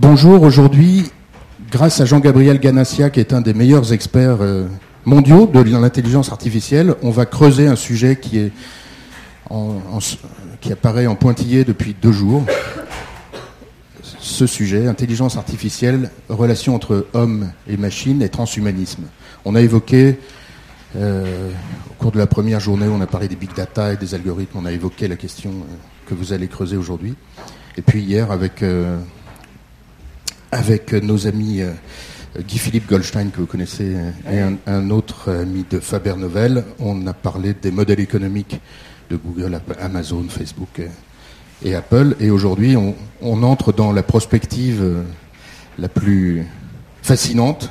Bonjour, aujourd'hui, grâce à Jean-Gabriel Ganassia, qui est un des meilleurs experts euh, mondiaux de l'intelligence artificielle, on va creuser un sujet qui, apparaît en pointillé depuis deux jours. Ce sujet, intelligence artificielle, relation entre homme et machine et transhumanisme. On a évoqué, euh, au cours de la première journée, on a parlé des big data et des algorithmes, on a évoqué la question euh, que vous allez creuser aujourd'hui. Et puis hier, avec avec nos amis euh, Guy-Philippe Goldstein, que vous connaissez, et un, autre ami de Faber Novel. On a parlé des modèles économiques de Google, Amazon, Facebook et Apple. Et aujourd'hui, on, entre dans la prospective euh, la plus fascinante,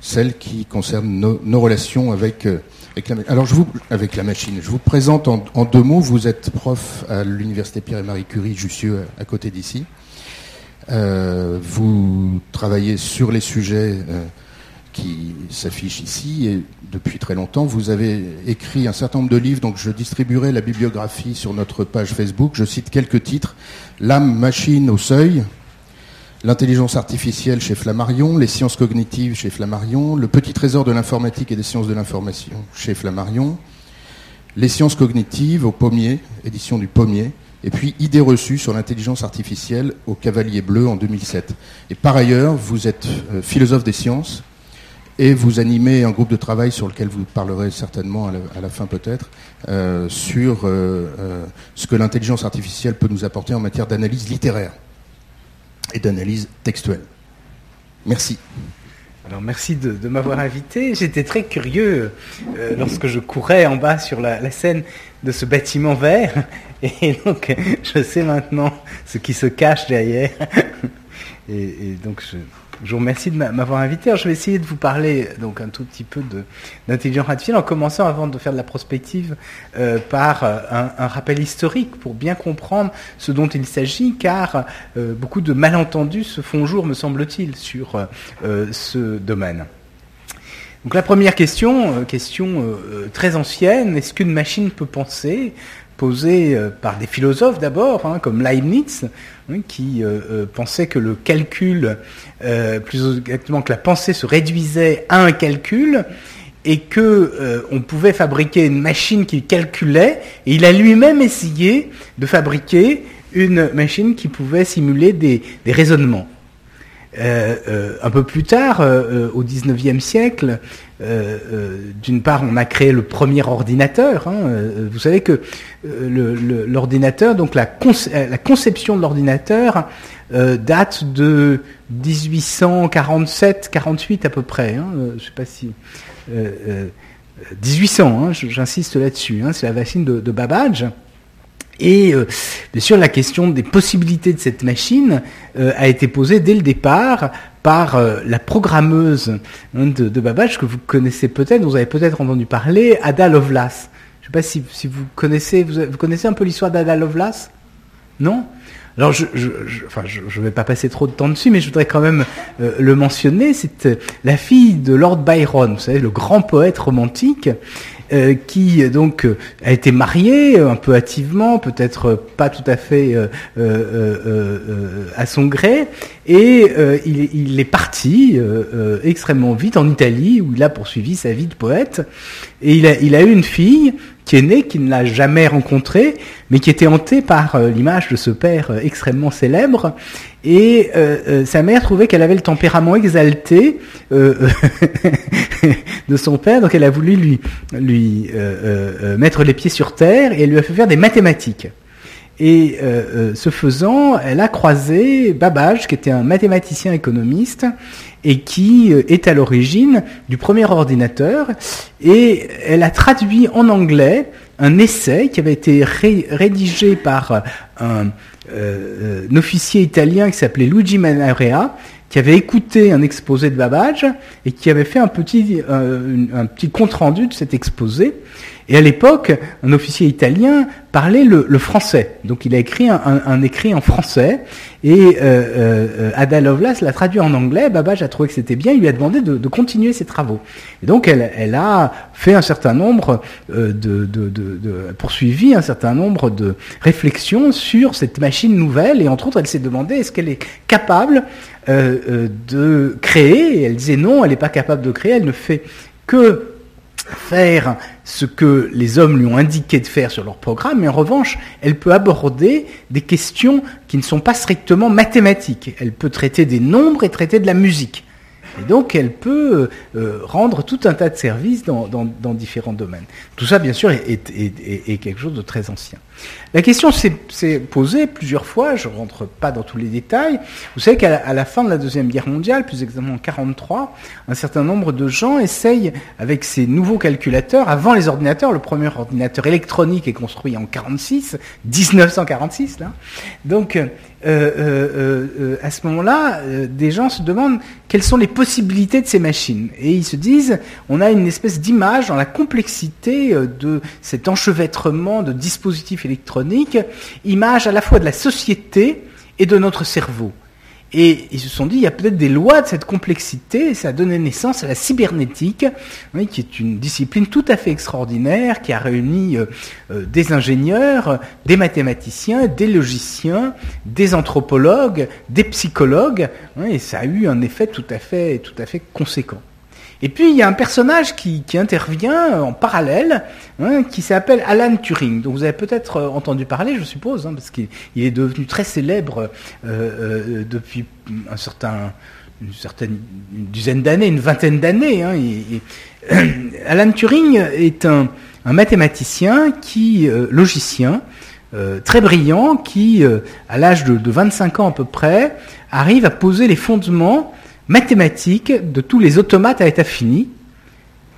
celle qui concerne nos, relations avec, euh, avec, la, alors je vous, avec la machine. Je vous présente en, deux mots. Vous êtes prof à l'université Pierre et Marie Curie, Jussieu, à côté d'ici. Euh, vous travaillez sur les sujets euh, qui s'affichent ici et depuis très longtemps. Vous avez écrit un certain nombre de livres, donc je distribuerai la bibliographie sur notre page Facebook. Je cite quelques titres. L'âme machine au seuil, l'intelligence artificielle chez Flammarion, les sciences cognitives chez Flammarion, le petit trésor de l'informatique et des sciences de l'information chez Flammarion, les sciences cognitives au Pommier, édition du Pommier, et puis Idées reçues sur l'intelligence artificielle au Cavalier Bleu en 2007. Et par ailleurs, vous êtes euh, philosophe des sciences et vous animez un groupe de travail sur lequel vous parlerez certainement à la, fin peut-être, euh, sur euh, ce que l'intelligence artificielle peut nous apporter en matière d'analyse littéraire et d'analyse textuelle. Merci. Alors merci de, m'avoir invité. J'étais très curieux lorsque je courais en bas sur la scène de ce bâtiment vert et donc, je sais maintenant ce qui se cache derrière. Et, donc, je, vous remercie de m'avoir invité. Alors, je vais essayer de vous parler donc un tout petit peu d'intelligence artificielle en commençant, avant de faire de la prospective, euh, par euh, un, rappel historique pour bien comprendre ce dont il s'agit, car euh, beaucoup de malentendus se font jour, me semble-t-il, sur ce domaine. Donc la première question, question très ancienne, est-ce qu'une machine peut penser? Posée euh, par des philosophes d'abord, hein, comme Leibniz, hein, qui euh, euh, pensait que le calcul, plus exactement que la pensée se réduisait à un calcul, et que on pouvait fabriquer une machine qui calculait, et il a lui-même essayé de fabriquer une machine qui pouvait simuler des, raisonnements. Un peu plus tard, au XIXe siècle, euh, euh, d'une part, on a créé le premier ordinateur. Hein, euh, vous savez que l'ordinateur, donc la, conception de l'ordinateur date de 1847-48 à peu près. Hein, je sais pas si 1800. Hein, j'insiste là-dessus. Hein, c'est la machine de, de. Et bien sûr, la question des possibilités de cette machine a été posée dès le départ par euh, la programmeuse hein, de, de, Babbage que vous connaissez peut-être, vous avez peut-être entendu parler, Ada Lovelace. Je ne sais pas si, vous connaissez, vous, connaissez un peu l'histoire d'Ada Lovelace? Non? Alors, je ne enfin, je, vais pas passer trop de temps dessus, mais je voudrais quand même euh, le mentionner. C'est euh, la fille de Lord Byron, vous savez, le grand poète romantique, euh, qui euh, donc euh, a été marié un peu hâtivement, peut-être pas tout à fait à son gré, et il, il, est parti extrêmement vite en Italie où il a poursuivi sa vie de poète, et il a, eu une fille qui est né, qui ne l'a jamais rencontré, mais qui était hanté par euh, l'image de ce père euh, extrêmement célèbre. Et euh, sa mère trouvait qu'elle avait le tempérament exalté de son père, donc elle a voulu lui, lui mettre les pieds sur terre et elle lui a fait faire des mathématiques. Et ce faisant, elle a croisé Babbage, qui était un mathématicien économiste, et qui euh, est à l'origine du premier ordinateur. Et elle a traduit en anglais un essai qui avait été rédigé par un, euh, un, officier italien qui s'appelait Luigi Manarea, qui avait écouté un exposé de Babbage et qui avait fait un petit, euh, un petit compte rendu de cet exposé. Et à l'époque, un officier italien parlait le, français. Donc il a écrit un, écrit en français. Et euh, euh, Ada Lovelace l'a traduit en anglais. Babbage a trouvé que c'était bien. Il lui a demandé de, continuer ses travaux. Et donc elle, a fait un certain nombre euh, de, de, poursuivi un certain nombre de réflexions sur cette machine nouvelle. Et entre autres, elle s'est demandé est-ce qu'elle est capable de créer? Et elle disait non, elle n'est pas capable de créer. Elle ne fait que faire ce que les hommes lui ont indiqué de faire sur leur programme, mais en revanche, elle peut aborder des questions qui ne sont pas strictement mathématiques. Elle peut traiter des nombres et traiter de la musique. Et donc, elle peut euh, rendre tout un tas de services dans, différents domaines. Tout ça, bien sûr, est quelque chose de très ancien. La question s'est posée plusieurs fois, je ne rentre pas dans tous les détails. Vous savez qu'à la fin de la Deuxième Guerre mondiale, plus exactement en 1943, un certain nombre de gens essayent, avec ces nouveaux calculateurs, avant les ordinateurs, le premier ordinateur électronique est construit en 46, 1946 là. Donc, euh, à ce moment-là, des gens se demandent quelles sont les possibilités de ces machines. Et ils se disent, on a une espèce d'image dans la complexité de cet enchevêtrement de dispositifs électronique, image à la fois de la société et de notre cerveau. Et ils se sont dit, il y a peut-être des lois de cette complexité, ça a donné naissance à la cybernétique, qui est une discipline tout à fait extraordinaire, qui a réuni euh, euh, des ingénieurs, des mathématiciens, des logiciens, des anthropologues, des psychologues, et ça a eu un effet tout à fait conséquent. Et puis il y a un personnage qui, intervient en parallèle, hein, qui s'appelle Alan Turing, dont vous avez peut-être euh, entendu parler, je suppose, hein, parce qu'il est devenu très célèbre euh, euh, depuis un certain, une certaine dizaine d'années, une vingtaine d'années. Hein, Alan Turing est un, mathématicien qui, logicien, très brillant, qui, à l'âge de, de 25 ans à peu près, arrive à poser les fondements mathématiques de tous les automates à état fini,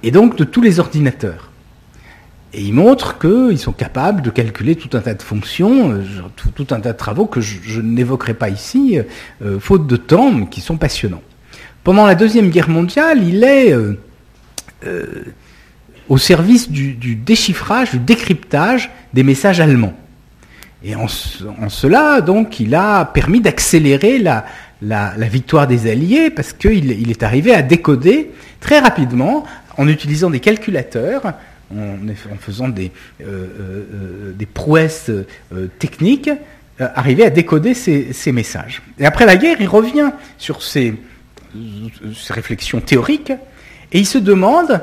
et donc de tous les ordinateurs. Et il montre qu'ils sont capables de calculer tout un tas de fonctions, euh, tout, un tas de travaux que je, n'évoquerai pas ici, euh, faute de temps, mais qui sont passionnants. Pendant la Deuxième Guerre mondiale, il est euh, au service du, déchiffrage, du décryptage des messages allemands. Et en, cela, donc, il a permis d'accélérer la, victoire des Alliés parce qu'il il est arrivé à décoder très rapidement en utilisant des calculateurs, en, faisant des, euh, euh, prouesses euh, techniques, arriver à décoder ces, messages. Et après la guerre, il revient sur ces réflexions théoriques et il se demande,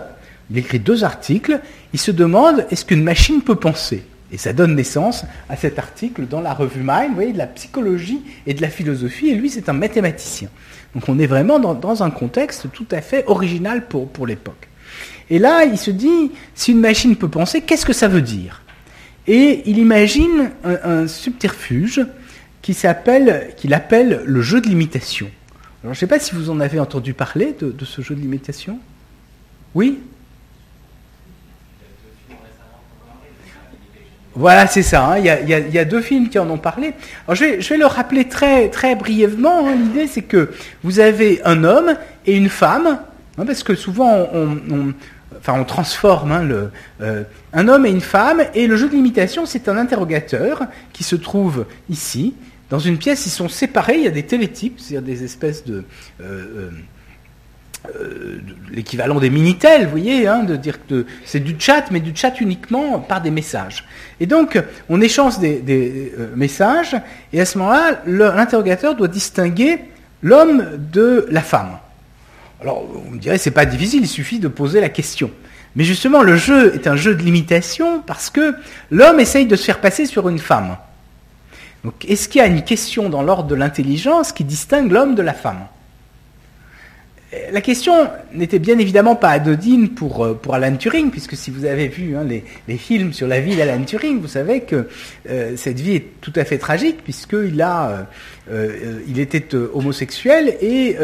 il écrit deux articles, il se demande est-ce qu'une machine peut penser? Et ça donne naissance à cet article dans la revue Mind, vous voyez, de la psychologie et de la philosophie, et lui c'est un mathématicien. Donc on est vraiment dans, un contexte tout à fait original pour, pour l'époque. Et là, il se dit, si une machine peut penser, qu'est-ce que ça veut dire? Et il imagine un, subterfuge qu'il appelle le jeu de l'imitation. Alors je ne sais pas si vous en avez entendu parler de ce jeu de l'imitation? Oui? Voilà, c'est ça. Hein. Il, y a, deux films qui en ont parlé. Je, vais, le rappeler très, brièvement. Hein. L'idée, c'est que vous avez un homme et une femme, hein, parce que souvent, on, transforme euh, un homme et une femme, et le jeu de l'imitation, c'est un interrogateur qui se trouve ici. Dans une pièce, ils sont séparés, il y a des télétypes, c'est-à-dire des espèces de... Euh, euh, euh, l'équivalent des Minitel, vous voyez, hein, de dire que c'est du chat, mais du chat uniquement par des messages. Et donc, on échange des, euh, messages, et à ce moment-là, l'interrogateur doit distinguer l'homme de la femme. Alors, vous me direz, c'est pas difficile, il suffit de poser la question. Mais justement, le jeu est un jeu de limitation parce que l'homme essaye de se faire passer sur une femme. Donc, est-ce qu'il y a une question dans l'ordre de l'intelligence qui distingue l'homme de la femme? La question n'était bien évidemment pas anodine pour, euh, pour Alan Turing, puisque si vous avez vu hein, les, films sur la vie d'Alan Turing, vous savez que euh, cette vie est tout à fait tragique, puisqu'il a, euh, il était homosexuel et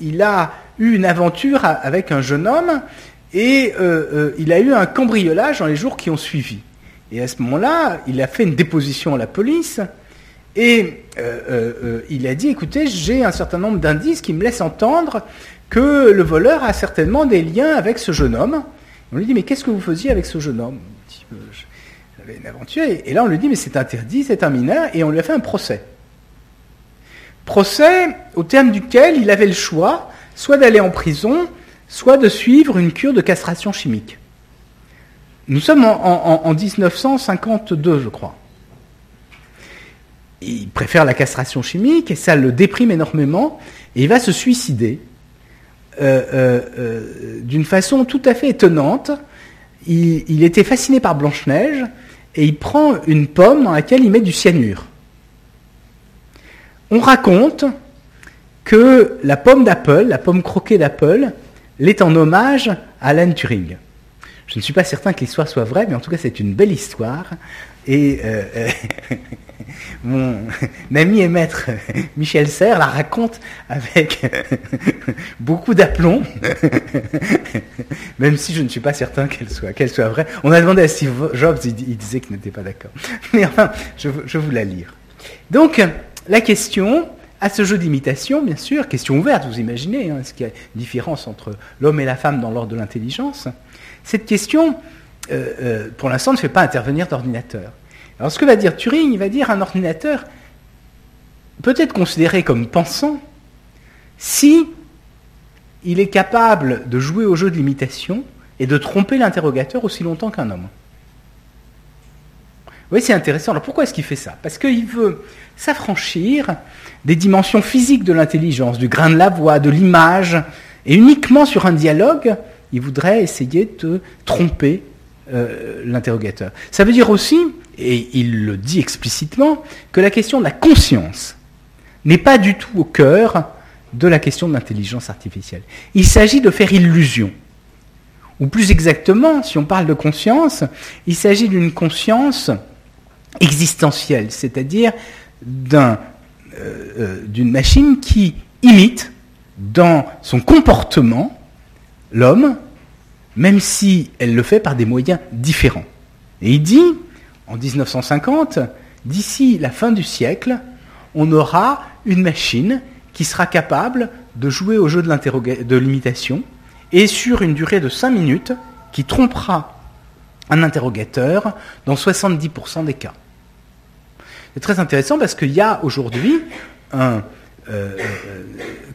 il a eu une aventure avec un jeune homme et il a eu un cambriolage dans les jours qui ont suivi. Et à ce moment-là, il a fait une déposition à la police et euh, euh, euh, il a dit, écoutez, j'ai un certain nombre d'indices qui me laissent entendre que le voleur a certainement des liens avec ce jeune homme. On lui dit, mais qu'est-ce que vous faisiez avec ce jeune homme? J'avais une aventure. Et là, on lui dit, mais c'est interdit, c'est un mineur, et on lui a fait un procès. Procès au terme duquel il avait le choix soit d'aller en prison, soit de suivre une cure de castration chimique. Nous sommes en, 1952, je crois. Il préfère la castration chimique et ça le déprime énormément et il va se suicider euh, euh, euh, d'une façon tout à fait étonnante. Il, il était fasciné par Blanche-Neige et il prend une pomme dans laquelle il met du cyanure. On raconte que la pomme d'Apple, la pomme croquée d'Apple, l'est en hommage à Alan Turing. Je ne suis pas certain que l'histoire soit vraie, mais en tout cas c'est une belle histoire. Et euh, mon ami et maître Michel Serres la raconte avec beaucoup d'aplomb, même si je ne suis pas certain qu'elle soit, qu'elle soit vraie. On a demandé à Steve Jobs, il, disait qu'il n'était pas d'accord. Mais enfin, je, je vous la lire. Donc, la question, à ce jeu d'imitation, bien sûr, question ouverte, vous imaginez, hein, est-ce qu'il y a une différence entre l'homme et la femme dans l'ordre de l'intelligence? Cette question, euh, euh, pour l'instant, ne fait pas intervenir d'ordinateur. Alors ce que va dire Turing, il va dire un ordinateur peut être considéré comme pensant si il est capable de jouer au jeu de l'imitation et de tromper l'interrogateur aussi longtemps qu'un homme. Oui, c'est intéressant. Alors pourquoi est-ce qu'il fait ça? Parce qu'il veut s'affranchir des dimensions physiques de l'intelligence, du grain de la voix, de l'image, et uniquement sur un dialogue, il voudrait essayer de tromper euh, l'interrogateur. Ça veut dire aussi, et il le dit explicitement, que la question de la conscience n'est pas du tout au cœur de la question de l'intelligence artificielle. Il s'agit de faire illusion. Ou plus exactement, si on parle de conscience, il s'agit d'une conscience existentielle, c'est-à-dire euh, euh, d'une machine qui imite dans son comportement l'homme, même si elle le fait par des moyens différents. Et il dit, en 1950, d'ici la fin du siècle, on aura une machine qui sera capable de jouer au jeu de l'imitation et sur une durée de 5 minutes qui trompera un interrogateur dans 70% des cas. C'est très intéressant parce qu'il y a aujourd'hui un euh, euh,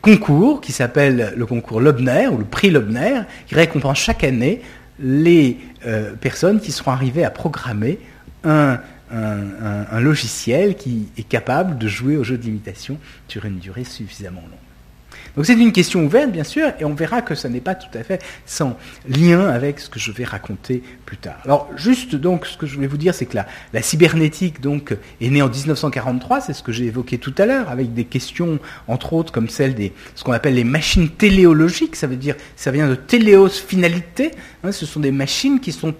concours qui s'appelle le concours Lobner ou le prix Lobner qui récompense chaque année les euh, personnes qui seront arrivées à programmer un, un, logiciel qui est capable de jouer au jeu d'imitation sur une durée suffisamment longue. Donc c'est une question ouverte, bien sûr, et on verra que ça n'est pas tout à fait sans lien avec ce que je vais raconter plus tard. Alors juste donc, ce que je voulais vous dire, c'est que la, cybernétique est née en 1943, c'est ce que j'ai évoqué tout à l'heure, avec des questions, entre autres, comme celle des ce qu'on appelle les machines téléologiques, ça veut dire, ça vient de téléos finalité, hein, ce sont des machines qui sont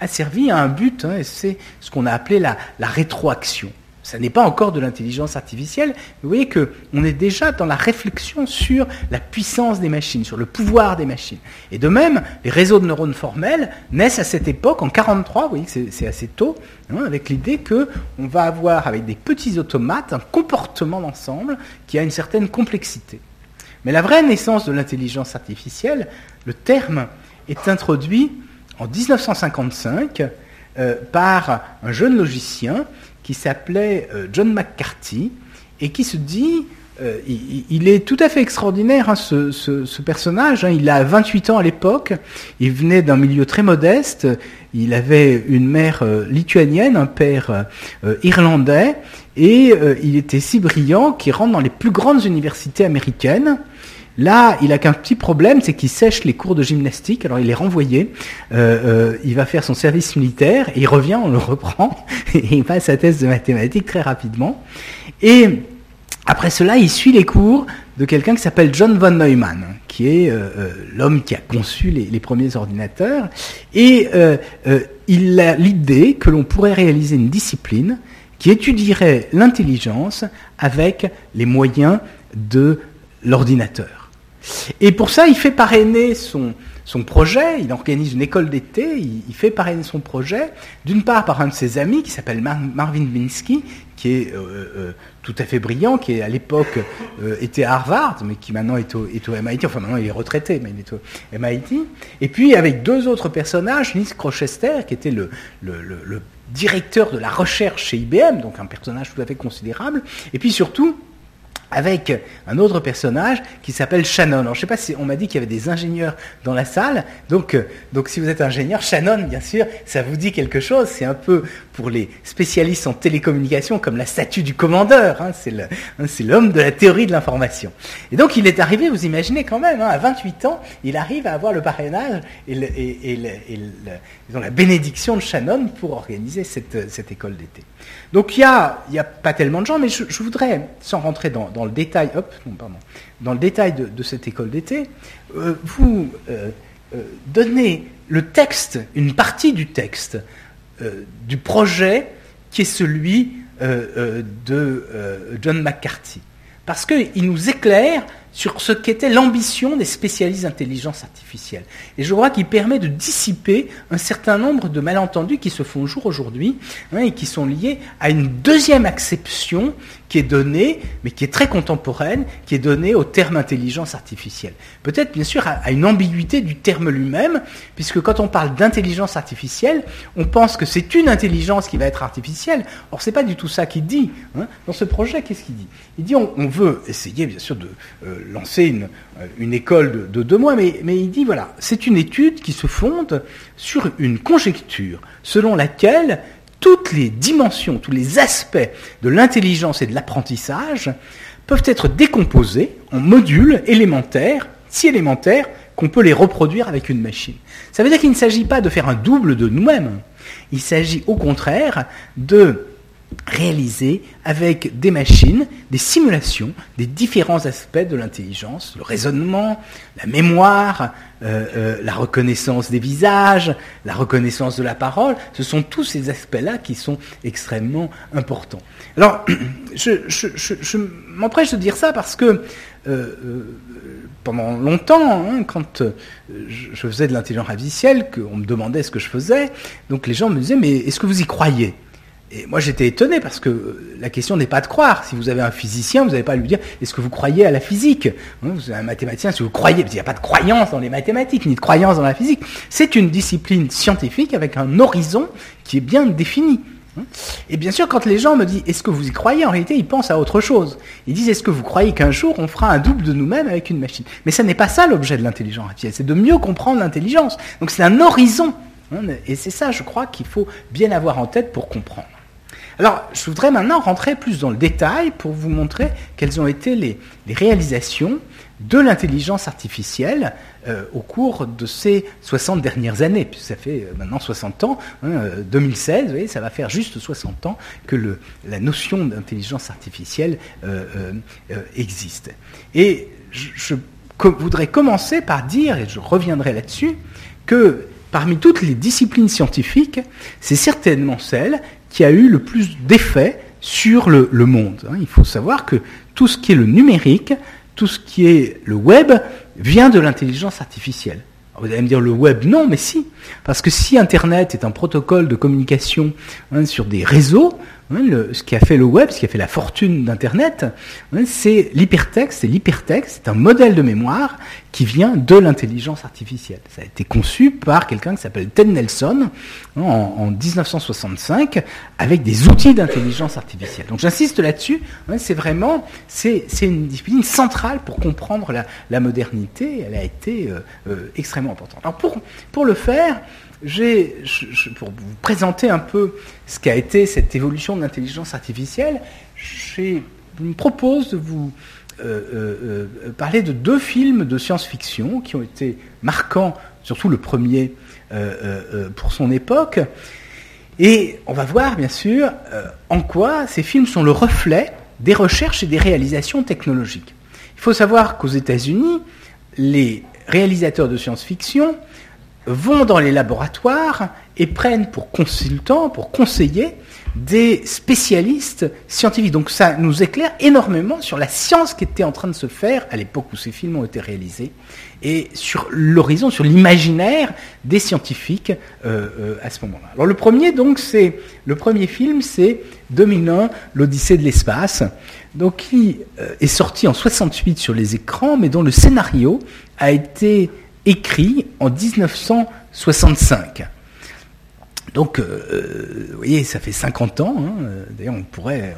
asservies à un but, hein, et c'est ce qu'on a appelé la, la rétroaction. Ça n'est pas encore de l'intelligence artificielle. Vous voyez qu'on est déjà dans la réflexion sur la puissance des machines, sur le pouvoir des machines. Et de même, les réseaux de neurones formels naissent à cette époque, en 43, vous voyez que c'est assez tôt, hein, avec l'idée qu'on va avoir, avec des petits automates, un comportement d'ensemble qui a une certaine complexité. Mais la vraie naissance de l'intelligence artificielle, le terme est introduit en 1955 euh, par un jeune logicien qui s'appelait euh, John McCarthy et qui se dit euh, il, est tout à fait extraordinaire, hein, ce, personnage. Hein. il a 28 ans à l'époque. Il venait d'un milieu très modeste. Il avait une mère euh, lituanienne, un père irlandais. Et il était si brillant qu'il rentre dans les plus grandes universités américaines. Là, il a qu'un petit problème, c'est qu'il sèche les cours de gymnastique. Alors il est renvoyé. Euh, euh, il va faire son service militaire il revient, on le reprend et il passe sa thèse de mathématiques très rapidement. Et après cela, il suit les cours de quelqu'un qui s'appelle John von Neumann, qui est euh, l'homme qui a conçu les premiers ordinateurs. Et il a l'idée que l'on pourrait réaliser une discipline qui étudierait l'intelligence avec les moyens de l'ordinateur. Et pour ça, il fait parrainer son, projet, il organise une école d'été, il, fait parrainer son projet, d'une part par un de ses amis qui s'appelle Marvin Minsky, qui est euh, euh, tout à fait brillant, qui à l'époque euh, était à Harvard, mais qui maintenant est au, MIT, enfin maintenant il est retraité, mais il est au MIT. Et puis avec deux autres personnages, Nick Rochester, qui était le directeur de la recherche chez IBM, donc un personnage tout à fait considérable, et puis surtout avec un autre personnage qui s'appelle Shannon. Sais pas si on m'a dit qu'il y avait des ingénieurs dans la salle. Donc, euh, donc, si vous êtes ingénieur, Shannon, bien sûr, ça vous dit quelque chose. C'est un peu pour les spécialistes en télécommunication comme la statue du commandeur. Hein. hein. C'est l'homme de la théorie de l'information. Et donc, il est arrivé, vous imaginez quand même, hein, à 28 ans, il arrive à avoir le parrainage et, la bénédiction de Shannon pour organiser cette, cette école d'été. Donc il n'y a, y a pas tellement de gens, mais je, voudrais, sans rentrer dans, le détail, dans le détail de, cette école d'été, euh, vous euh, euh, donner le texte, une partie du texte du projet qui est celui de John McCarthy. Parce qu'il nous éclaire sur ce qu'était l'ambition des spécialistes d'intelligence artificielle. Et je crois qu'il permet de dissiper un certain nombre de malentendus qui se font jour aujourd'hui hein, et qui sont liés à une deuxième acception qui est donnée, mais qui est très contemporaine, qui est donnée au terme intelligence artificielle. Peut-être bien sûr à, une ambiguïté du terme lui-même, puisque quand on parle d'intelligence artificielle, on pense que c'est une intelligence qui va être artificielle. Or, c'est pas du tout ça qu'il dit. Hein. Dans ce projet, qu'est-ce qu'il dit? Il dit on, veut essayer bien sûr de euh, lancer une, euh, une école de, deux mois, mais, mais il dit, voilà, c'est une étude qui se fonde sur une conjecture selon laquelle toutes les dimensions, tous les aspects de l'intelligence et de l'apprentissage peuvent être décomposés en modules élémentaires, si élémentaires, qu'on peut les reproduire avec une machine. Ça veut dire qu'il ne s'agit pas de faire un double de nous-mêmes, il s'agit au contraire de réalisé avec des machines, des simulations des différents aspects de l'intelligence, le raisonnement, la mémoire, euh, euh, la reconnaissance des visages, la reconnaissance de la parole. Ce sont tous ces aspects-là qui sont extrêmement importants. Alors, je, m'empresse de dire ça parce que euh, pendant longtemps, hein, quand je faisais de l'intelligence artificielle, qu'on me demandait ce que je faisais, donc les gens me disaient, mais est-ce que vous y croyez? Et moi j'étais étonné parce que la question n'est pas de croire. Si vous avez un physicien, vous n'avez pas à lui dire est-ce que vous croyez à la physique? Hein, Vous avez un mathématicien, si vous croyez, il n'y a pas de croyance dans les mathématiques, ni de croyance dans la physique. C'est une discipline scientifique avec un horizon qui est bien défini. Hein. Et bien sûr, quand les gens me disent est-ce que vous y croyez, en réalité, ils pensent à autre chose. Ils disent est-ce que vous croyez qu'un jour on fera un double de nous-mêmes avec une machine? Mais ça n'est pas ça l'objet de l'intelligence artificielle, c'est de mieux comprendre l'intelligence. Donc c'est un horizon. Hein, et c'est ça, je crois, qu'il faut bien avoir en tête pour comprendre. Alors, je voudrais maintenant rentrer plus dans le détail pour vous montrer quelles ont été les, réalisations de l'intelligence artificielle euh, au cours de ces 60 dernières années, puisque ça fait euh, maintenant 60 ans, 2016, hein, vous voyez, ça va faire juste 60 ans que la notion d'intelligence artificielle euh, existe. Et je voudrais commencer par dire, et je reviendrai là-dessus, que parmi toutes les disciplines scientifiques, c'est certainement celle qui a eu le plus d'effet sur le, monde. Hein. Il faut savoir que tout ce qui est le numérique, tout ce qui est le web, vient de l'intelligence artificielle. vous allez me dire le web, non, mais si. Parce que si Internet est un protocole de communication hein, sur des réseaux, ce qui a fait le web, ce qui a fait la fortune d'Internet, c'est l'hypertexte. Et l'hypertexte, c'est un modèle de mémoire qui vient de l'intelligence artificielle. Ça a été conçu par quelqu'un qui s'appelle Ted Nelson hein, en, 1965 avec des outils d'intelligence artificielle. Donc j'insiste là-dessus. c'est vraiment, c'est une discipline centrale pour comprendre la, modernité. Elle a été euh, euh, extrêmement importante. Alors pour, pour le faire, j'ai, pour vous présenter un peu ce qu'a été cette évolution de l'intelligence artificielle, je me propose de vous euh, euh, euh, parler de deux films de science-fiction qui ont été marquants, surtout le premier pour son époque. Et on va voir, bien sûr, en quoi ces films sont le reflet des recherches et des réalisations technologiques. Il faut savoir qu'aux États-Unis, les réalisateurs de science-fiction vont dans les laboratoires et prennent pour consultants, pour conseiller, des spécialistes scientifiques. Donc ça nous éclaire énormément sur la science qui était en train de se faire à l'époque où ces films ont été réalisés et sur l'horizon, sur l'imaginaire des scientifiques euh, euh, à ce moment-là. Alors le premier donc c'est le premier film c'est 2001 l'Odyssée de l'espace donc qui euh, est sorti en 68 sur les écrans mais dont le scénario a été écrit en 1965. Donc, euh, euh, vous voyez, ça fait 50 ans. Hein, D'ailleurs,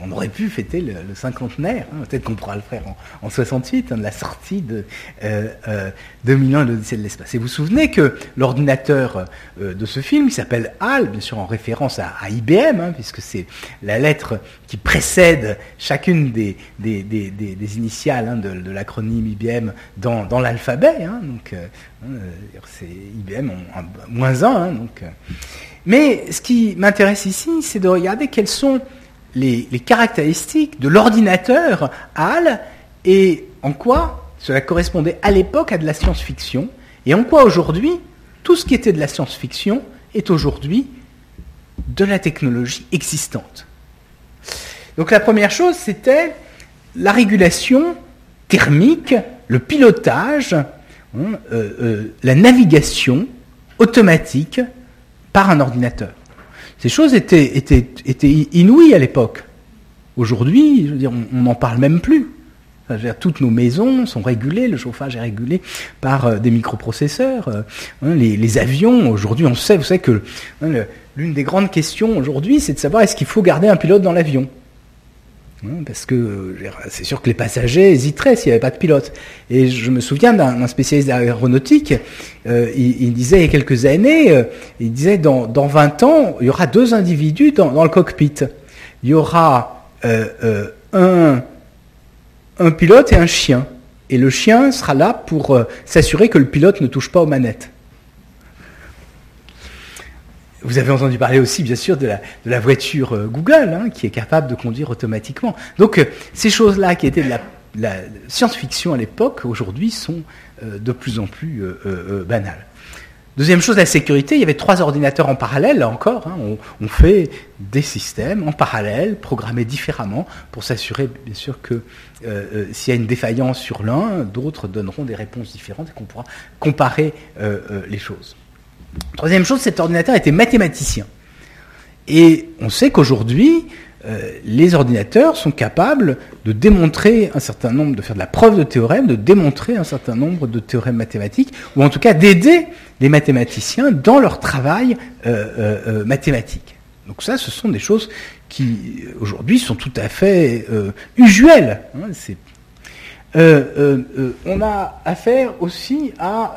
on aurait pu fêter le, cinquantenaire. Hein, Peut-être qu'on pourra le faire en, 68, hein, de la sortie de euh, euh, 2001 l'Odyssée de l'espace. Et vous vous souvenez que l'ordinateur euh, de ce film, il s'appelle HAL, bien sûr en référence à, IBM, puisque c'est la lettre qui précède chacune des, initiales de, de l'acronyme IBM dans, dans l'alphabet. donc, c'est IBM en, moins 1. donc, mais ce qui m'intéresse ici, c'est de regarder quelles sont les caractéristiques de l'ordinateur HAL et en quoi cela correspondait à l'époque à de la science-fiction et en quoi aujourd'hui tout ce qui était de la science-fiction est aujourd'hui de la technologie existante. Donc la première chose, c'était la régulation thermique, le pilotage, hein, euh, euh, la navigation automatique par un ordinateur. Ces choses étaient, inouïes à l'époque. Aujourd'hui, on n'en parle même plus. Toutes nos maisons sont régulées, le chauffage est régulé par euh, des microprocesseurs. Hein, les, les, avions, aujourd'hui, on sait, vous savez que hein, l'une des grandes questions aujourd'hui, c'est de savoir est-ce qu'il faut garder un pilote dans l'avion parce que c'est sûr que les passagers hésiteraient s'il n'y avait pas de pilote. Et je me souviens d'un spécialiste d'aéronautique, euh, il, disait il y a quelques années, euh, il disait dans, dans 20 ans, il y aura deux individus dans, le cockpit. Il y aura euh, un, un pilote et un chien. Et le chien sera là pour s'assurer que le pilote ne touche pas aux manettes. Vous avez entendu parler aussi, bien sûr, de la, voiture euh, Google, hein, qui est capable de conduire automatiquement. Donc, euh, ces choses-là qui étaient de la, science-fiction à l'époque, aujourd'hui, sont euh, de plus en plus banales. Deuxième chose, la sécurité. Il y avait trois ordinateurs en parallèle, là encore. Hein, on, fait des systèmes en parallèle, programmés différemment, pour s'assurer, bien sûr, que s'il y a une défaillance sur l'un, d'autres donneront des réponses différentes et qu'on pourra comparer les choses. Troisième chose, cet ordinateur était mathématicien. Et on sait qu'aujourd'hui, euh, les ordinateurs sont capables de démontrer un certain nombre, de faire de la preuve de théorème, de démontrer un certain nombre de théorèmes mathématiques, ou en tout cas d'aider les mathématiciens dans leur travail euh, euh, mathématique. Donc ça, ce sont des choses qui, aujourd'hui, sont tout à fait usuelles. Hein, on a affaire aussi à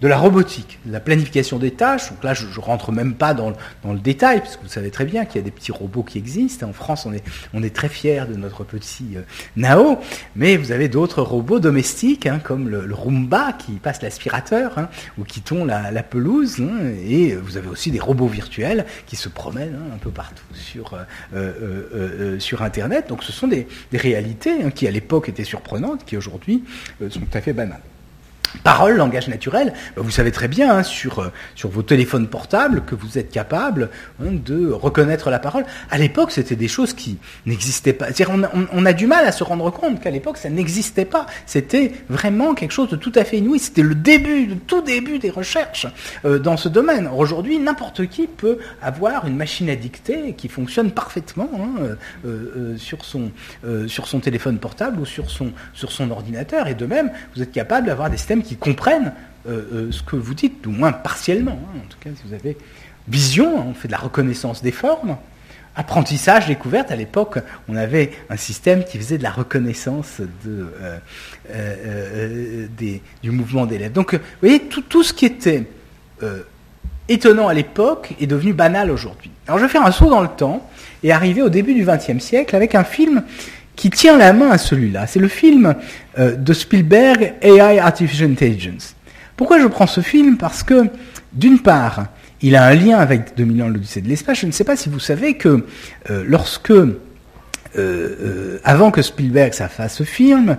de la robotique, de la planification des tâches. Donc là, je, ne rentre même pas dans, le détail, parce que vous savez très bien qu'il y a des petits robots qui existent. En France, on est, on est très fiers de notre petit euh, Nao, mais vous avez d'autres robots domestiques, hein, comme le, le, Roomba qui passe l'aspirateur, hein, ou qui tond la, pelouse, hein, et vous avez aussi des robots virtuels qui se promènent un peu partout sur, euh, euh, sur Internet. Donc ce sont des, des réalités qui, à l'époque, étaient surprenantes, qui aujourd'hui sont tout à fait banales. Parole, langage naturel, vous savez très bien hein, sur, sur vos téléphones portables que vous êtes capable hein, de reconnaître la parole. À l'époque, c'était des choses qui n'existaient pas. On, on, on, a du mal à se rendre compte qu'à l'époque, ça n'existait pas. C'était vraiment quelque chose de tout à fait inouï. C'était le début, le tout début des recherches euh, dans ce domaine. Aujourd'hui, n'importe qui peut avoir une machine à dicter qui fonctionne parfaitement hein, euh, euh, sur, son, sur son téléphone portable ou sur son, sur son ordinateur. Et de même, vous êtes capable d'avoir des systèmes qui comprennent euh, euh, ce que vous dites, du moins partiellement. Hein. En tout cas, si vous avez vision, hein, on fait de la reconnaissance des formes. Apprentissage, découverte, à l'époque, on avait un système qui faisait de la reconnaissance de, euh, euh, des, du mouvement d'élèves. Donc, vous voyez, tout ce qui était étonnant à l'époque est devenu banal aujourd'hui. Alors, je vais faire un saut dans le temps et arriver au début du XXe siècle avec un film qui tient la main à celui-là. C'est le film euh, de Spielberg, AI Artificial Intelligence. Pourquoi je prends ce film? Parce que, d'une part, il a un lien avec 2000 ans l'Odyssée de l'espace. Je ne sais pas si vous savez que euh, lorsque, euh, avant que Spielberg ça fasse ce film,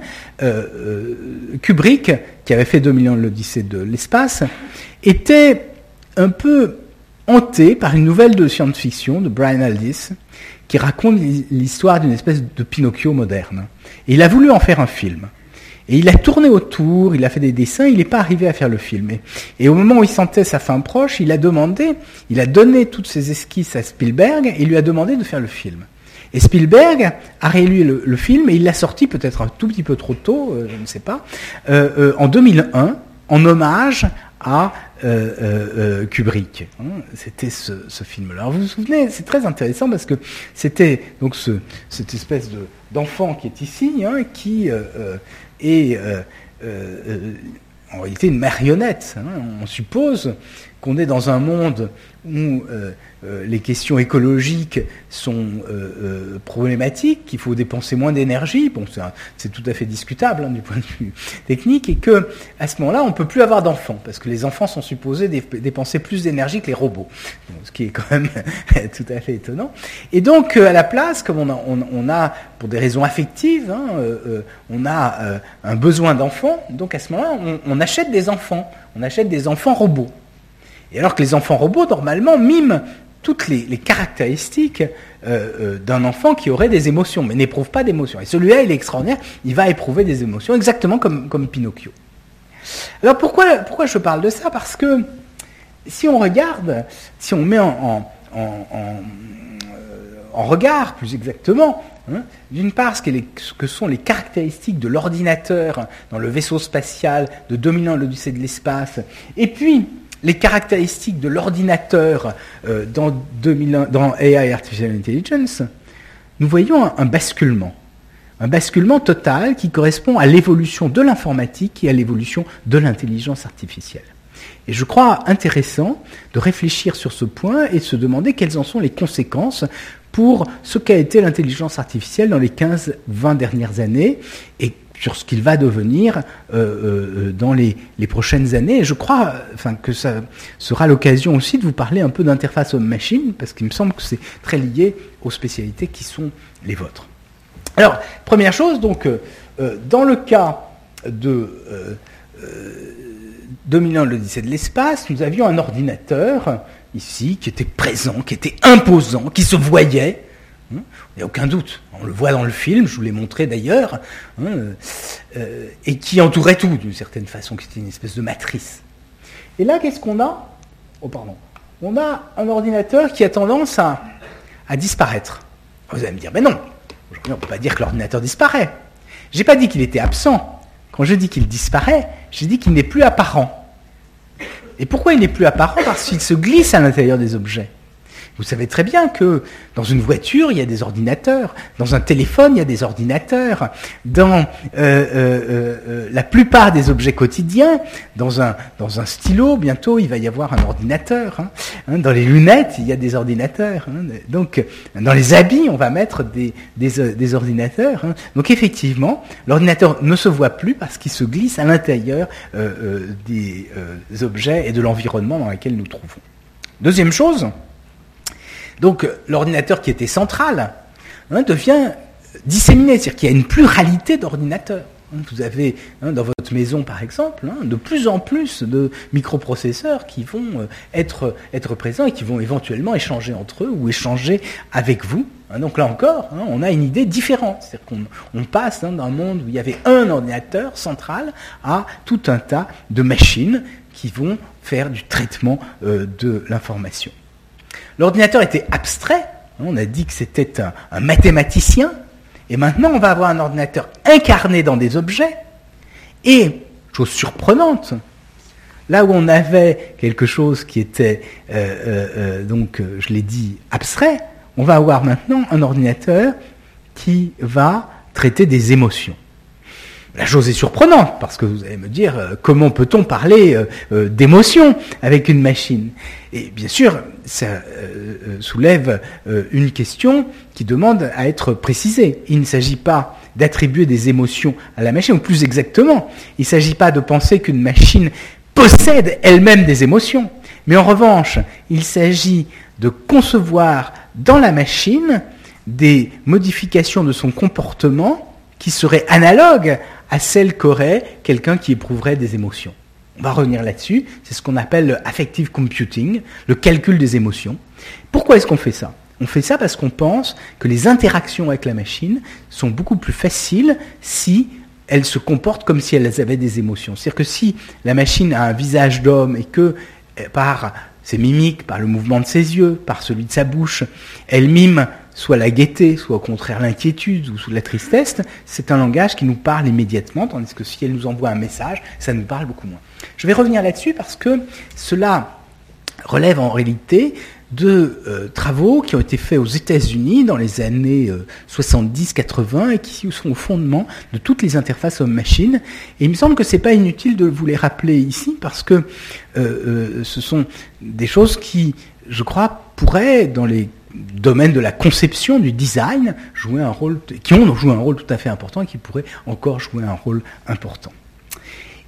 Kubrick, qui avait fait 2000 ans l'Odyssée de l'espace, était un peu hanté par une nouvelle de science-fiction de Brian Aldiss qui raconte l'histoire d'une espèce de Pinocchio moderne. Et il a voulu en faire un film. Et il a tourné autour, il a fait des dessins, il n'est pas arrivé à faire le film. Et, au moment où il sentait sa fin proche, il a demandé, il a donné toutes ses esquisses à Spielberg et lui a demandé de faire le film. Et Spielberg a réélu le, film et il l'a sorti peut-être un tout petit peu trop tôt, euh, je ne sais pas, euh, euh, en 2001, en hommage à Kubrick. Hein. c'était ce, film-là. Vous vous souvenez, c'est très intéressant parce que c'était donc ce, cette espèce d'enfant qui est ici, hein, qui est en réalité une marionnette. Hein. On suppose qu'on est dans un monde où euh, les questions écologiques sont euh, euh, problématiques, qu'il faut dépenser moins d'énergie, bon, c'est tout à fait discutable hein, du point de vue technique, et que à ce moment-là, on ne peut plus avoir d'enfants, parce que les enfants sont supposés dépenser plus d'énergie que les robots, ce qui est quand même tout à fait étonnant. Et donc, à la place, comme on a, pour des raisons affectives, hein, on a un besoin d'enfants, donc à ce moment-là, on achète des enfants, on achète des enfants robots. Et alors que les enfants robots, normalement, miment toutes les, caractéristiques euh, euh, d'un enfant qui aurait des émotions, mais n'éprouve pas d'émotions. Et celui-là, il est extraordinaire, il va éprouver des émotions, exactement comme, comme Pinocchio. Alors pourquoi, pourquoi je parle de ça? Parce que si on regarde, si on met en, en, euh, regard plus exactement, hein, d'une part ce, ce, que sont les caractéristiques de l'ordinateur dans le vaisseau spatial de dominant l'Odyssée de l'espace, et puis les caractéristiques de l'ordinateur euh, dans, dans, AI Artificial Intelligence, nous voyons un, basculement. Un basculement total qui correspond à l'évolution de l'informatique et à l'évolution de l'intelligence artificielle. Et je crois intéressant de réfléchir sur ce point et de se demander quelles en sont les conséquences pour ce qu'a été l'intelligence artificielle dans les 15-20 dernières années et sur ce qu'il va devenir euh, euh, dans les, prochaines années. Et je crois enfin, que ça sera l'occasion aussi de vous parler un peu d'interface homme-machine, parce qu'il me semble que c'est très lié aux spécialités qui sont les vôtres. Alors, première chose, donc, euh, dans le cas de dominant l'Odyssée de l'espace, nous avions un ordinateur ici qui était présent, qui était imposant, qui se voyait, il n'y a aucun doute. On le voit dans le film, je vous l'ai montré d'ailleurs, hein, euh, et qui entourait tout d'une certaine façon, qui était une espèce de matrice. Et là, qu'est-ce qu'on a? Oh, pardon. On a un ordinateur qui a tendance à, disparaître. Vous allez me dire, mais non, aujourd'hui on ne peut pas dire que l'ordinateur disparaît. Je n'ai pas dit qu'il était absent. Quand je dis qu'il disparaît, j'ai dit qu'il n'est plus apparent. Et pourquoi il n'est plus apparent? Parce qu'il se glisse à l'intérieur des objets. Vous savez très bien que dans une voiture, il y a des ordinateurs, dans un téléphone, il y a des ordinateurs, dans euh, euh, euh, la plupart des objets quotidiens, dans un, dans un stylo, bientôt, il va y avoir un ordinateur. Hein. Hein, dans les lunettes, il y a des ordinateurs. Hein. Donc, dans les habits, on va mettre des, des, ordinateurs. Donc, effectivement, l'ordinateur ne se voit plus parce qu'il se glisse à l'intérieur des objets et de l'environnement dans lequel nous trouvons. Deuxième chose, donc l'ordinateur qui était central hein, devient disséminé, c'est-à-dire qu'il y a une pluralité d'ordinateurs. Hein, vous avez hein, dans votre maison, par exemple, de plus en plus de microprocesseurs qui vont euh, être, être présents et qui vont éventuellement échanger entre eux ou échanger avec vous. Donc là encore, on a une idée différente. C'est-à-dire qu'on passe d'un monde où il y avait un ordinateur central à tout un tas de machines qui vont faire du traitement euh, de l'information. L'ordinateur était abstrait, on a dit que c'était un, mathématicien, et maintenant on va avoir un ordinateur incarné dans des objets, et, chose surprenante, là où on avait quelque chose qui était, euh, euh, euh, donc je l'ai dit, abstrait, on va avoir maintenant un ordinateur qui va traiter des émotions. La chose est surprenante, parce que vous allez me dire, euh, comment peut-on parler euh, euh, d'émotion avec une machine? Et bien sûr, ça soulève une question qui demande à être précisée. Il ne s'agit pas d'attribuer des émotions à la machine, ou plus exactement, il ne s'agit pas de penser qu'une machine possède elle-même des émotions. Mais en revanche, il s'agit de concevoir dans la machine des modifications de son comportement qui seraient analogues à celle qu'aurait quelqu'un qui éprouverait des émotions. On va revenir là-dessus. C'est ce qu'on appelle le affective computing, le calcul des émotions. Pourquoi est-ce qu'on fait ça? On fait ça parce qu'on pense que les interactions avec la machine sont beaucoup plus faciles si elles se comportent comme si elles avaient des émotions. C'est-à-dire que si la machine a un visage d'homme et que euh, par ses mimiques, par le mouvement de ses yeux, par celui de sa bouche, elle mime soit la gaieté, soit au contraire l'inquiétude ou la tristesse, c'est un langage qui nous parle immédiatement, tandis que si elle nous envoie un message, ça nous parle beaucoup moins. Je vais revenir là-dessus parce que cela relève en réalité de euh, travaux qui ont été faits aux États-Unis dans les années 70-80 euh, et qui sont au fondement de toutes les interfaces homme-machine. Et il me semble que c'est pas inutile de vous les rappeler ici parce que euh, ce sont des choses qui, je crois, pourraient, dans les domaines de la conception, du design, jouer un rôle, qui ont joué un rôle tout à fait important et qui pourraient encore jouer un rôle important.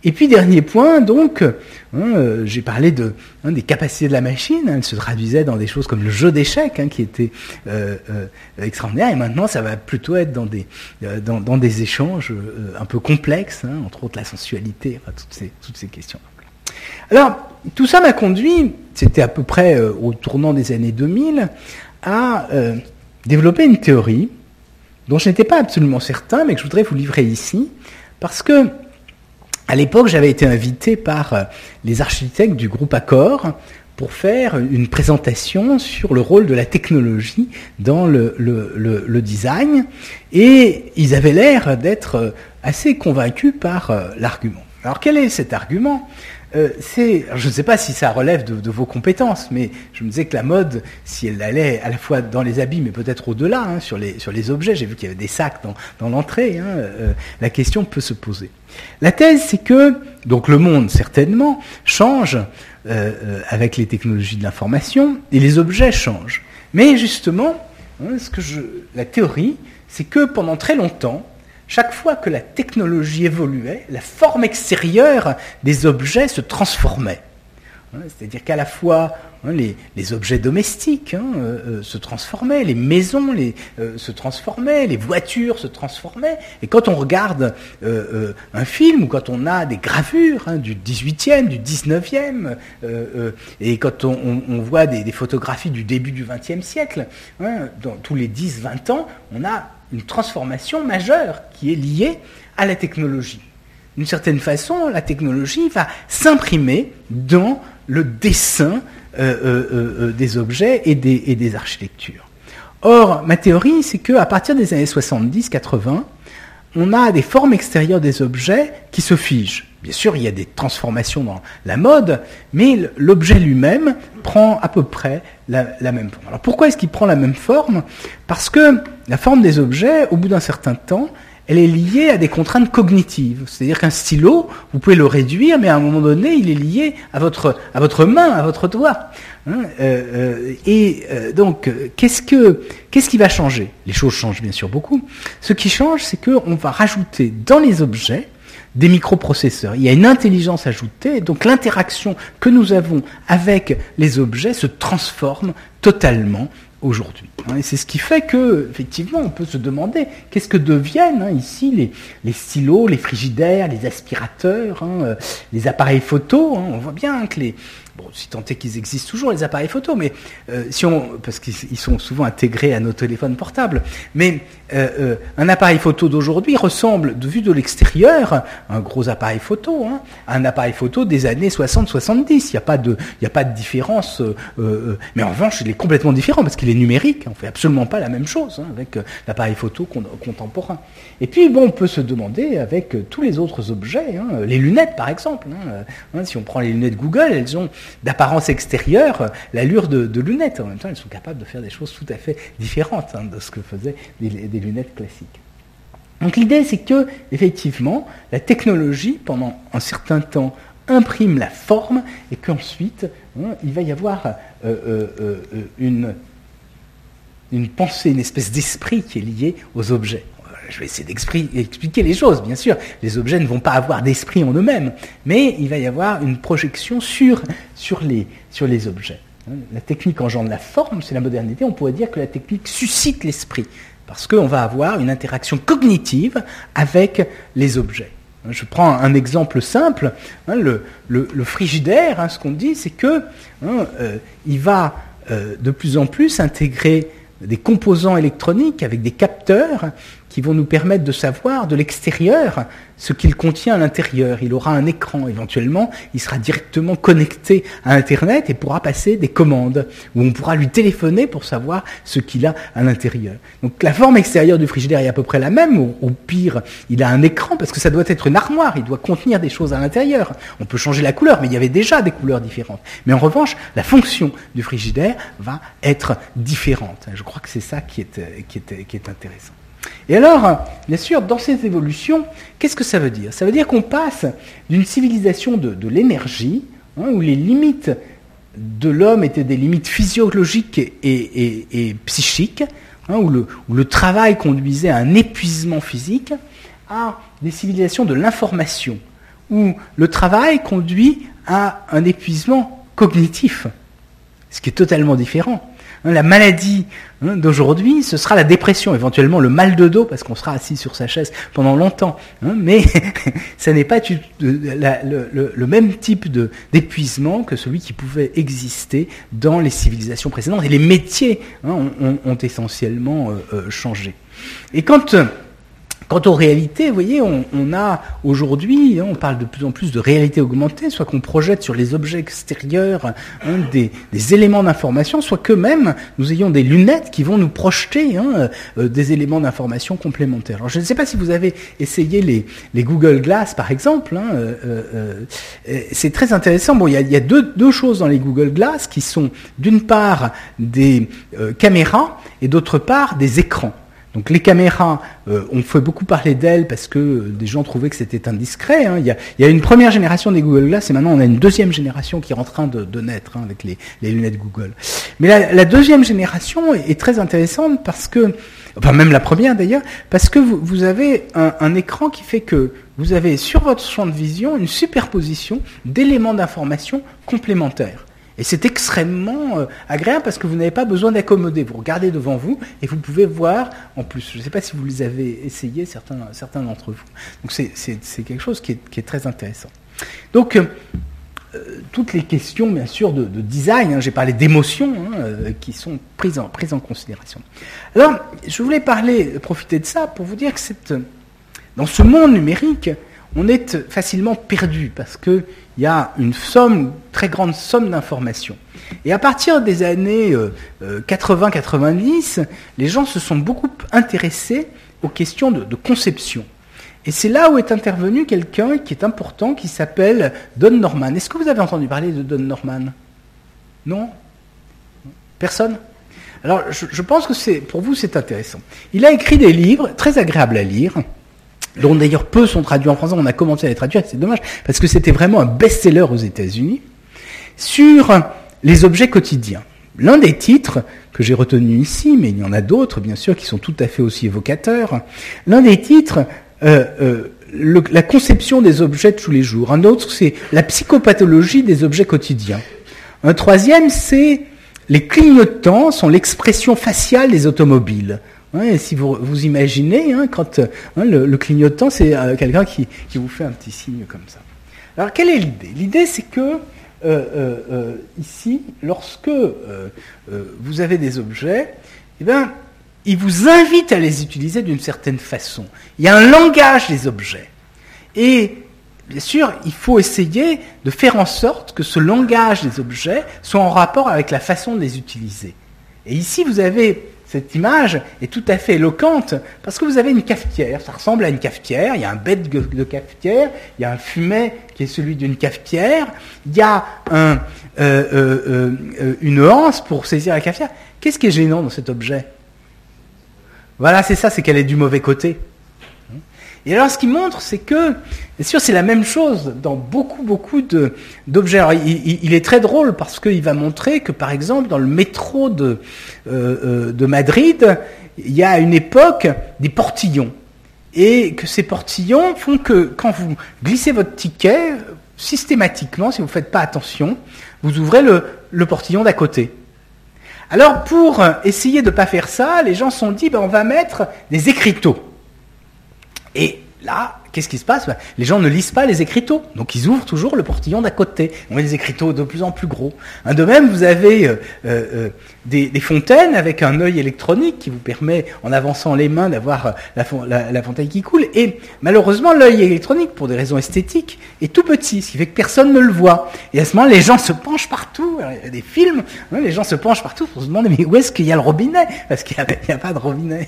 Et puis dernier point, donc, hein, euh, j'ai parlé de, hein, des capacités de la machine. Hein, elle se traduisait dans des choses comme le jeu d'échecs, qui était euh, euh, extraordinaire. Et maintenant, ça va plutôt être dans des, dans, des échanges un peu complexes, entre autres la sensualité, toutes ces, toutes ces questions. Alors, tout ça m'a conduit, c'était à peu près au tournant des années 2000, à développer une théorie dont je n'étais pas absolument certain, mais que je voudrais vous livrer ici, parce que à l'époque, j'avais été invité par euh, les architectes du groupe Accor pour faire une présentation sur le rôle de la technologie dans le, design, et ils avaient l'air d'être euh, assez convaincus par euh, l'argument. Alors quel est cet argument? Euh, c'est, je ne sais pas si ça relève de, vos compétences, mais je me disais que la mode, si elle allait à la fois dans les habits, mais peut-être au-delà, hein, sur, les, objets, j'ai vu qu'il y avait des sacs dans, l'entrée, hein, euh, la question peut se poser. La thèse, c'est que, donc le monde certainement, change euh, avec les technologies de l'information, et les objets changent. Mais justement, hein, ce que la théorie, c'est que pendant très longtemps, chaque fois que la technologie évoluait, la forme extérieure des objets se transformait. Hein, c'est-à-dire qu'à la fois hein, les, objets domestiques hein, euh, euh, se transformaient, les maisons euh, se transformaient, les voitures se transformaient. Et quand on regarde un film ou quand on a des gravures du 18e, du 19e, et quand on, voit des, photographies du début du 20e siècle, tous les 10-20 ans, on a une transformation majeure qui est liée à la technologie. D'une certaine façon, la technologie va s'imprimer dans le dessin euh, euh, euh, des objets et des, et des, architectures. Or, ma théorie, c'est qu'à partir des années 70-80, on a des formes extérieures des objets qui se figent. Bien sûr, il y a des transformations dans la mode, mais l'objet lui-même prend à peu près la, même forme. Alors pourquoi est-ce qu'il prend la même forme? Parce que la forme des objets, au bout d'un certain temps, elle est liée à des contraintes cognitives. C'est-à-dire qu'un stylo, vous pouvez le réduire, mais à un moment donné, il est lié à votre, à votre main, à votre doigt. Hein, euh, euh, et euh, donc, qu'est-ce, que, qu'est-ce qui va changer? Les choses changent bien sûr beaucoup. Ce qui change, c'est qu'on va rajouter dans les objets des microprocesseurs. Il y a une intelligence ajoutée, donc l'interaction que nous avons avec les objets se transforme totalement aujourd'hui. Hein, et c'est ce qui fait que, effectivement, on peut se demander qu'est-ce que deviennent hein, ici les, les, stylos, les frigidaires, les aspirateurs, hein, les appareils photo. on voit bien que les, Bon, si tant est qu'ils existent toujours, les appareils photo, mais euh, si on, parce qu'ils sont souvent intégrés à nos téléphones portables, mais euh, euh, un appareil photo d'aujourd'hui ressemble, de vue de l'extérieur, un gros appareil photo, hein, à un appareil photo des années 60-70. Il n'y a pas de, il a pas de différence, mais en revanche, il est complètement différent parce qu'il est numérique. On fait absolument pas la même chose hein, avec l'appareil photo contemporain. Et puis, bon, on peut se demander avec tous les autres objets, hein, les lunettes par exemple. si on prend les lunettes Google, elles ont d'apparence extérieure l'allure de, lunettes. En même temps, elles sont capables de faire des choses tout à fait différentes hein, de ce que faisaient des, lunettes classiques. Donc l'idée, c'est que, effectivement, la technologie, pendant un certain temps, imprime la forme et qu'ensuite, hein, il va y avoir euh, euh, euh, une, une pensée, une espèce d'esprit qui est lié aux objets je vais essayer d'expliquer les choses, bien sûr. Les objets ne vont pas avoir d'esprit en eux-mêmes, mais il va y avoir une projection sur, sur, les, sur les objets. La technique engendre la forme, c'est la modernité. On pourrait dire que la technique suscite l'esprit, parce qu'on va avoir une interaction cognitive avec les objets. Je prends un exemple simple. Hein, le, frigidaire, hein, ce qu'on dit, c'est que hein, euh, va euh, de plus en plus intégrer des composants électroniques avec des capteurs qui vont nous permettre de savoir de l'extérieur ce qu'il contient à l'intérieur. Il aura un écran éventuellement, il sera directement connecté à Internet et pourra passer des commandes, où on pourra lui téléphoner pour savoir ce qu'il a à l'intérieur. Donc la forme extérieure du frigidaire est à peu près la même, ou au pire, il a un écran, parce que ça doit être une armoire, il doit contenir des choses à l'intérieur. On peut changer la couleur, mais il y avait déjà des couleurs différentes. Mais en revanche, la fonction du frigidaire va être différente. Je crois que c'est ça qui est, qui est intéressant. Et alors, bien sûr, dans ces évolutions, qu'est-ce que ça veut dire? Ça veut dire qu'on passe d'une civilisation de, l'énergie, hein, où les limites de l'homme étaient des limites physiologiques et, psychiques, hein, où, le, où, le, travail conduisait à un épuisement physique, à des civilisations de l'information, où le travail conduit à un épuisement cognitif, ce qui est totalement différent. Hein, la maladie hein, d'aujourd'hui, ce sera la dépression, éventuellement le mal de dos, parce qu'on sera assis sur sa chaise pendant longtemps. Hein, mais ce n'est pas le, même type d'épuisement que celui qui pouvait exister dans les civilisations précédentes. Et les métiers ont, essentiellement euh, euh, changé. Et quand Quant aux réalités, vous voyez, on, a aujourd'hui, hein, on parle de plus en plus de réalité augmentée, soit qu'on projette sur les objets extérieurs hein, des, éléments d'information, soit que même nous ayons des lunettes qui vont nous projeter hein, euh, des éléments d'information complémentaires. Alors je ne sais pas si vous avez essayé les, Google Glass, par exemple. Euh, euh, c'est très intéressant. Bon, il y a, deux, deux, choses dans les Google Glass qui sont d'une part des caméras et d'autre part des écrans. Donc les caméras, euh, on fait beaucoup parler d'elles parce que euh, des gens trouvaient que c'était indiscret. Hein. Il, y a, une première génération des Google Glass et maintenant on a une deuxième génération qui est en train de, naître hein, avec les, lunettes Google. Mais la, deuxième génération est, très intéressante parce que, enfin même la première d'ailleurs, parce que vous, avez un écran qui fait que vous avez sur votre champ de vision une superposition d'éléments d'information complémentaires. Et c'est extrêmement euh, agréable parce que vous n'avez pas besoin d'accommoder. Vous regardez devant vous et vous pouvez voir en plus. Je ne sais pas si vous les avez essayés, certains, d'entre vous. Donc c'est quelque chose qui est, très intéressant. Donc euh, euh, toutes les questions, bien sûr, de, design, hein, j'ai parlé d'émotions hein, qui sont prises en, prises en considération. Alors, je voulais parler, profiter de ça pour vous dire que dans ce monde numérique, on est facilement perdu parce qu'il y a une somme, très grande somme d'informations. Et à partir des années 80-90, euh, euh, les gens se sont beaucoup intéressés aux questions de, conception. Et c'est là où est intervenu quelqu'un qui est important, qui s'appelle Don Norman. Est-ce que vous avez entendu parler de Don Norman? Non? Personne? Alors, je, pense que pour vous, c'est intéressant. Il a écrit des livres très agréables à lire dont d'ailleurs peu sont traduits en français. On a commencé à les traduire, c'est dommage, parce que c'était vraiment un best-seller aux États-Unis, sur les objets quotidiens. L'un des titres que j'ai retenu ici, mais il y en a d'autres, bien sûr, qui sont tout à fait aussi évocateurs, l'un des titres, euh, euh, la conception des objets de tous les jours. Un autre, c'est la psychopathologie des objets quotidiens. Un troisième, c'est les clignotants sont l'expression faciale des automobiles si vous, vous imaginez, hein, quand hein, le, clignotant, c'est euh, quelqu'un qui, vous fait un petit signe comme ça. Alors, quelle est l'idée? L'idée, c'est que euh, euh, ici, lorsque vous avez des objets, eh bien, il vous invite à les utiliser d'une certaine façon. Il y a un langage des objets. Et bien sûr, il faut essayer de faire en sorte que ce langage des objets soit en rapport avec la façon de les utiliser. Et ici, vous avez cette image est tout à fait éloquente parce que vous avez une cafetière, ça ressemble à une cafetière, il y a un bête de cafetière, il y a un fumet qui est celui d'une cafetière, il y a euh, euh, euh, une anse pour saisir la cafetière. Qu'est-ce qui est gênant dans cet objet? Voilà, c'est ça, c'est qu'elle est du mauvais côté. Et alors, ce qu'il montre, c'est que, bien sûr, c'est la même chose dans beaucoup, beaucoup d'objets. Alors, il, est très drôle parce qu'il va montrer que, par exemple, dans le métro de, euh, euh, de Madrid, il y a à une époque des portillons. Et que ces portillons font que, quand vous glissez votre ticket, systématiquement, si vous ne faites pas attention, vous ouvrez le, le portillon d'à côté. Alors, pour essayer de ne pas faire ça, les gens se sont dit, ben, on va mettre des écriteaux. Et là, qu'est-ce qui se passe ben, Les gens ne lisent pas les écriteaux, donc ils ouvrent toujours le portillon d'à côté. On met des écriteaux de plus en plus gros. Hein, de même, vous avez euh, euh, des, fontaines avec un œil électronique qui vous permet, en avançant les mains, d'avoir la, fontaine qui coule. Et malheureusement, l'œil électronique, pour des raisons esthétiques, est tout petit, ce qui fait que personne ne le voit. Et à ce moment, les gens se penchent partout. il y a des films, hein, les gens se penchent partout pour se demander mais où est-ce qu'il y a le robinet? Parce qu'il n'y a, pas de robinet.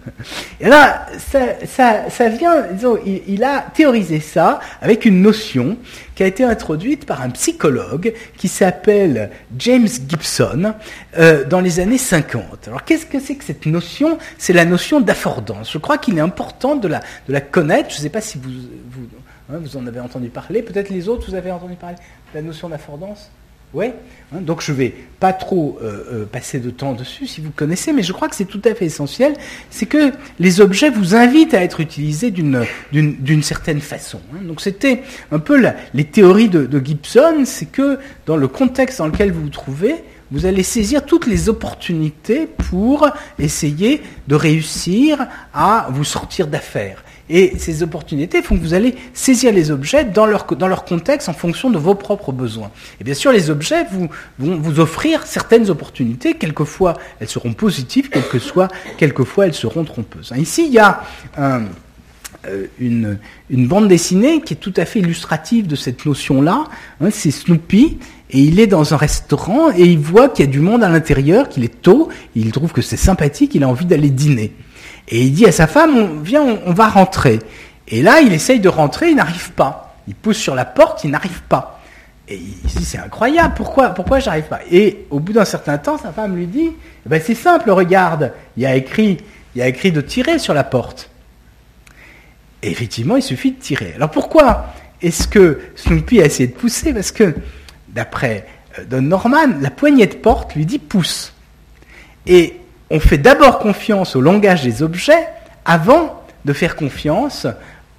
et là, ça, vient, disons, a théorisé ça avec une notion qui a été introduite par un psychologue qui s'appelle James Gibson euh, dans les années 50. Alors qu'est-ce que c'est que cette notion? C'est la notion d'affordance. Je crois qu'il est important de la, de la connaître. Je ne sais pas si vous, vous, hein, vous en avez entendu parler. Peut-être les autres, vous avez entendu parler de la notion d'affordance? Oui, hein, donc je ne vais pas trop euh, euh, passer de temps dessus si vous connaissez, mais je crois que c'est tout à fait essentiel, c'est que les objets vous invitent à être utilisés d'une certaine façon. Hein. Donc c'était un peu les théories de, de Gibson, c'est que dans le contexte dans lequel vous vous trouvez, vous allez saisir toutes les opportunités pour essayer de réussir à vous sortir d'affaires. Et ces opportunités font que vous allez saisir les objets dans leur, contexte en fonction de vos propres besoins. Et bien sûr, les objets vous, vont vous offrir certaines opportunités. Quelquefois, elles seront positives, quelquefois, elles seront trompeuses. Ici, il y a euh, une, une, bande dessinée qui est tout à fait illustrative de cette notion-là. Hein, c'est Snoopy. Et il est dans un restaurant et il voit qu'il y a du monde à l'intérieur, qu'il est tôt, il trouve que c'est sympathique, il a envie d'aller dîner. Et il dit à sa femme, on, viens, on, va rentrer. Et là, il essaye de rentrer, il n'arrive pas. Il pousse sur la porte, il n'arrive pas. Et il dit, c'est incroyable, pourquoi, pourquoi j'arrive pas? Et au bout d'un certain temps, sa femme lui dit, eh ben, c'est simple, regarde, il y a écrit, il a écrit de tirer sur la porte. Et effectivement, il suffit de tirer. Alors pourquoi est-ce que Snoopy a essayé de pousser? Parce que, d'après euh, Don Norman, la poignée de porte lui dit pousse. Et on fait d'abord confiance au langage des objets avant de faire confiance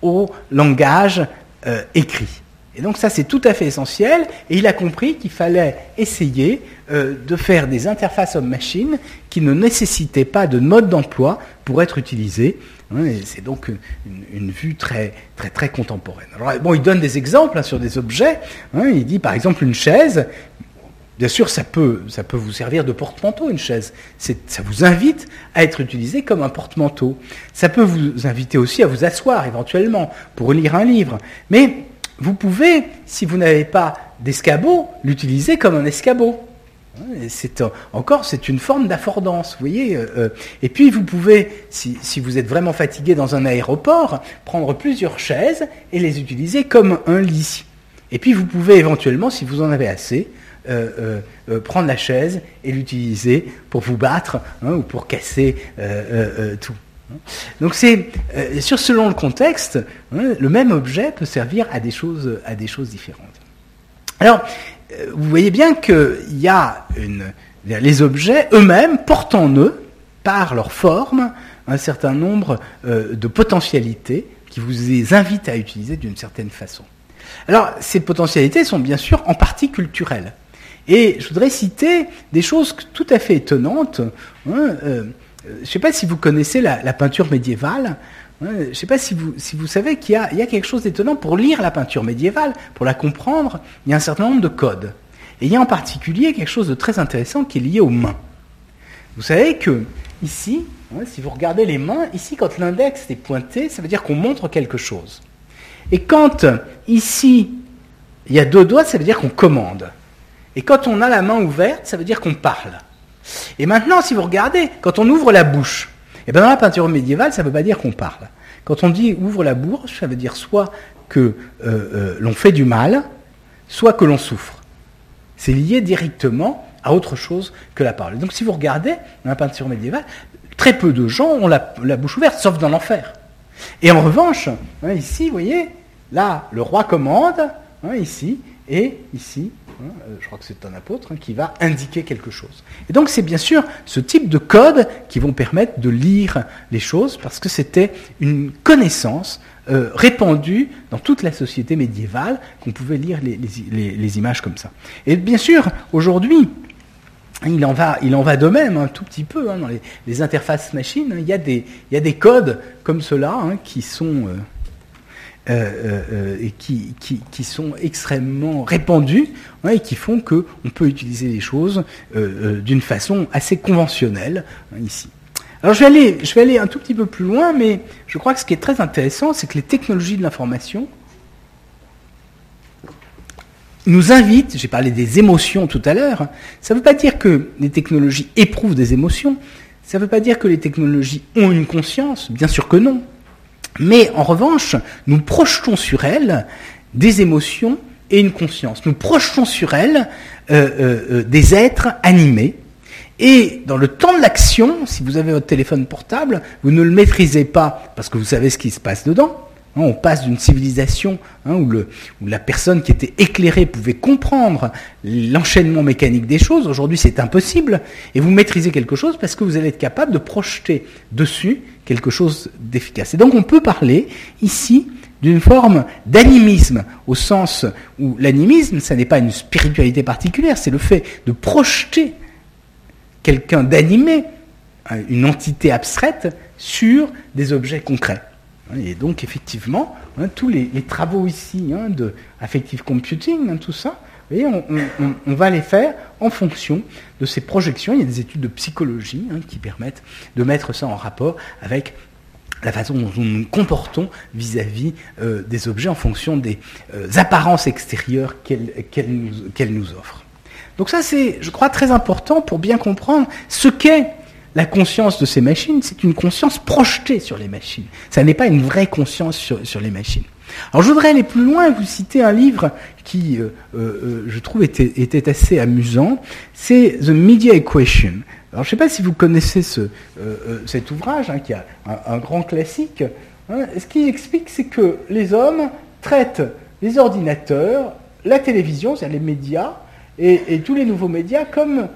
au langage euh, écrit. Et donc ça c'est tout à fait essentiel, et il a compris qu'il fallait essayer euh, de faire des interfaces homme-machine qui ne nécessitaient pas de mode d'emploi pour être utilisées. Hein, c'est donc une, vue très, contemporaine. Alors, bon, il donne des exemples hein, sur des objets. Hein. il dit par exemple une chaise, Bien sûr, ça peut, vous servir de porte-manteau, une chaise. Ça vous invite à être utilisé comme un porte-manteau. Ça peut vous inviter aussi à vous asseoir éventuellement pour lire un livre. Mais vous pouvez, si vous n'avez pas d'escabeau, l'utiliser comme un escabeau. C'est encore, c'est une forme d'affordance, vous voyez. Euh, euh. et puis vous pouvez, si, vous êtes vraiment fatigué dans un aéroport, prendre plusieurs chaises et les utiliser comme un lit. Et puis vous pouvez éventuellement, si vous en avez assez, euh, euh, euh, prendre la chaise et l'utiliser pour vous battre hein, ou pour casser tout. Donc c'est sur selon le contexte, hein, le même objet peut servir à des choses, à des choses différentes. Alors, vous voyez bien qu'il y a les objets eux-mêmes portent en eux, par leur forme, un certain nombre de potentialités qui vous invitent à utiliser d'une certaine façon. Alors, ces potentialités sont bien sûr en partie culturelles. Et je voudrais citer des choses tout à fait étonnantes. Hein, euh, je ne sais pas si vous connaissez la, peinture médiévale. Hein, je ne sais pas si vous, savez qu'il y, y, a quelque chose d'étonnant. Pour lire la peinture médiévale, pour la comprendre, il y a un certain nombre de codes. Et il y a en particulier quelque chose de très intéressant qui est lié aux mains. Vous savez que ici, hein, si vous regardez les mains, ici quand l'index est pointé, ça veut dire qu'on montre quelque chose. Et quand ici il y a deux doigts, ça veut dire qu'on commande. Et quand on a la main ouverte, ça veut dire qu'on parle. Et maintenant, si vous regardez, quand on ouvre la bouche, eh bien dans la peinture médiévale, ça ne veut pas dire qu'on parle. Quand on dit ouvre la bouche, ça veut dire soit que euh, euh, l'on fait du mal, soit que l'on souffre. C'est lié directement à autre chose que la parole. Donc si vous regardez dans la peinture médiévale, très peu de gens ont la, bouche ouverte, sauf dans l'enfer. Et en revanche, hein, ici, vous voyez, là, le roi commande, hein, ici, et ici, je crois que c'est un apôtre, hein, qui va indiquer quelque chose. Et donc c'est bien sûr ce type de codes qui vont permettre de lire les choses, parce que c'était une connaissance euh, répandue dans toute la société médiévale, qu'on pouvait lire les, images comme ça. Et bien sûr, aujourd'hui, il en va, il en va de même un tout petit peu hein, dans les, interfaces machines. Il y, a des, il y, a des, codes comme cela qui sont, euh, et qui, sont extrêmement répandus et qui font qu'on peut utiliser les choses d'une façon assez conventionnelle hein, ici. Alors je vais, aller, je vais aller un tout petit peu plus loin, mais je crois que ce qui est très intéressant, c'est que les technologies de l'information nous invitent, j'ai parlé des émotions tout à l'heure, ça ne veut pas dire que les technologies éprouvent des émotions, ça ne veut pas dire que les technologies ont une conscience, bien sûr que non. Mais en revanche, nous projetons sur elles des émotions et une conscience. Nous projetons sur elles euh, euh, euh, des êtres animés et dans le temps de l'action, si vous avez votre téléphone portable, vous ne le maîtrisez pas parce que vous savez ce qui se passe dedans. Hein, on passe d'une civilisation hein, où, la personne qui était éclairée pouvait comprendre l'enchaînement mécanique des choses. Aujourd'hui, c'est impossible. Et vous maîtrisez quelque chose parce que vous allez être capable de projeter dessus quelque chose d'efficace. Et donc, on peut parler ici d'une forme d'animisme, au sens où l'animisme, ça n'est pas une spiritualité particulière, c'est le fait de projeter quelqu'un d'animé, hein, une entité abstraite, sur des objets concrets. Et donc, effectivement, hein, tous les, travaux ici hein, de affective computing, tout ça, on, on, va les faire en fonction de ces projections. Il y a des études de psychologie qui permettent de mettre ça en rapport avec la façon dont nous nous comportons vis-à-vis euh, des objets en fonction des euh, apparences extérieures qu'elles nous offrent. Donc ça, c'est, je crois, très important pour bien comprendre ce qu'est la conscience de ces machines. C'est une conscience projetée sur les machines. Ça n'est pas une vraie conscience sur, les machines. Alors je voudrais aller plus loin et vous citer un livre qui, euh, euh, euh, je trouve, était, assez amusant. C'est The Media Equation. Alors je ne sais pas si vous connaissez ce, cet ouvrage, hein, qui est un, grand classique. Hein. Ce qui explique, c'est que les hommes traitent les ordinateurs, la télévision, c'est-à-dire les médias, et, tous les nouveaux médias comme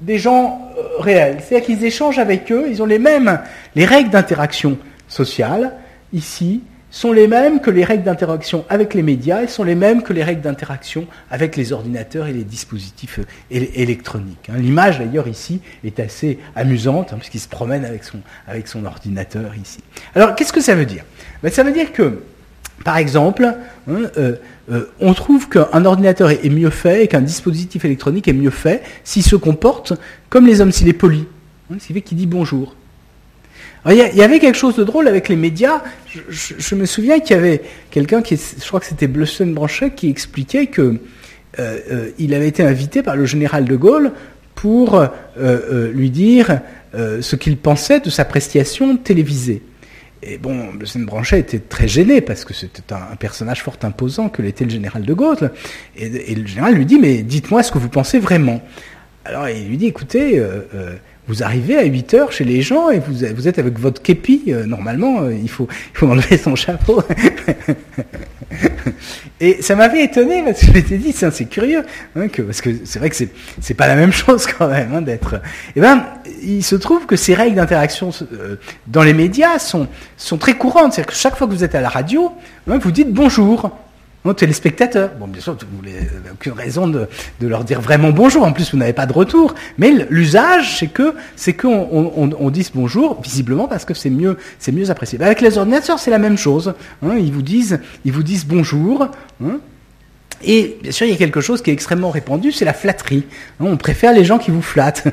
des gens euh, réels. C'est-à-dire qu'ils échangent avec eux, ils ont les mêmes, les règles d'interaction sociale, ici, sont les mêmes que les règles d'interaction avec les médias et sont les mêmes que les règles d'interaction avec les ordinateurs et les dispositifs euh, électroniques. Hein. L'image d'ailleurs ici est assez amusante hein, puisqu'il se promène avec son, avec son ordinateur ici. Alors qu'est-ce que ça veut dire? Ben, Ça veut dire que, par exemple, hein, euh, euh, on trouve qu'un ordinateur est, mieux fait et qu'un dispositif électronique est mieux fait s'il se comporte comme les hommes, s'il est poli, hein, s'il fait qu'il dit bonjour. Il y, avait quelque chose de drôle avec les médias. Je, me souviens qu'il y avait quelqu'un qui, je crois que c'était Bleusen Branchet, qui expliquait que euh, avait été invité par le général de Gaulle pour lui dire ce qu'il pensait de sa prestation télévisée. Et bon, le Seine Branchet était très gêné parce que c'était un, personnage fort imposant que l'était le général de Gaulle. Et, le général lui dit, mais dites-moi ce que vous pensez vraiment. Alors il lui dit, écoutez, euh, euh, vous arrivez à 8 heures chez les gens et vous, êtes avec votre képi, euh, normalement, il, faut, il faut enlever son chapeau. et ça m'avait étonné parce que je m'étais dit, c'est curieux, hein, parce que c'est vrai que c'est pas la même chose quand même hein, d'être. Et eh ben, il se trouve que ces règles d'interaction dans les médias sont, sont très courantes. C'est-à-dire que chaque fois que vous êtes à la radio, hein, vous dites bonjour aux téléspectateurs. Bon, bien sûr, vous n'avez aucune raison de, leur dire vraiment bonjour. En plus, vous n'avez pas de retour. Mais l'usage, c'est que c'est qu'on on, dise bonjour, visiblement parce que c'est mieux, c'est mieux apprécié. Bah, avec les ordinateurs, c'est la même chose. Hein. ils vous disent, ils vous disent bonjour. Hein. Et bien sûr, il y a quelque chose qui est extrêmement répandu, c'est la flatterie. Hein, on préfère les gens qui vous flattent.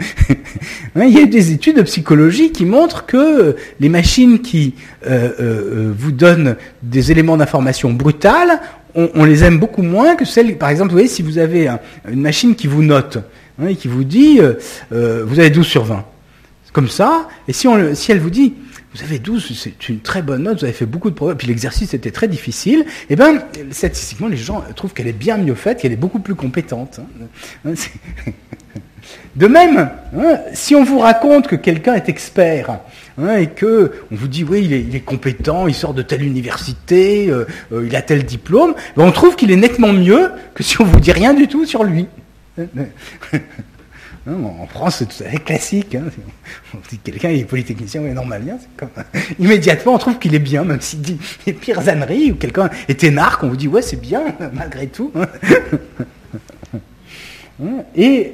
il y a des études de psychologie qui montrent que les machines qui euh, euh, vous donnent des éléments d'information brutales on, les aime beaucoup moins que celles, par exemple, vous voyez, si vous avez une machine qui vous note, hein, et qui vous dit, euh, euh, vous avez 12 sur 20. Comme ça, et si, elle vous dit, vous avez 12, c'est une très bonne note, vous avez fait beaucoup de progrès, puis l'exercice était très difficile, et eh bien, statistiquement, les gens trouvent qu'elle est bien mieux faite, qu'elle est beaucoup plus compétente. Hein. Hein, de même, si on vous raconte que quelqu'un est expert, Hein, et que on vous dit oui, il est, compétent, il sort de telle université, euh, euh, il a tel diplôme, ben, on trouve qu'il est nettement mieux que si on vous dit rien du tout sur lui. Hein, en France, c'est tout à fait classique. Hein. On dit quelqu'un est polytechnicien ou normalien, comme... immédiatement on trouve qu'il est bien, même s'il dit les pires âneries, ou quelqu'un est énarque, on vous dit ouais c'est bien malgré tout. Et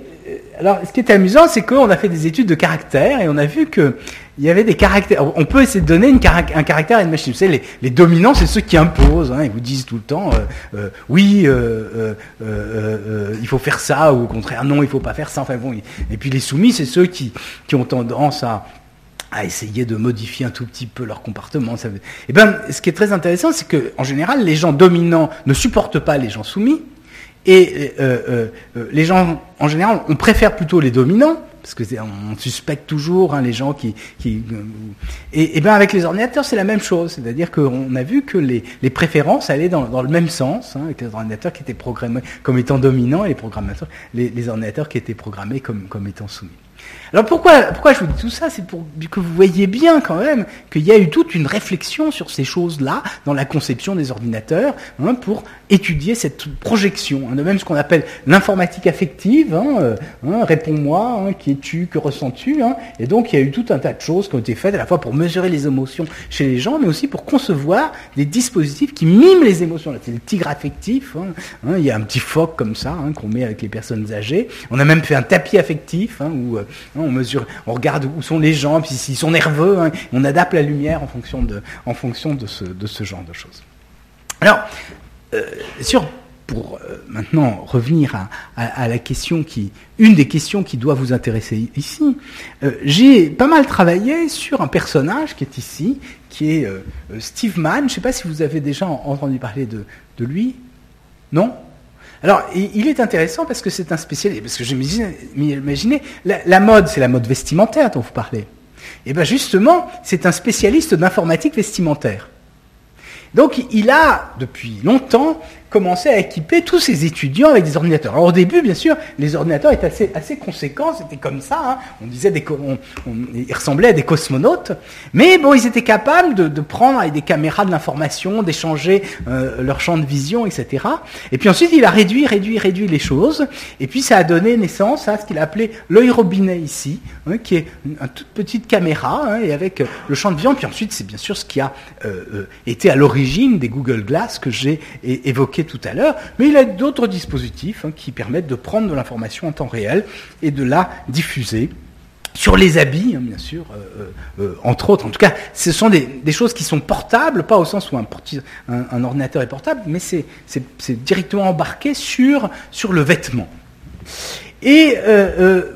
alors, ce qui est amusant, c'est qu'on a fait des études de caractère et on a vu que il y avait des caractères. On peut essayer de donner un caractère à une machine. Vous savez, les, dominants, c'est ceux qui imposent. Hein, ils vous disent tout le temps, euh, euh, oui, euh, il faut faire ça, ou au contraire, non, il faut pas faire ça. Enfin bon. Et puis les soumis, c'est ceux qui, ont tendance à, essayer de modifier un tout petit peu leur comportement. Et ben, ce qui est très intéressant, c'est que en général, les gens dominants ne supportent pas les gens soumis. Et les gens, en général, on préfère plutôt les dominants parce que on suspecte toujours hein, les gens qui, qui et, et ben avec les ordinateurs c'est la même chose, c'est-à-dire qu'on a vu que les, les préférences allaient dans, dans, le même sens hein, avec les ordinateurs qui étaient programmés comme étant dominants et les programmateurs, les, les ordinateurs qui étaient programmés comme, comme étant soumis. Alors pourquoi, pourquoi je vous dis tout ça? C'est pour que vous voyez bien quand même qu'il y a eu toute une réflexion sur ces choses-là dans la conception des ordinateurs hein, pour étudier cette projection. Hein, de même ce qu'on appelle l'informatique affective. Hein, euh, hein Réponds-moi, hein, qui es-tu, que ressens-tu Et donc il y a eu tout un tas de choses qui ont été faites à la fois pour mesurer les émotions chez les gens, mais aussi pour concevoir des dispositifs qui miment les émotions. C'est le tigre affectif. il y a un petit phoque comme ça qu'on met avec les personnes âgées. On a même fait un tapis affectif où euh, on mesure, on regarde où sont les gens, puis s'ils sont nerveux, hein, on adapte la lumière en fonction de, ce, genre de choses. Alors, euh, sur, pour euh, maintenant revenir à, la question qui, une des questions qui doit vous intéresser ici, euh, j'ai pas mal travaillé sur un personnage qui est ici, qui est Steve Mann. Je ne sais pas si vous avez déjà entendu parler de lui. Non? Alors, il est intéressant parce que c'est un spécialiste, parce que je m'imaginais, la, la mode, c'est la mode vestimentaire dont vous parlez. Et bien justement, c'est un spécialiste d'informatique vestimentaire. Donc il a, depuis longtemps, commençait à équiper tous ses étudiants avec des ordinateurs. Alors au début, bien sûr, les ordinateurs étaient assez, assez conséquents, c'était comme ça, hein. on disait des, ils ressemblaient à des cosmonautes, mais bon, ils étaient capables de, prendre avec des caméras de l'information, d'échanger euh, leur champ de vision, etc. Et puis ensuite, il a réduit, réduit, réduit les choses, et puis ça a donné naissance à ce qu'il a appelé l'œil robinet ici, hein, qui est une, toute petite caméra, hein, et avec euh, le champ de vision, puis ensuite, c'est bien sûr ce qui a euh été à l'origine des Google Glass que j'ai évoqué tout à l'heure, mais il a d'autres dispositifs hein, qui permettent de prendre de l'information en temps réel et de la diffuser sur les habits, hein, bien sûr, euh, euh, euh, entre autres. En tout cas, ce sont des, choses qui sont portables, pas au sens où un, ordinateur est portable, mais c'est directement embarqué sur, sur le vêtement. Et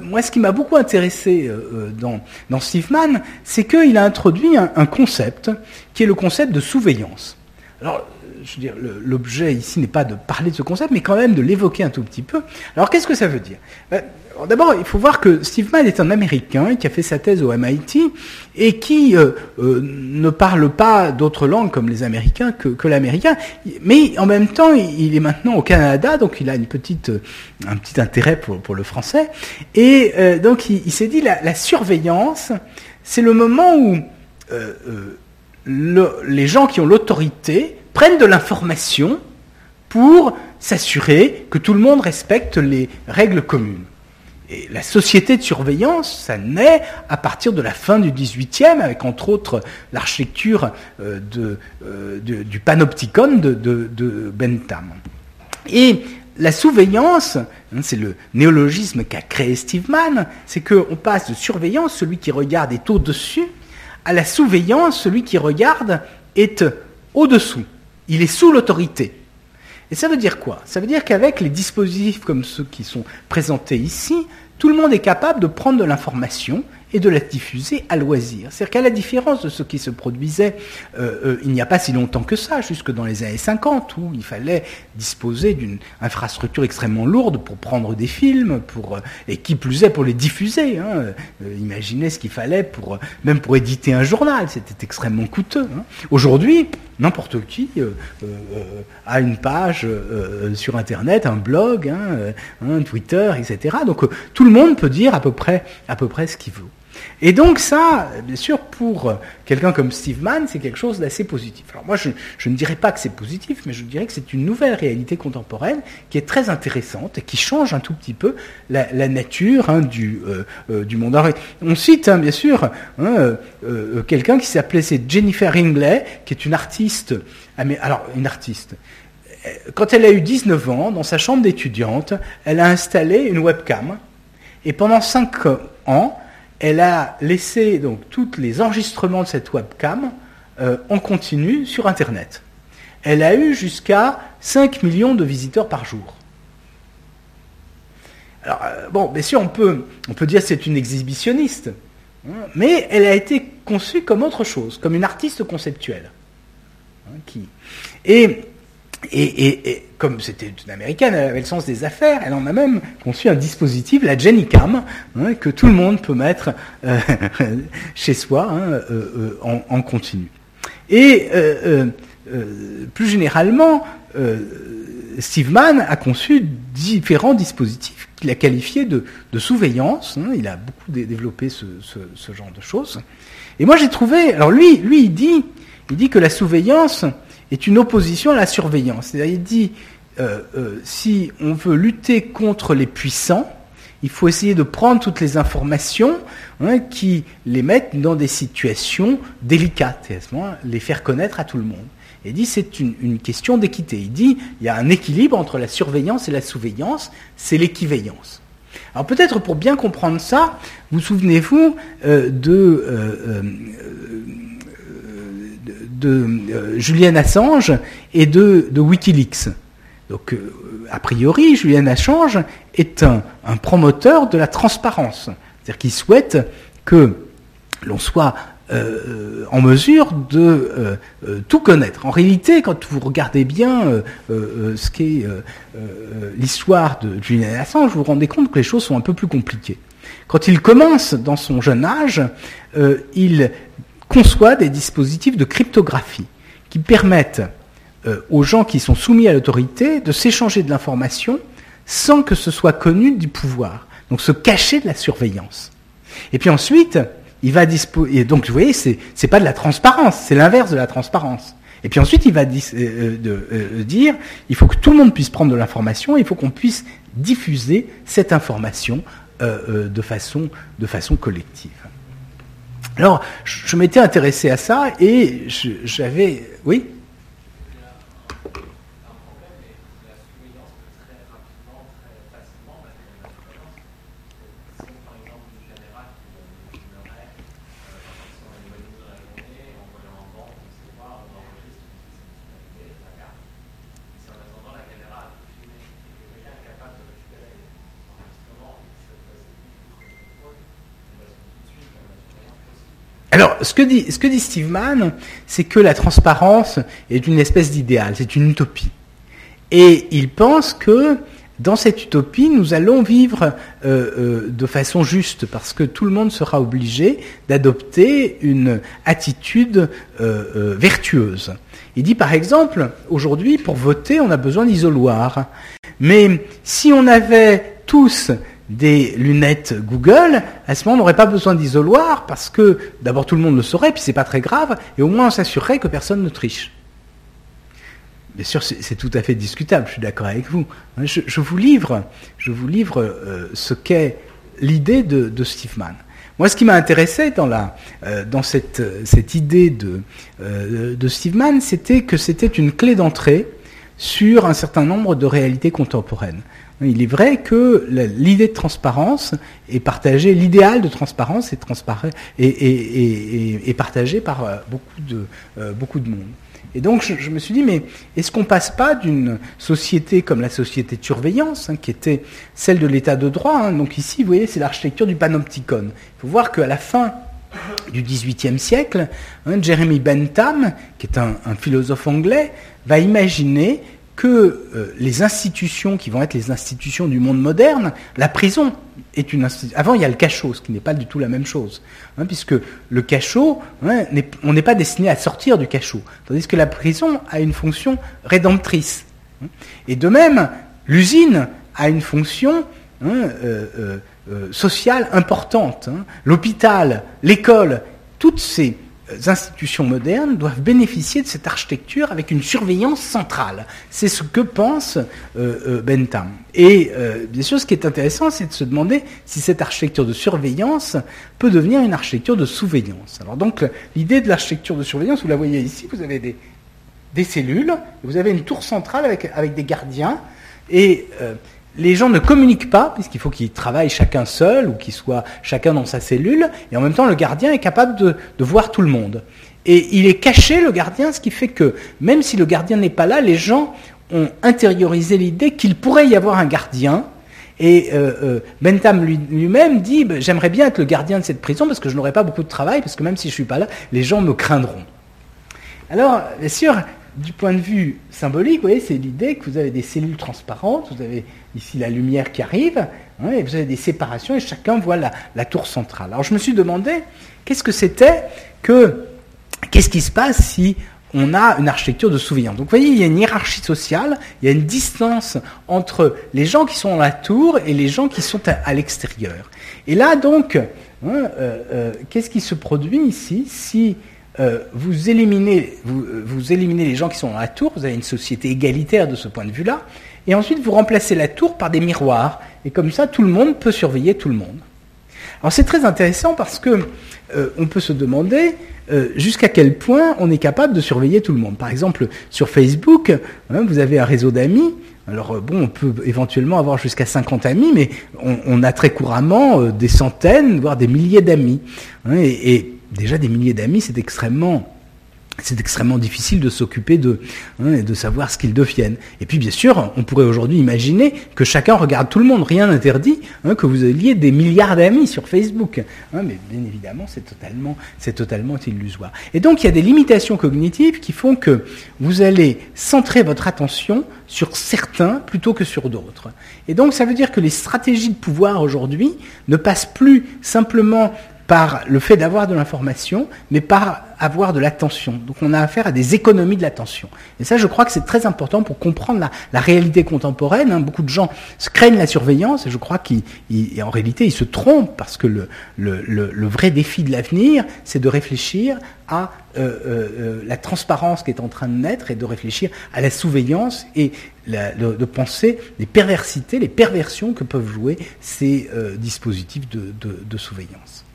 moi, ce qui m'a beaucoup intéressé dans, dans Steve Mann, c'est qu'il a introduit un, un, concept qui est le concept de surveillance. Alors, je veux dire, l'objet ici n'est pas de parler de ce concept, mais quand même de l'évoquer un tout petit peu. Alors, qu'est-ce que ça veut dire? Ben, D'abord, il faut voir que Steve Mann est un Américain qui a fait sa thèse au MIT et qui euh, euh, ne parle pas d'autres langues comme les Américains que, l'américain, mais en même temps, il est maintenant au Canada, donc il a petite, un petit intérêt pour, le français. Et euh, donc, il, s'est dit, la, la surveillance, c'est le moment où les gens qui ont l'autorité prennent de l'information pour s'assurer que tout le monde respecte les règles communes. Et la société de surveillance, ça naît à partir de la fin du XVIIIe, avec entre autres l'architecture euh, euh, du panopticon de, Bentham. Et la surveillance, hein, c'est le néologisme qu'a créé Steve Mann, c'est qu'on passe de surveillance, celui qui regarde est au-dessus, à la surveillance, celui qui regarde est au-dessous il est sous l'autorité. Et ça veut dire quoi? Ça veut dire qu'avec les dispositifs comme ceux qui sont présentés ici, tout le monde est capable de prendre de l'information et de la diffuser à loisir. C'est-à-dire qu'à la différence de ce qui se produisait euh, euh, il n'y a pas si longtemps que ça, jusque dans les années 50, où il fallait disposer d'une infrastructure extrêmement lourde pour prendre des films, euh, et qui plus est pour les diffuser. Hein. imaginez ce qu'il fallait pour, même pour éditer un journal, c'était extrêmement coûteux. Hein. Aujourd'hui, n'importe qui a une page sur Internet, un blog, hein, un Twitter, etc. Donc tout le monde peut dire à peu près ce qu'il veut. Et donc ça, bien sûr, pour quelqu'un comme Steve Mann, c'est quelque chose d'assez positif. Alors moi, je, ne dirais pas que c'est positif, mais je dirais que c'est une nouvelle réalité contemporaine qui est très intéressante et qui change un tout petit peu la, nature hein, du, euh, euh, du monde. on cite, hein, bien sûr, hein, euh, quelqu'un qui s'appelait Jennifer Ringley, qui est une artiste, alors une artiste, quand elle a eu 19 ans, dans sa chambre d'étudiante, elle a installé une webcam Et pendant cinq ans, elle a laissé donc tous les enregistrements de cette webcam euh, en continu sur Internet. Elle a eu jusqu'à 5 millions de visiteurs par jour. Alors, euh, bon, bien sûr, on peut, dire que c'est une exhibitionniste, hein, mais elle a été conçue comme autre chose, comme une artiste conceptuelle. Hein, et, et, comme c'était une américaine, elle avait le sens des affaires, elle en a même conçu un dispositif, la Jenny Cam, hein, que tout le monde peut mettre euh, chez soi euh, euh, en, continu. Et plus généralement, Steve Mann a conçu différents dispositifs qu'il a qualifiés de, de surveillance. Hein, il a beaucoup développé ce, genre de choses. Et moi j'ai trouvé, alors lui, lui il dit, il dit que la surveillance est une opposition à la surveillance. Il dit, euh, euh, si on veut lutter contre les puissants, il faut essayer de prendre toutes les informations hein, qui les mettent dans des situations délicates et à ce moment les faire connaître à tout le monde. Il dit c'est une, une, question d'équité. Il dit il y a un équilibre entre la surveillance et la surveillance, c'est l'équiveillance. Alors peut-être pour bien comprendre ça, vous souvenez-vous euh, de, euh, de, de euh, Julian Assange et de, Wikileaks. Donc, euh, a priori, Julian Assange est un, promoteur de la transparence. C'est-à-dire qu'il souhaite que l'on soit euh, en mesure de tout connaître. En réalité, quand vous regardez bien ce qu'est l'histoire de Julian Assange, vous vous rendez compte que les choses sont un peu plus compliquées. Quand il commence dans son jeune âge, il conçoit des dispositifs de cryptographie qui permettent aux gens qui sont soumis à l'autorité de s'échanger de l'information sans que ce soit connu du pouvoir. Donc se cacher de la surveillance. Et puis ensuite, il va dispo et donc vous voyez c'est c'est pas de la transparence c'est l'inverse de la transparence et puis ensuite il va euh, euh, dire il faut que tout le monde puisse prendre de l'information il faut qu'on puisse diffuser cette information euh, de façon collective alors je, m'étais intéressé à ça et j'avais oui? Alors, ce que dit, ce que dit Steve Mann, c'est que la transparence est une espèce d'idéal, c'est une utopie. Et il pense que dans cette utopie, nous allons vivre euh, euh, de façon juste, parce que tout le monde sera obligé d'adopter une attitude euh, vertueuse. Il dit par exemple, aujourd'hui, pour voter, on a besoin d'isoloir. Mais si on avait tous des lunettes Google, à ce moment, on n'aurait pas besoin d'isoloir parce que d'abord tout le monde le saurait, puis c'est pas très grave, et au moins on s'assurerait que personne ne triche. Bien sûr, c'est tout à fait discutable, je suis d'accord avec vous. Je, vous livre, je vous livre euh, ce qu'est l'idée de, Steve Mann. Moi, ce qui m'a intéressé dans, la, euh, dans cette, cette idée de, euh, de Steve Mann, c'était que c'était une clé d'entrée sur un certain nombre de réalités contemporaines. Il est vrai que l'idée de transparence est partagée, l'idéal de transparence est, est, partagé par euh, beaucoup de, euh, beaucoup de monde. Et donc je, me suis dit, mais est-ce qu'on passe pas d'une société comme la société de surveillance, hein, qui était celle de l'état de droit, hein, donc ici, vous voyez, c'est l'architecture du panopticon. Il faut voir qu'à la fin du XVIIIe siècle, hein, Jeremy Bentham, qui est un philosophe anglais, va imaginer que euh, les institutions qui vont être les institutions du monde moderne, la prison est une institution. Avant, il y a le cachot, ce qui n'est pas du tout la même chose, hein, puisque le cachot, hein, on n'est pas destiné à sortir du cachot, tandis que la prison a une fonction rédemptrice. Hein. Et de même, l'usine a une fonction euh, euh, sociale importante. L'hôpital, l'école, toutes ces institutions modernes doivent bénéficier de cette architecture avec une surveillance centrale. C'est ce que pense euh, euh, Bentham. Et euh, bien sûr, ce qui est intéressant, c'est de se demander si cette architecture de surveillance peut devenir une architecture de surveillance. Alors donc, l'idée de l'architecture de surveillance, vous la voyez ici, vous avez des, cellules, vous avez une tour centrale avec, avec des gardiens, et les gens ne communiquent pas, puisqu'il faut qu'ils travaillent chacun seul ou qu'ils soient chacun dans sa cellule, et en même temps le gardien est capable de, voir tout le monde. Et il est caché, le gardien, ce qui fait que même si le gardien n'est pas là, les gens ont intériorisé l'idée qu'il pourrait y avoir un gardien. Et euh, euh, Bentham lui-même dit ben, J'aimerais bien être le gardien de cette prison parce que je n'aurai pas beaucoup de travail, parce que même si je ne suis pas là, les gens me craindront. Alors, bien sûr, du point de vue symbolique, vous voyez, c'est l'idée que vous avez des cellules transparentes, vous avez ici la lumière qui arrive, hein, et vous avez des séparations, et chacun voit la, tour centrale. Alors je me suis demandé qu'est-ce que c'était que. Qu'est-ce qui se passe si on a une architecture de souvenir? Donc vous voyez, il y a une hiérarchie sociale, il y a une distance entre les gens qui sont dans la tour et les gens qui sont à, l'extérieur. Et là donc, hein, euh, euh, qu'est-ce qui se produit ici si euh, vous, éliminez, vous, vous éliminez les gens qui sont dans la tour, vous avez une société égalitaire de ce point de vue-là, et ensuite vous remplacez la tour par des miroirs, et comme ça tout le monde peut surveiller tout le monde. Alors c'est très intéressant parce que on peut se demander euh, jusqu'à quel point on est capable de surveiller tout le monde. Par exemple, sur Facebook, hein, vous avez un réseau d'amis. Alors euh, bon, on peut éventuellement avoir jusqu'à 50 amis, mais on, a très couramment euh, des centaines, voire des milliers d'amis. Hein, et, déjà des milliers d'amis, c'est extrêmement c'est extrêmement difficile de s'occuper de hein, et de savoir ce qu'ils deviennent. Et puis bien sûr, on pourrait aujourd'hui imaginer que chacun regarde tout le monde. Rien n'interdit hein, que vous ayez des milliards d'amis sur Facebook. Hein, mais bien évidemment, c'est totalement, c'est totalement illusoire. Et donc, il y a des limitations cognitives qui font que vous allez centrer votre attention sur certains plutôt que sur d'autres. Et donc, ça veut dire que les stratégies de pouvoir aujourd'hui ne passent plus simplement par le fait d'avoir de l'information, mais par avoir de l'attention. Donc on a affaire à des économies de l'attention. Et ça, je crois que c'est très important pour comprendre la, réalité contemporaine. Hein. Beaucoup de gens craignent la surveillance, et je crois qu'en réalité, ils se trompent, parce que le, le, vrai défi de l'avenir, c'est de réfléchir à euh, euh, euh, la transparence qui est en train de naître, et de réfléchir à la surveillance, et de, penser les perversités, les perversions que peuvent jouer ces dispositifs de, de surveillance.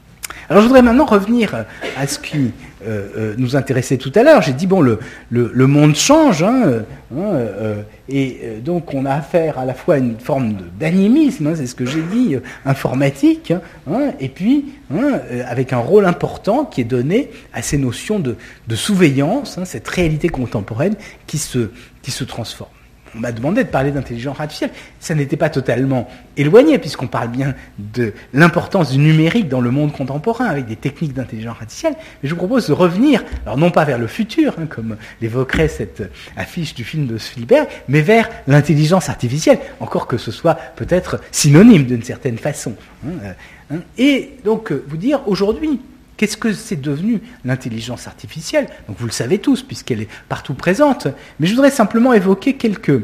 Alors je voudrais maintenant revenir à ce qui euh, euh, nous intéressait tout à l'heure. J'ai dit, bon, le, le, monde change, hein, hein, euh, et donc on a affaire à la fois à une forme d'animisme, hein, c'est ce que j'ai dit, informatique, et puis avec un rôle important qui est donné à ces notions de, de surveillance, cette réalité contemporaine qui se, qui se transforme on m'a demandé de parler d'intelligence artificielle. Ça n'était pas totalement éloigné, puisqu'on parle bien de l'importance du numérique dans le monde contemporain, avec des techniques d'intelligence artificielle. Mais je vous propose de revenir, alors non pas vers le futur, hein, comme l'évoquerait cette affiche du film de Spielberg, mais vers l'intelligence artificielle, encore que ce soit peut-être synonyme d'une certaine façon. Hein, euh, hein. Et donc, euh, vous dire, aujourd'hui, Qu'est-ce que c'est devenu l'intelligence artificielle? Donc vous le savez tous, puisqu'elle est partout présente. Mais je voudrais simplement évoquer quelques,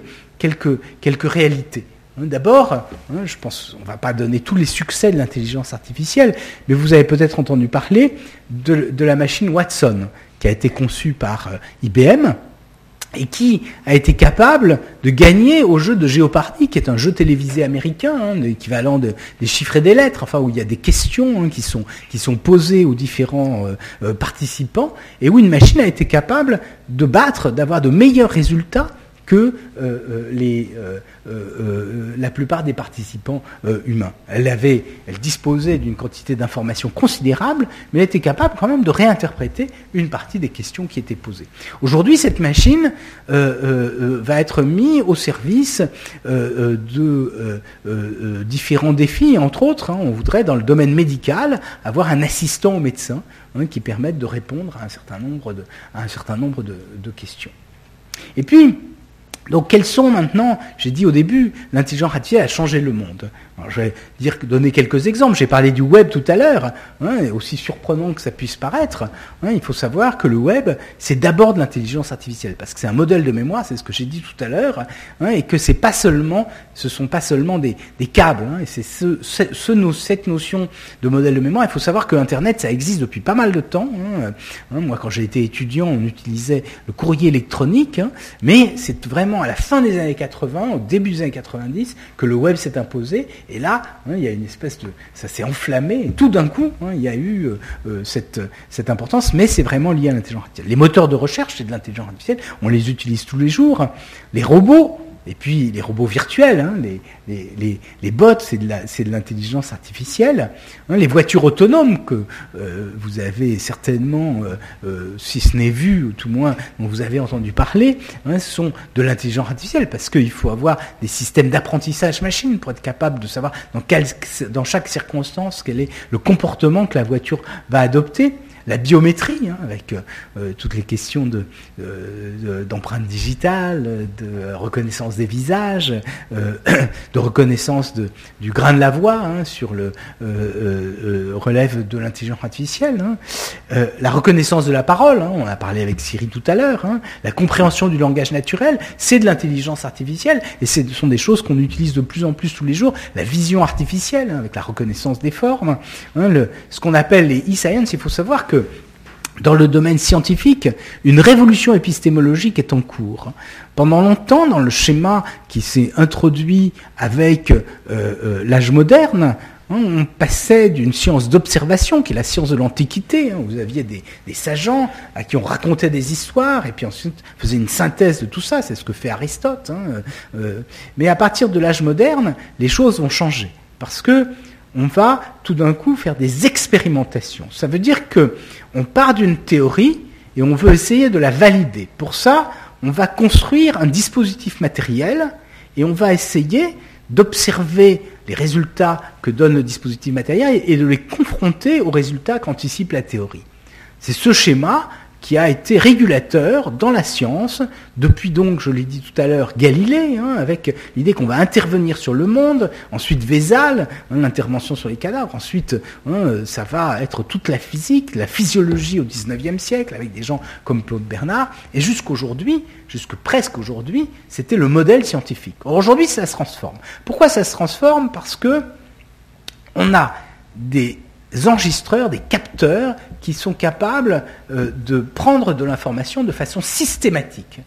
réalités. Hein, d'abord, hein, je pense, on ne va pas donner tous les succès de l'intelligence artificielle, mais vous avez peut-être entendu parler de, de, la machine Watson, qui a été conçue par euh, IBM, et qui a été capable de gagner au jeu de Géopardy, qui est un jeu télévisé américain, hein, l'équivalent des chiffres et des lettres, enfin où il y a des questions hein, qui, sont, qui sont posées aux différents euh, euh, participants, et où une machine a été capable de battre, d'avoir de meilleurs résultats que euh, euh, euh, la plupart des participants humains. Elle, disposait d'une quantité d'informations considérable, mais elle était capable quand même de réinterpréter une partie des questions qui étaient posées. Aujourd'hui, cette machine va être mise au service de différents défis, entre autres, hein, on voudrait dans le domaine médical avoir un assistant au médecin hein, qui permette de répondre à un certain nombre de, à un certain nombre de, de questions. Et puis, donc quels sont maintenant, j'ai dit au début, l'intelligence artificielle a changé le monde je vais dire, donner quelques exemples. J'ai parlé du web tout à l'heure. Hein, aussi surprenant que ça puisse paraître, hein, il faut savoir que le web, c'est d'abord de l'intelligence artificielle, parce que c'est un modèle de mémoire, c'est ce que j'ai dit tout à l'heure, hein, et que c'est pas seulement, ce sont pas seulement des, câbles. et c'est ce, cette notion de modèle de mémoire. Il faut savoir que Internet, ça existe depuis pas mal de temps. moi, quand j'ai été étudiant, on utilisait le courrier électronique, mais c'est vraiment à la fin des années 80, au début des années 90, que le web s'est imposé et là, hein, il y a une espèce de... Ça s'est enflammé, et tout d'un coup, hein, il y a eu euh, euh, cette, cette importance, mais c'est vraiment lié à l'intelligence artificielle. Les moteurs de recherche, c'est de l'intelligence artificielle, on les utilise tous les jours. Les robots, et puis les robots virtuels, hein, les, les, les, bots, c'est de l'intelligence artificielle. Hein, les voitures autonomes que euh, vous avez certainement, euh, euh, si ce n'est vu, ou tout moins dont vous avez entendu parler, hein, sont de l'intelligence artificielle, parce qu'il faut avoir des systèmes d'apprentissage machine pour être capable de savoir dans, dans chaque circonstance quel est le comportement que la voiture va adopter la biométrie, hein, avec euh, euh, toutes les questions euh, d'empreintes digitales, de reconnaissance des visages, de reconnaissance du grain de la voix hein, sur le relève de l'intelligence artificielle, hein. la reconnaissance de la parole, on a parlé avec Siri tout à l'heure, la compréhension du langage naturel, c'est de l'intelligence artificielle, et ce sont des choses qu'on utilise de plus en plus tous les jours, la vision artificielle, avec la reconnaissance des formes, ce qu'on appelle les e-science, il faut savoir que dans le domaine scientifique, une révolution épistémologique est en cours. Pendant longtemps, dans le schéma qui s'est introduit avec euh, euh, l'âge moderne, hein, on passait d'une science d'observation, qui est la science de l'Antiquité. Hein, vous aviez des, des, sageants à qui on racontait des histoires, et puis ensuite faisait une synthèse de tout ça. C'est ce que fait Aristote. Hein, euh, mais à partir de l'âge moderne, les choses vont changer. Parce que on va tout d'un coup faire des expérimentations. Ça veut dire que on part d'une théorie et on veut essayer de la valider. Pour ça, on va construire un dispositif matériel et on va essayer d'observer les résultats que donne le dispositif matériel et de les confronter aux résultats qu'anticipe la théorie. C'est ce schéma qui a été régulateur dans la science, depuis donc, je l'ai dit tout à l'heure, Galilée, hein, avec l'idée qu'on va intervenir sur le monde, ensuite Vézal, hein, l'intervention sur les cadavres, ensuite hein, ça va être toute la physique, la physiologie au XIXe siècle, avec des gens comme Claude Bernard, et jusqu'aujourd'hui, jusque presque aujourd'hui, c'était le modèle scientifique. Aujourd'hui, ça se transforme. Pourquoi ça se transforme? Parce que on a des enregistreurs, des capteurs qui sont capables euh, de prendre de l'information de façon systématique.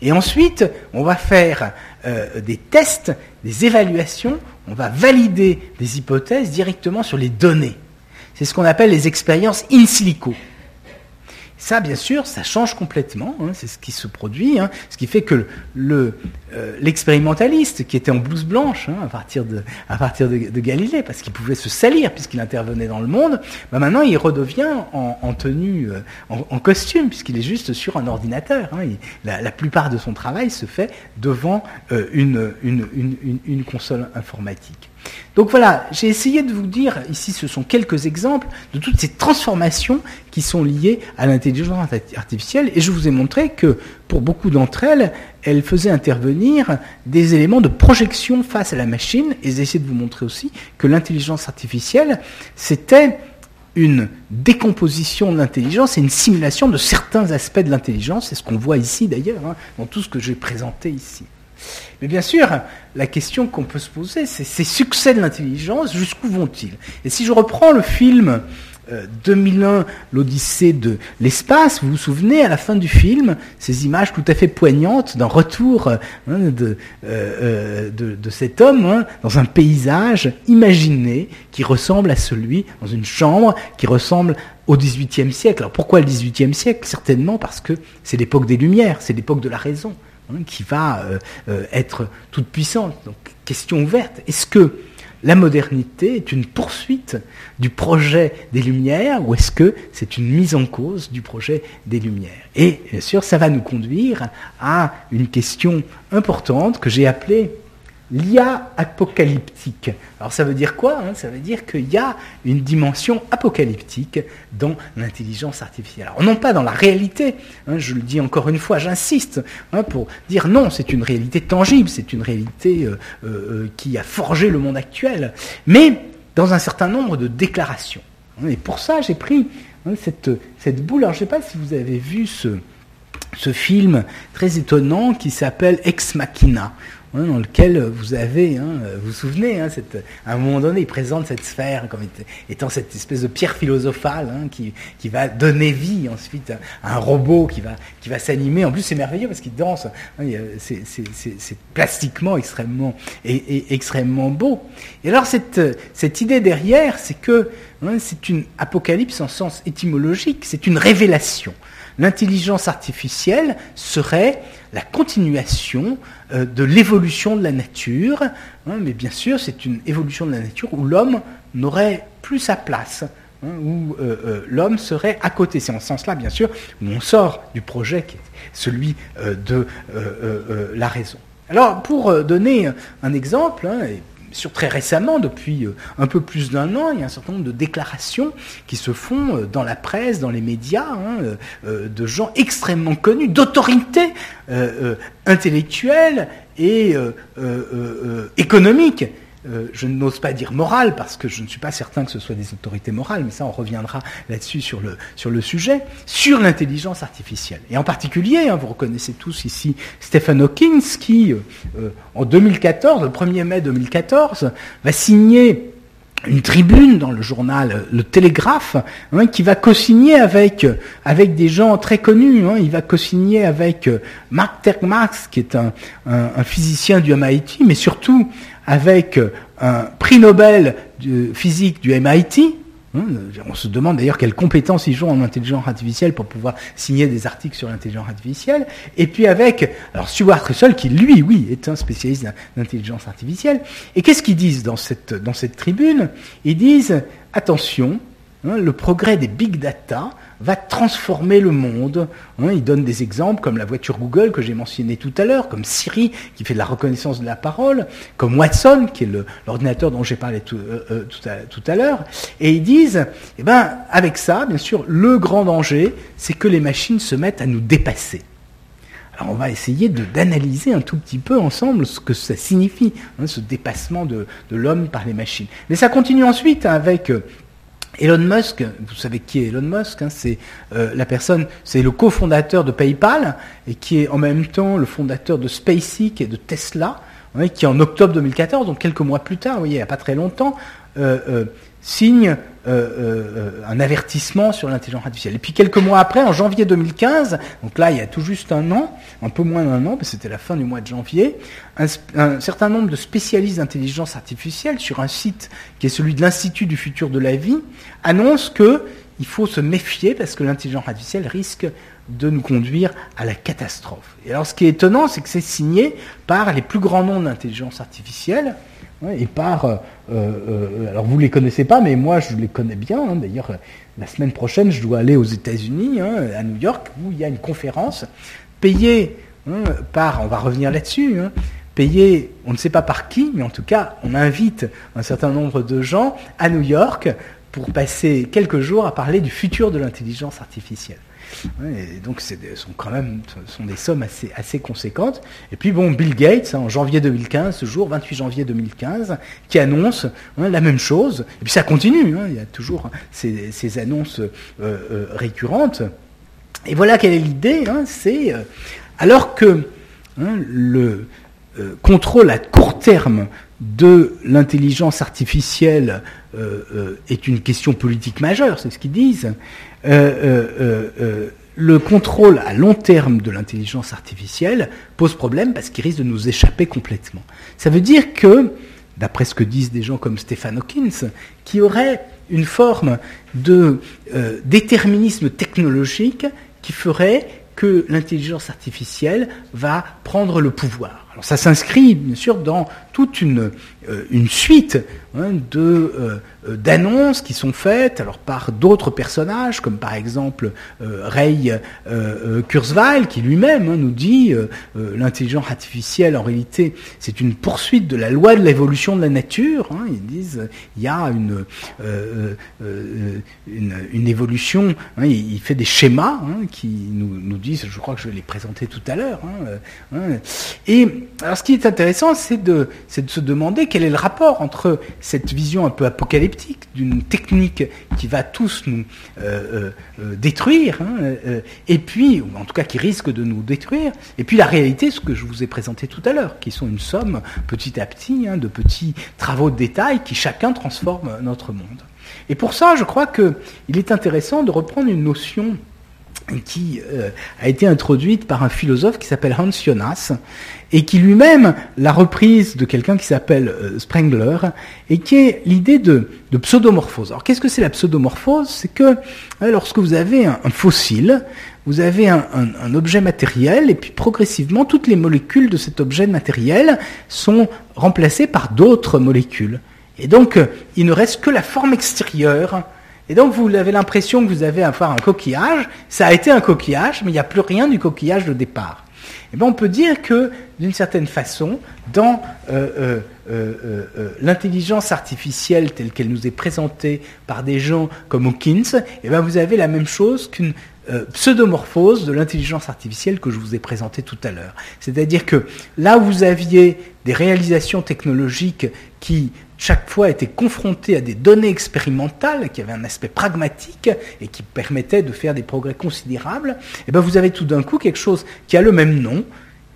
Et ensuite, on va faire euh, des tests, des évaluations, on va valider des hypothèses directement sur les données. C'est ce qu'on appelle les expériences in silico. Ça, bien sûr, ça change complètement. Hein, c'est ce qui se produit. Hein, ce qui fait que le, euh, l'expérimentaliste, qui était en blouse blanche hein, à partir de, à partir de, Galilée, parce qu'il pouvait se salir puisqu'il intervenait dans le monde, bah maintenant il redevient en, tenue, euh, en, costume, puisqu'il est juste sur un ordinateur. la, plupart de son travail se fait devant euh, une, une, une console informatique. Donc voilà, j'ai essayé de vous dire, ici ce sont quelques exemples de toutes ces transformations qui sont liées à l'intelligence artificielle, et je vous ai montré que pour beaucoup d'entre elles, elles faisaient intervenir des éléments de projection face à la machine, et j'ai essayé de vous montrer aussi que l'intelligence artificielle, c'était une décomposition de l'intelligence et une simulation de certains aspects de l'intelligence, c'est ce qu'on voit ici d'ailleurs, hein, dans tout ce que j'ai présenté ici. Mais bien sûr, la question qu'on peut se poser, c'est ces succès de l'intelligence, jusqu'où vont-ils? Et si je reprends le film 2001, euh, l'Odyssée de l'espace, vous vous souvenez à la fin du film, ces images tout à fait poignantes d'un retour hein, euh, euh, de, de, cet homme hein, dans un paysage imaginé qui ressemble à celui, dans une chambre qui ressemble au XVIIIe siècle. Alors pourquoi le XVIIIe siècle? Certainement parce que c'est l'époque des Lumières, c'est l'époque de la raison. Qui va euh, euh, être toute puissante. Donc, question ouverte. Est-ce que la modernité est une poursuite du projet des Lumières ou est-ce que c'est une mise en cause du projet des Lumières? Et bien sûr, ça va nous conduire à une question importante que j'ai appelée l'IA apocalyptique. Alors ça veut dire quoi hein? Ça veut dire qu'il y a une dimension apocalyptique dans l'intelligence artificielle. Alors non pas dans la réalité, hein, je le dis encore une fois, j'insiste, hein, pour dire non, c'est une réalité tangible, c'est une réalité euh, euh, euh, qui a forgé le monde actuel, mais dans un certain nombre de déclarations. Et pour ça, j'ai pris cette, cette boule. Alors je ne sais pas si vous avez vu ce, ce film très étonnant qui s'appelle Ex Machina. Hein, dans lequel vous avez, hein, vous vous souvenez, hein, à un moment donné, il présente cette sphère comme étant cette espèce de pierre philosophale qui, va donner vie ensuite à, un robot qui va, s'animer. En plus, c'est merveilleux parce qu'il danse. c'est plastiquement extrêmement, et, extrêmement beau. Et alors, cette, cette idée derrière, c'est que c'est une apocalypse en sens étymologique, c'est une révélation. L'intelligence artificielle serait la continuation euh, de l'évolution de la nature, hein, mais bien sûr c'est une évolution de la nature où l'homme n'aurait plus sa place. Hein, où euh, euh, l'homme serait à côté. C'est en ce sens-là, bien sûr, où on sort du projet qui est celui de la raison. Alors, pour donner un exemple, hein, sur très récemment, depuis euh, un peu plus d'un an, il y a un certain nombre de déclarations qui se font euh, dans la presse, dans les médias, hein, euh, de gens extrêmement connus, d'autorités intellectuelles et économiques euh, je n'ose pas dire morale, parce que je ne suis pas certain que ce soit des autorités morales, mais ça, on reviendra là-dessus sur le, sujet, sur l'intelligence artificielle. Et en particulier, hein, vous reconnaissez tous ici Stephen Hawking, qui, euh, euh, en 2014, le 1er mai 2014, va signer une tribune dans le journal Le Télégraphe hein, qui va co-signer avec, des gens très connus. Hein. il va co-signer avec Mark Terkmax, qui est un, un, physicien du MIT, mais surtout avec un prix Nobel de physique du MIT. Hein, on se demande d'ailleurs quelles compétences ils ont en intelligence artificielle pour pouvoir signer des articles sur l'intelligence artificielle. Et puis avec, alors Stuart Russell, qui lui, oui, est un spécialiste d'intelligence artificielle. Et qu'est-ce qu'ils disent dans cette, dans cette tribune? Ils disent, attention, hein, le progrès des big data va transformer le monde. Hein, il donne des exemples comme la voiture Google que j'ai mentionné tout à l'heure, comme Siri qui fait de la reconnaissance de la parole, comme Watson qui est l'ordinateur dont j'ai parlé tout, euh, euh, tout à, l'heure. Et ils disent, eh ben, avec ça, bien sûr, le grand danger, c'est que les machines se mettent à nous dépasser. Alors on va essayer d'analyser un tout petit peu ensemble ce que ça signifie, hein, ce dépassement de, de l'homme par les machines. Mais ça continue ensuite avec euh, Elon Musk, vous savez qui est Elon Musk hein, C'est euh, la personne, c'est le cofondateur de PayPal et qui est en même temps le fondateur de SpaceX et de Tesla, hein, qui en octobre 2014, donc quelques mois plus tard, voyez, il n'y a pas très longtemps, euh, euh, signe un avertissement sur l'intelligence artificielle. Et puis quelques mois après, en janvier 2015, donc là il y a tout juste un an, un peu moins d'un an, parce que c'était la fin du mois de janvier, un, certain nombre de spécialistes d'intelligence artificielle sur un site qui est celui de l'Institut du futur de la vie annoncent que il faut se méfier parce que l'intelligence artificielle risque de nous conduire à la catastrophe. Et alors ce qui est étonnant, c'est que c'est signé par les plus grands noms d'intelligence artificielle, et par, euh, euh, alors vous les connaissez pas, mais moi je les connais bien. Hein. D'ailleurs, la semaine prochaine, je dois aller aux États-Unis, hein, à New York, où il y a une conférence payée hein, par, on va revenir là-dessus, payée, on ne sait pas par qui, mais en tout cas, on invite un certain nombre de gens à New York pour passer quelques jours à parler du futur de l'intelligence artificielle donc c'est sont quand même sont des sommes assez, assez conséquentes. Et puis bon, Bill Gates, hein, en janvier 2015, ce jour, 28 janvier 2015, qui annonce hein, la même chose. Et puis ça continue, hein, il y a toujours ces, annonces euh, euh, récurrentes. Et voilà quelle est l'idée, c'est euh, alors que le contrôle à court terme de l'intelligence artificielle est une question politique majeure, c'est ce qu'ils disent, euh, euh, euh, le contrôle à long terme de l'intelligence artificielle pose problème parce qu'il risque de nous échapper complètement. Ça veut dire que, d'après ce que disent des gens comme Stephen Hawkins, qui aurait une forme de déterminisme technologique qui ferait que l'intelligence artificielle va prendre le pouvoir. Ça s'inscrit bien sûr dans toute une, une suite hein, euh, d'annonces qui sont faites alors par d'autres personnages, comme par exemple euh, Ray euh, Kurzweil, qui lui-même hein, nous dit l'intelligence artificielle, en réalité, c'est une poursuite de la loi de l'évolution de la nature. Hein. ils disent il y a une, une, évolution. Hein. il, fait des schémas qui nous, nous, disent, je crois que je vais les présenter tout à l'heure. Et alors, ce qui est intéressant, c'est de, se demander quel est le rapport entre cette vision un peu apocalyptique d'une technique qui va tous nous euh, euh, euh, détruire, hein, et puis, ou en tout cas qui risque de nous détruire, et puis la réalité, ce que je vous ai présenté tout à l'heure, qui sont une somme petit à petit hein, de petits travaux de détail qui chacun transforment notre monde. Et pour ça, je crois qu'il est intéressant de reprendre une notion qui a été introduite par un philosophe qui s'appelle Hans Jonas et qui lui-même l'a reprise de quelqu'un qui s'appelle euh, Sprengler, et qui est l'idée de, pseudomorphose. Alors qu'est-ce que c'est la pseudomorphose? C'est que hein, lorsque vous avez un, fossile, vous avez un, objet matériel, et puis progressivement, toutes les molécules de cet objet matériel sont remplacées par d'autres molécules. Et donc, il ne reste que la forme extérieure. Et donc, vous avez l'impression que vous avez à faire un coquillage. Ça a été un coquillage, mais il n'y a plus rien du coquillage de départ. Eh bien, on peut dire que, d'une certaine façon, dans euh, euh, l'intelligence artificielle telle qu'elle nous est présentée par des gens comme Hawkins, eh bien, vous avez la même chose qu'une euh, pseudomorphose de l'intelligence artificielle que je vous ai présentée tout à l'heure. C'est-à-dire que là où vous aviez des réalisations technologiques qui chaque fois étaient confrontées à des données expérimentales qui avaient un aspect pragmatique et qui permettaient de faire des progrès considérables, et eh bien vous avez tout d'un coup quelque chose qui a le même nom,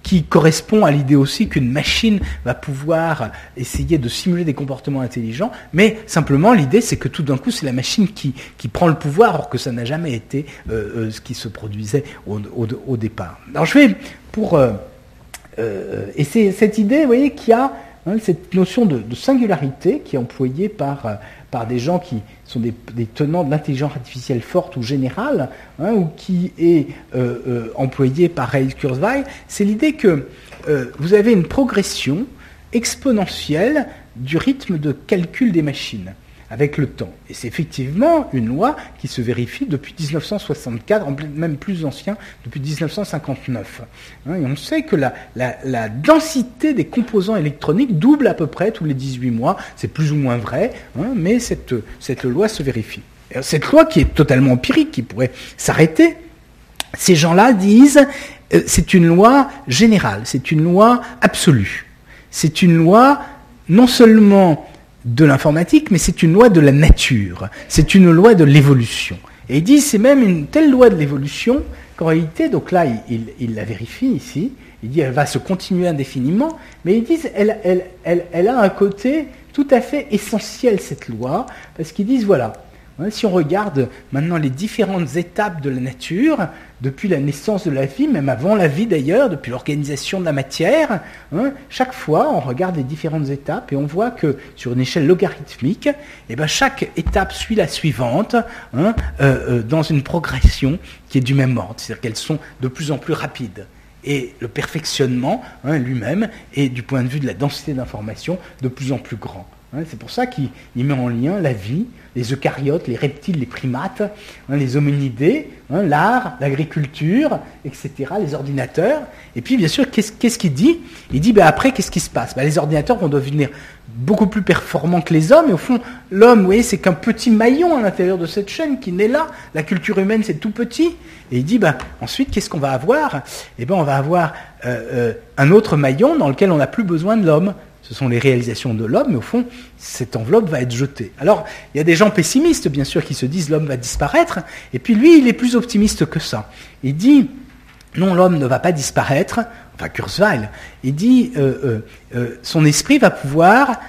qui correspond à l'idée aussi qu'une machine va pouvoir essayer de simuler des comportements intelligents, mais simplement l'idée c'est que tout d'un coup c'est la machine qui, qui, prend le pouvoir, alors que ça n'a jamais été euh, euh, ce qui se produisait au, au, départ. Alors je vais pour... Euh, et c'est cette idée, vous voyez, qui a hein, cette notion de, singularité qui est employée par par des gens qui sont des, tenants de l'intelligence artificielle forte ou générale, hein, ou qui est euh, euh, employé par Ray Kurzweil, c'est l'idée que euh, vous avez une progression exponentielle du rythme de calcul des machines avec le temps. Et c'est effectivement une loi qui se vérifie depuis 1964, même plus ancien, depuis 1959. Hein, et on sait que la, densité des composants électroniques double à peu près tous les 18 mois. C'est plus ou moins vrai, hein, mais cette, cette loi se vérifie. cette loi qui est totalement empirique, qui pourrait s'arrêter, ces gens-là disent euh, c'est une loi générale, c'est une loi absolue. C'est une loi non seulement de l'informatique, mais c'est une loi de la nature, c'est une loi de l'évolution. Et il dit c'est même une telle loi de l'évolution qu'en réalité, donc là il, la vérifie ici, il dit elle va se continuer indéfiniment, mais ils disent elle, elle, a un côté tout à fait essentiel cette loi, parce qu'ils disent voilà, si on regarde maintenant les différentes étapes de la nature, depuis la naissance de la vie, même avant la vie d'ailleurs, depuis l'organisation de la matière, hein, chaque fois on regarde les différentes étapes et on voit que sur une échelle logarithmique, eh ben, chaque étape suit la suivante hein, euh, euh, dans une progression qui est du même ordre, c'est-à-dire qu'elles sont de plus en plus rapides. Et le perfectionnement lui-même est, du point de vue de la densité d'information, de plus en plus grand. C'est pour ça qu'il met en lien la vie, les eucaryotes, les reptiles, les primates, hein, les hominidés, hein, l'art, l'agriculture, etc., les ordinateurs. Et puis, bien sûr, qu'est-ce qu'il dit? Il dit, ben, après, qu'est-ce qui se passe? Ben, Les ordinateurs vont devenir beaucoup plus performants que les hommes. Et au fond, l'homme, vous voyez, c'est qu'un petit maillon à l'intérieur de cette chaîne qui naît là. La culture humaine, c'est tout petit. Et il dit, ben, ensuite, qu'est-ce qu'on va avoir? Eh bien, on va avoir euh, euh, un autre maillon dans lequel on n'a plus besoin de l'homme ce sont les réalisations de l'homme, mais au fond, cette enveloppe va être jetée. Alors, il y a des gens pessimistes, bien sûr, qui se disent l'homme va disparaître, et puis lui, il est plus optimiste que ça. Il dit, non, l'homme ne va pas disparaître, enfin Kurzweil, il dit, euh, euh, euh, son esprit va pouvoir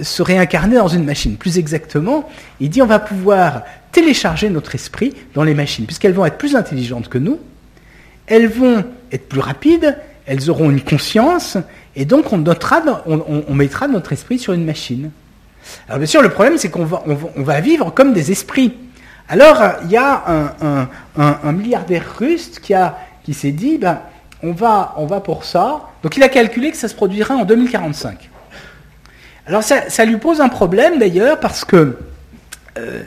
se réincarner dans une machine. Plus exactement, il dit, on va pouvoir télécharger notre esprit dans les machines, puisqu'elles vont être plus intelligentes que nous, elles vont être plus rapides, elles auront une conscience, et donc on, notera, on, mettra notre esprit sur une machine. Alors bien sûr, le problème, c'est qu'on va, vivre comme des esprits. Alors, il y a un, milliardaire russe qui, a, qui s'est dit, ben, on, va, on va pour ça. Donc il a calculé que ça se produira en 2045. Alors ça, lui pose un problème d'ailleurs parce que euh,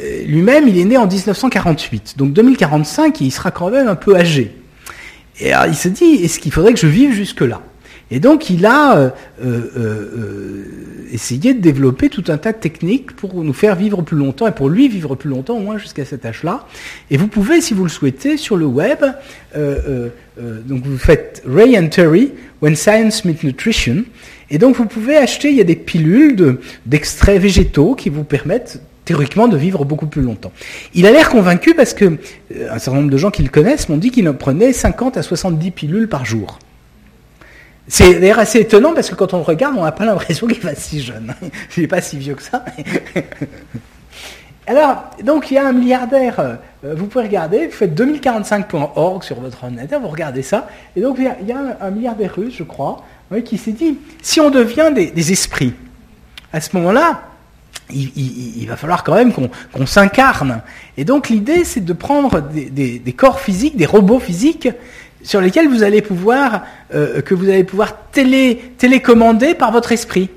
euh, lui-même, il est né en 1948. Donc 2045, il sera quand même un peu âgé. Et alors, il se dit, est-ce qu'il faudrait que je vive jusque-là? Et donc, il a euh, euh, euh, essayé de développer tout un tas de techniques pour nous faire vivre plus longtemps, et pour lui vivre plus longtemps, au moins jusqu'à cet âge-là. Et vous pouvez, si vous le souhaitez, sur le web, donc vous faites Ray and Terry, When Science Meets Nutrition, et donc vous pouvez acheter, il y a des pilules d'extraits végétaux qui vous permettent théoriquement de vivre beaucoup plus longtemps. Il a l'air convaincu parce que un certain nombre de gens qui le connaissent m'ont dit qu'il en prenait 50 à 70 pilules par jour. C'est d'ailleurs assez étonnant parce que quand on le regarde, on n'a pas l'impression qu'il va si jeune. Il n'est pas si vieux que ça. Alors, donc il y a un milliardaire, euh, vous pouvez regarder, vous faites 2045.org sur votre ordinateur, vous regardez ça, et donc il y a, un, milliardaire russe, je crois, qui s'est dit, si on devient des esprits, à ce moment-là, il, va falloir quand même qu'on s'incarne. Et donc l'idée, c'est de prendre des, corps physiques, des robots physiques, sur lesquels vous allez pouvoir, euh, que vous allez pouvoir télé, télécommander par votre esprit.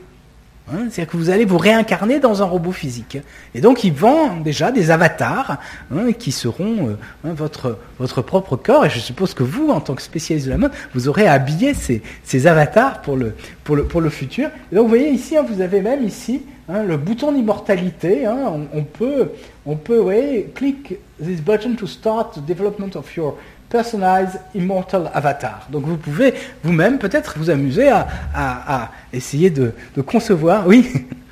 Hein, c'est-à-dire que vous allez vous réincarner dans un robot physique. Et donc il vend déjà des avatars hein, qui seront euh, hein, votre, votre propre corps. Et je suppose que vous, en tant que spécialiste de la mode, vous aurez habillé ces, ces avatars pour le, pour, le, pour le futur. Donc vous voyez ici, vous avez même ici le bouton d'immortalité. On, on, peut, on peut, vous voyez, click this button to start the development of your Personalized Immortal Avatar. Donc vous pouvez vous-même peut-être vous amuser à, essayer de, de concevoir. Oui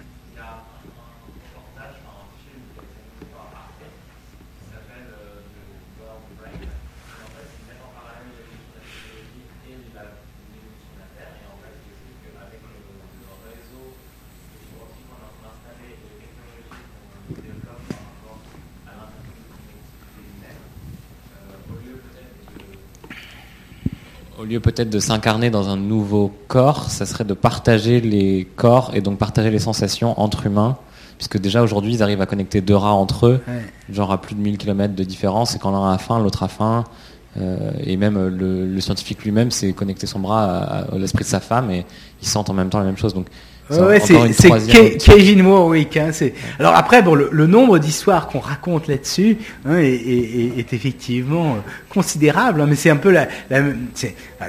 au lieu peut-être de s'incarner dans un nouveau corps, ça serait de partager les corps et donc partager les sensations entre humains. Puisque déjà aujourd'hui, ils arrivent à connecter deux rats entre eux, genre à plus de 1000 km de différence, et quand l'un a faim, l'autre a faim. Euh, et même le, scientifique lui-même s'est connecté son bras à, l'esprit de sa femme et ils sentent en même temps la même chose. Donc Ouais, c'est Kevin Warwick. Hein, Alors après, bon, le, nombre d'histoires qu'on raconte là-dessus hein, est, effectivement euh, considérable, hein, mais c'est un peu la,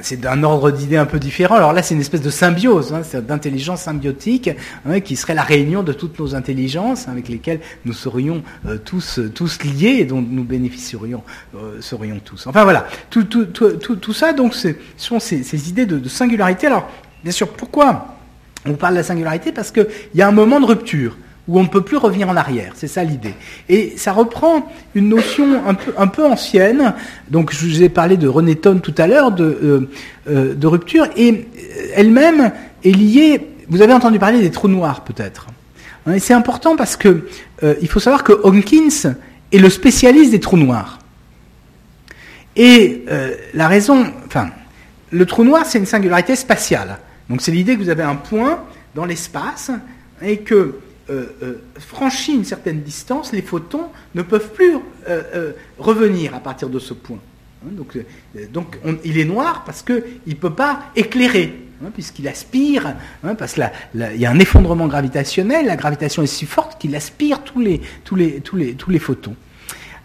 c'est d'un ordre d'idées un peu différent. Alors là, c'est une espèce de symbiose, hein, d'intelligence symbiotique, hein, qui serait la réunion de toutes nos intelligences, avec lesquelles nous serions euh, tous tous liés et dont nous bénéficierions euh, serions tous. Enfin voilà, tout, tout, tout, tout ça, donc, ce sont ces, ces idées de, de singularité. Alors, bien sûr, pourquoi on parle de la singularité parce qu'il y a un moment de rupture où on ne peut plus revenir en arrière. C'est ça l'idée. Et ça reprend une notion un peu, ancienne. Donc je vous ai parlé de René Tonne tout à l'heure, de, euh, euh, rupture, et elle-même est liée. Vous avez entendu parler des trous noirs peut-être. Hein, et c'est important parce que euh, il faut savoir que Hawkins est le spécialiste des trous noirs. Et la raison, enfin, le trou noir, c'est une singularité spatiale. Donc c'est l'idée que vous avez un point dans l'espace et que euh, euh, franchi une certaine distance, les photons ne peuvent plus euh, revenir à partir de ce point. Hein, donc, il est noir parce qu'il ne peut pas éclairer, hein, puisqu'il aspire, hein, parce qu'il y a un effondrement gravitationnel, la gravitation est si forte qu'il aspire tous les photons.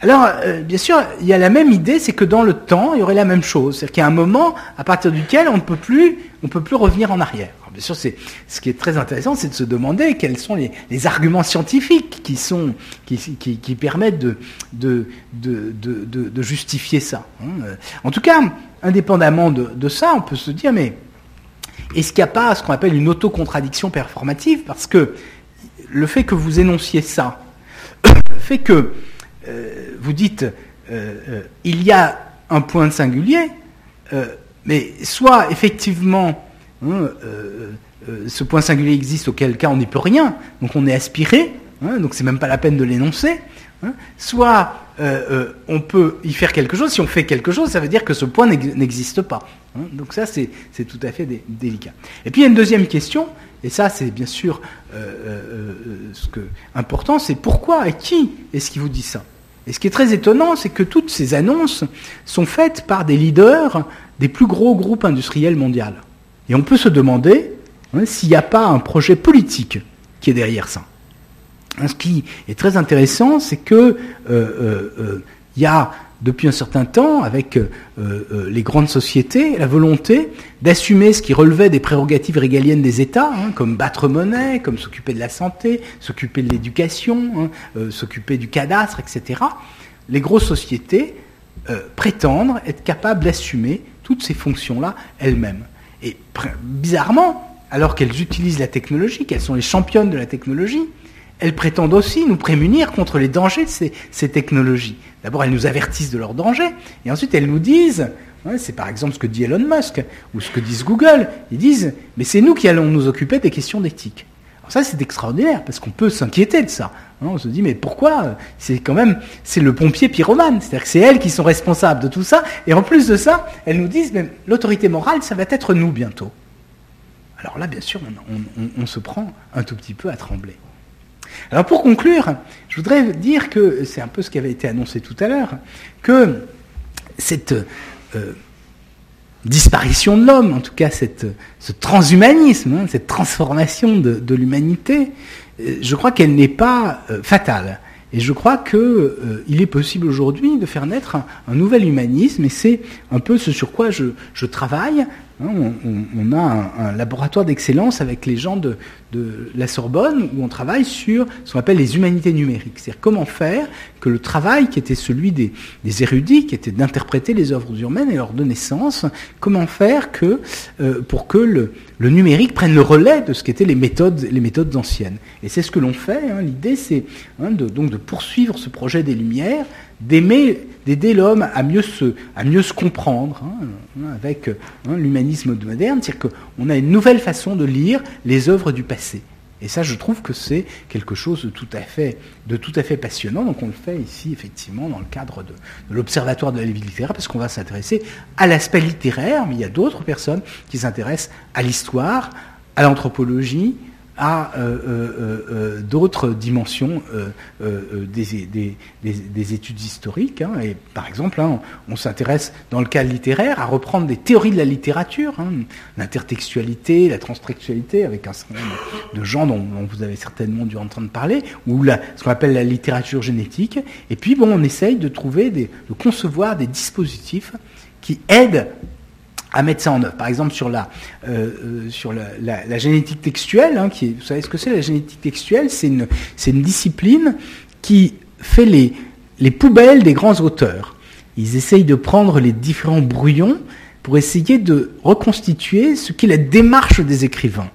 Alors, bien sûr, il y a la même idée, c'est que dans le temps, il y aurait la même chose. C'est-à-dire qu'il y a un moment à partir duquel on ne peut plus on peut plus revenir en arrière. bien sûr, c'est, ce qui est très intéressant, c'est de se demander quels sont les, arguments scientifiques qui, sont, qui, permettent de, de, justifier ça. Hein. En tout cas, indépendamment de, ça, on peut se dire, mais est-ce qu'il n'y a pas ce qu'on appelle une autocontradiction performative? Parce que le fait que vous énonciez ça fait que euh, vous dites, euh, euh, il y a un point singulier, mais soit effectivement hein, ce point singulier existe, auquel cas on n'y peut rien, donc on est aspiré, hein, donc c'est même pas la peine de l'énoncer. Hein, soit on peut y faire quelque chose. Si on fait quelque chose, ça veut dire que ce point n'existe pas. donc ça, c'est tout à fait délicat. Et puis il y a une deuxième question, et ça c'est bien sûr ce que, important, c'est pourquoi et qui est-ce qui vous dit ça? Et ce qui est très étonnant, c'est que toutes ces annonces sont faites par des leaders des plus gros groupes industriels mondiaux. Et on peut se demander hein, s'il n'y a pas un projet politique qui est derrière ça. Ce qui est très intéressant, c'est que euh, euh, euh, il y a depuis un certain temps, avec les grandes sociétés, la volonté d'assumer ce qui relevait des prérogatives régaliennes des États, hein, comme battre monnaie, comme s'occuper de la santé, s'occuper de l'éducation, s'occuper du cadastre, etc. Les grosses sociétés prétendent être capables d'assumer toutes ces fonctions-là elles-mêmes. Et bizarrement, alors qu'elles utilisent la technologie, qu'elles sont les championnes de la technologie, elles prétendent aussi nous prémunir contre les dangers de ces, technologies. D'abord, elles nous avertissent de leurs dangers, et ensuite elles nous disent, c'est par exemple ce que dit Elon Musk, ou ce que disent Google, ils disent, mais c'est nous qui allons nous occuper des questions d'éthique. Alors ça, c'est extraordinaire, parce qu'on peut s'inquiéter de ça. On se dit, mais pourquoi C'est quand même, c'est le pompier pyromane. C'est-à-dire que c'est elles qui sont responsables de tout ça. Et en plus de ça, elles nous disent, mais l'autorité morale, ça va être nous bientôt. Alors là, bien sûr, on, se prend un tout petit peu à trembler. Alors pour conclure, je voudrais dire que c'est un peu ce qui avait été annoncé tout à l'heure, que cette euh, disparition de l'homme, en tout cas cette, ce transhumanisme, hein, cette transformation de, l'humanité, euh, je crois qu'elle n'est pas euh, fatale. Et je crois qu'il est possible aujourd'hui de faire naître un, nouvel humanisme, et c'est un peu ce sur quoi je, je travaille, Hein, on, a un, laboratoire d'excellence avec les gens de, la Sorbonne où on travaille sur ce qu'on appelle les humanités numériques. C'est-à-dire comment faire que le travail qui était celui des, érudits, qui était d'interpréter les œuvres humaines et leur donner sens, comment faire euh, pour que le, numérique prenne le relais de ce qu'étaient les méthodes, anciennes. Et c'est ce que l'on fait. Hein. L'idée, c'est hein, donc de poursuivre ce projet des Lumières d'aider l'homme à mieux se, comprendre hein, avec l'humanisme moderne, c'est-à-dire qu'on a une nouvelle façon de lire les œuvres du passé. Et ça, je trouve que c'est quelque chose de tout à fait, de passionnant. Donc, on le fait ici, effectivement, dans le cadre de, l'Observatoire de la vie littéraire, parce qu'on va s'intéresser à l'aspect littéraire, mais il y a d'autres personnes qui s'intéressent à l'histoire, à l'anthropologie, à euh, euh, euh, d'autres dimensions des, études historiques. Hein. Et par exemple, hein, on, s'intéresse dans le cas littéraire à reprendre des théories de la littérature, hein, l'intertextualité, la transtextualité, avec un certain nombre de gens dont, vous avez certainement dû entendre parler, ou ce qu'on appelle la littérature génétique. Et puis, bon, on essaye de trouver, de concevoir des dispositifs qui aident à mettre ça en œuvre. Par exemple, sur la, euh, euh, génétique textuelle, hein, vous savez ce que c'est la génétique textuelle C'est une, une discipline qui fait les, les poubelles des grands auteurs. Ils essayent de prendre les différents brouillons pour essayer de reconstituer ce qu'est la démarche des écrivains.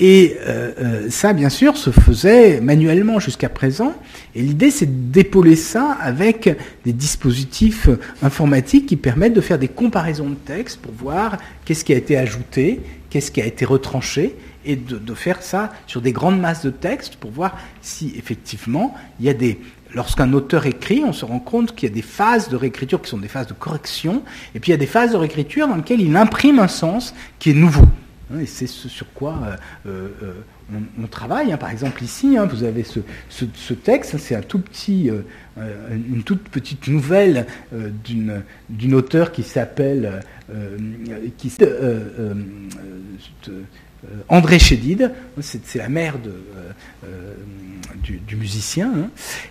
Et euh, euh, ça, bien sûr, se faisait manuellement jusqu'à présent. Et l'idée, c'est d'épauler ça avec des dispositifs informatiques qui permettent de faire des comparaisons de textes pour voir qu'est-ce qui a été ajouté, qu'est-ce qui a été retranché, et de, de, faire ça sur des grandes masses de textes pour voir si effectivement il y a des... Lorsqu'un auteur écrit, on se rend compte qu'il y a des phases de réécriture qui sont des phases de correction, et puis il y a des phases de réécriture dans lesquelles il imprime un sens qui est nouveau. Hein, et c'est ce sur quoi euh, euh, euh, on, travaille. Hein. Par exemple, ici, hein, vous avez ce, texte, c'est un tout petit, une toute petite nouvelle d'une auteure qui s'appelle André Chédid, c'est la mère de, du, musicien.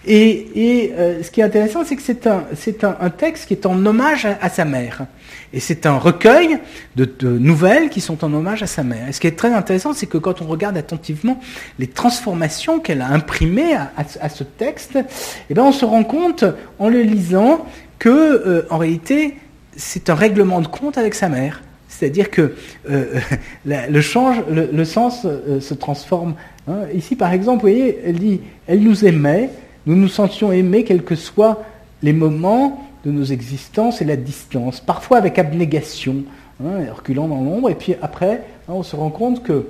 Et, ce qui est intéressant, c'est que c'est un, texte qui est en hommage à sa mère. Et c'est un recueil de, nouvelles qui sont en hommage à sa mère. Et ce qui est très intéressant, c'est que quand on regarde attentivement les transformations qu'elle a imprimées à, ce texte, eh ben on se rend compte, en le lisant, que euh, en réalité, c'est un règlement de compte avec sa mère. C'est-à-dire que euh, le, change, le, sens euh, se transforme. Hein. Ici, par exemple, vous voyez, elle dit, elle nous aimait, nous nous sentions aimés, quels que soient les moments, de nos existences et la distance, parfois avec abnégation, hein, reculant dans l'ombre, et puis après, hein, on se rend compte que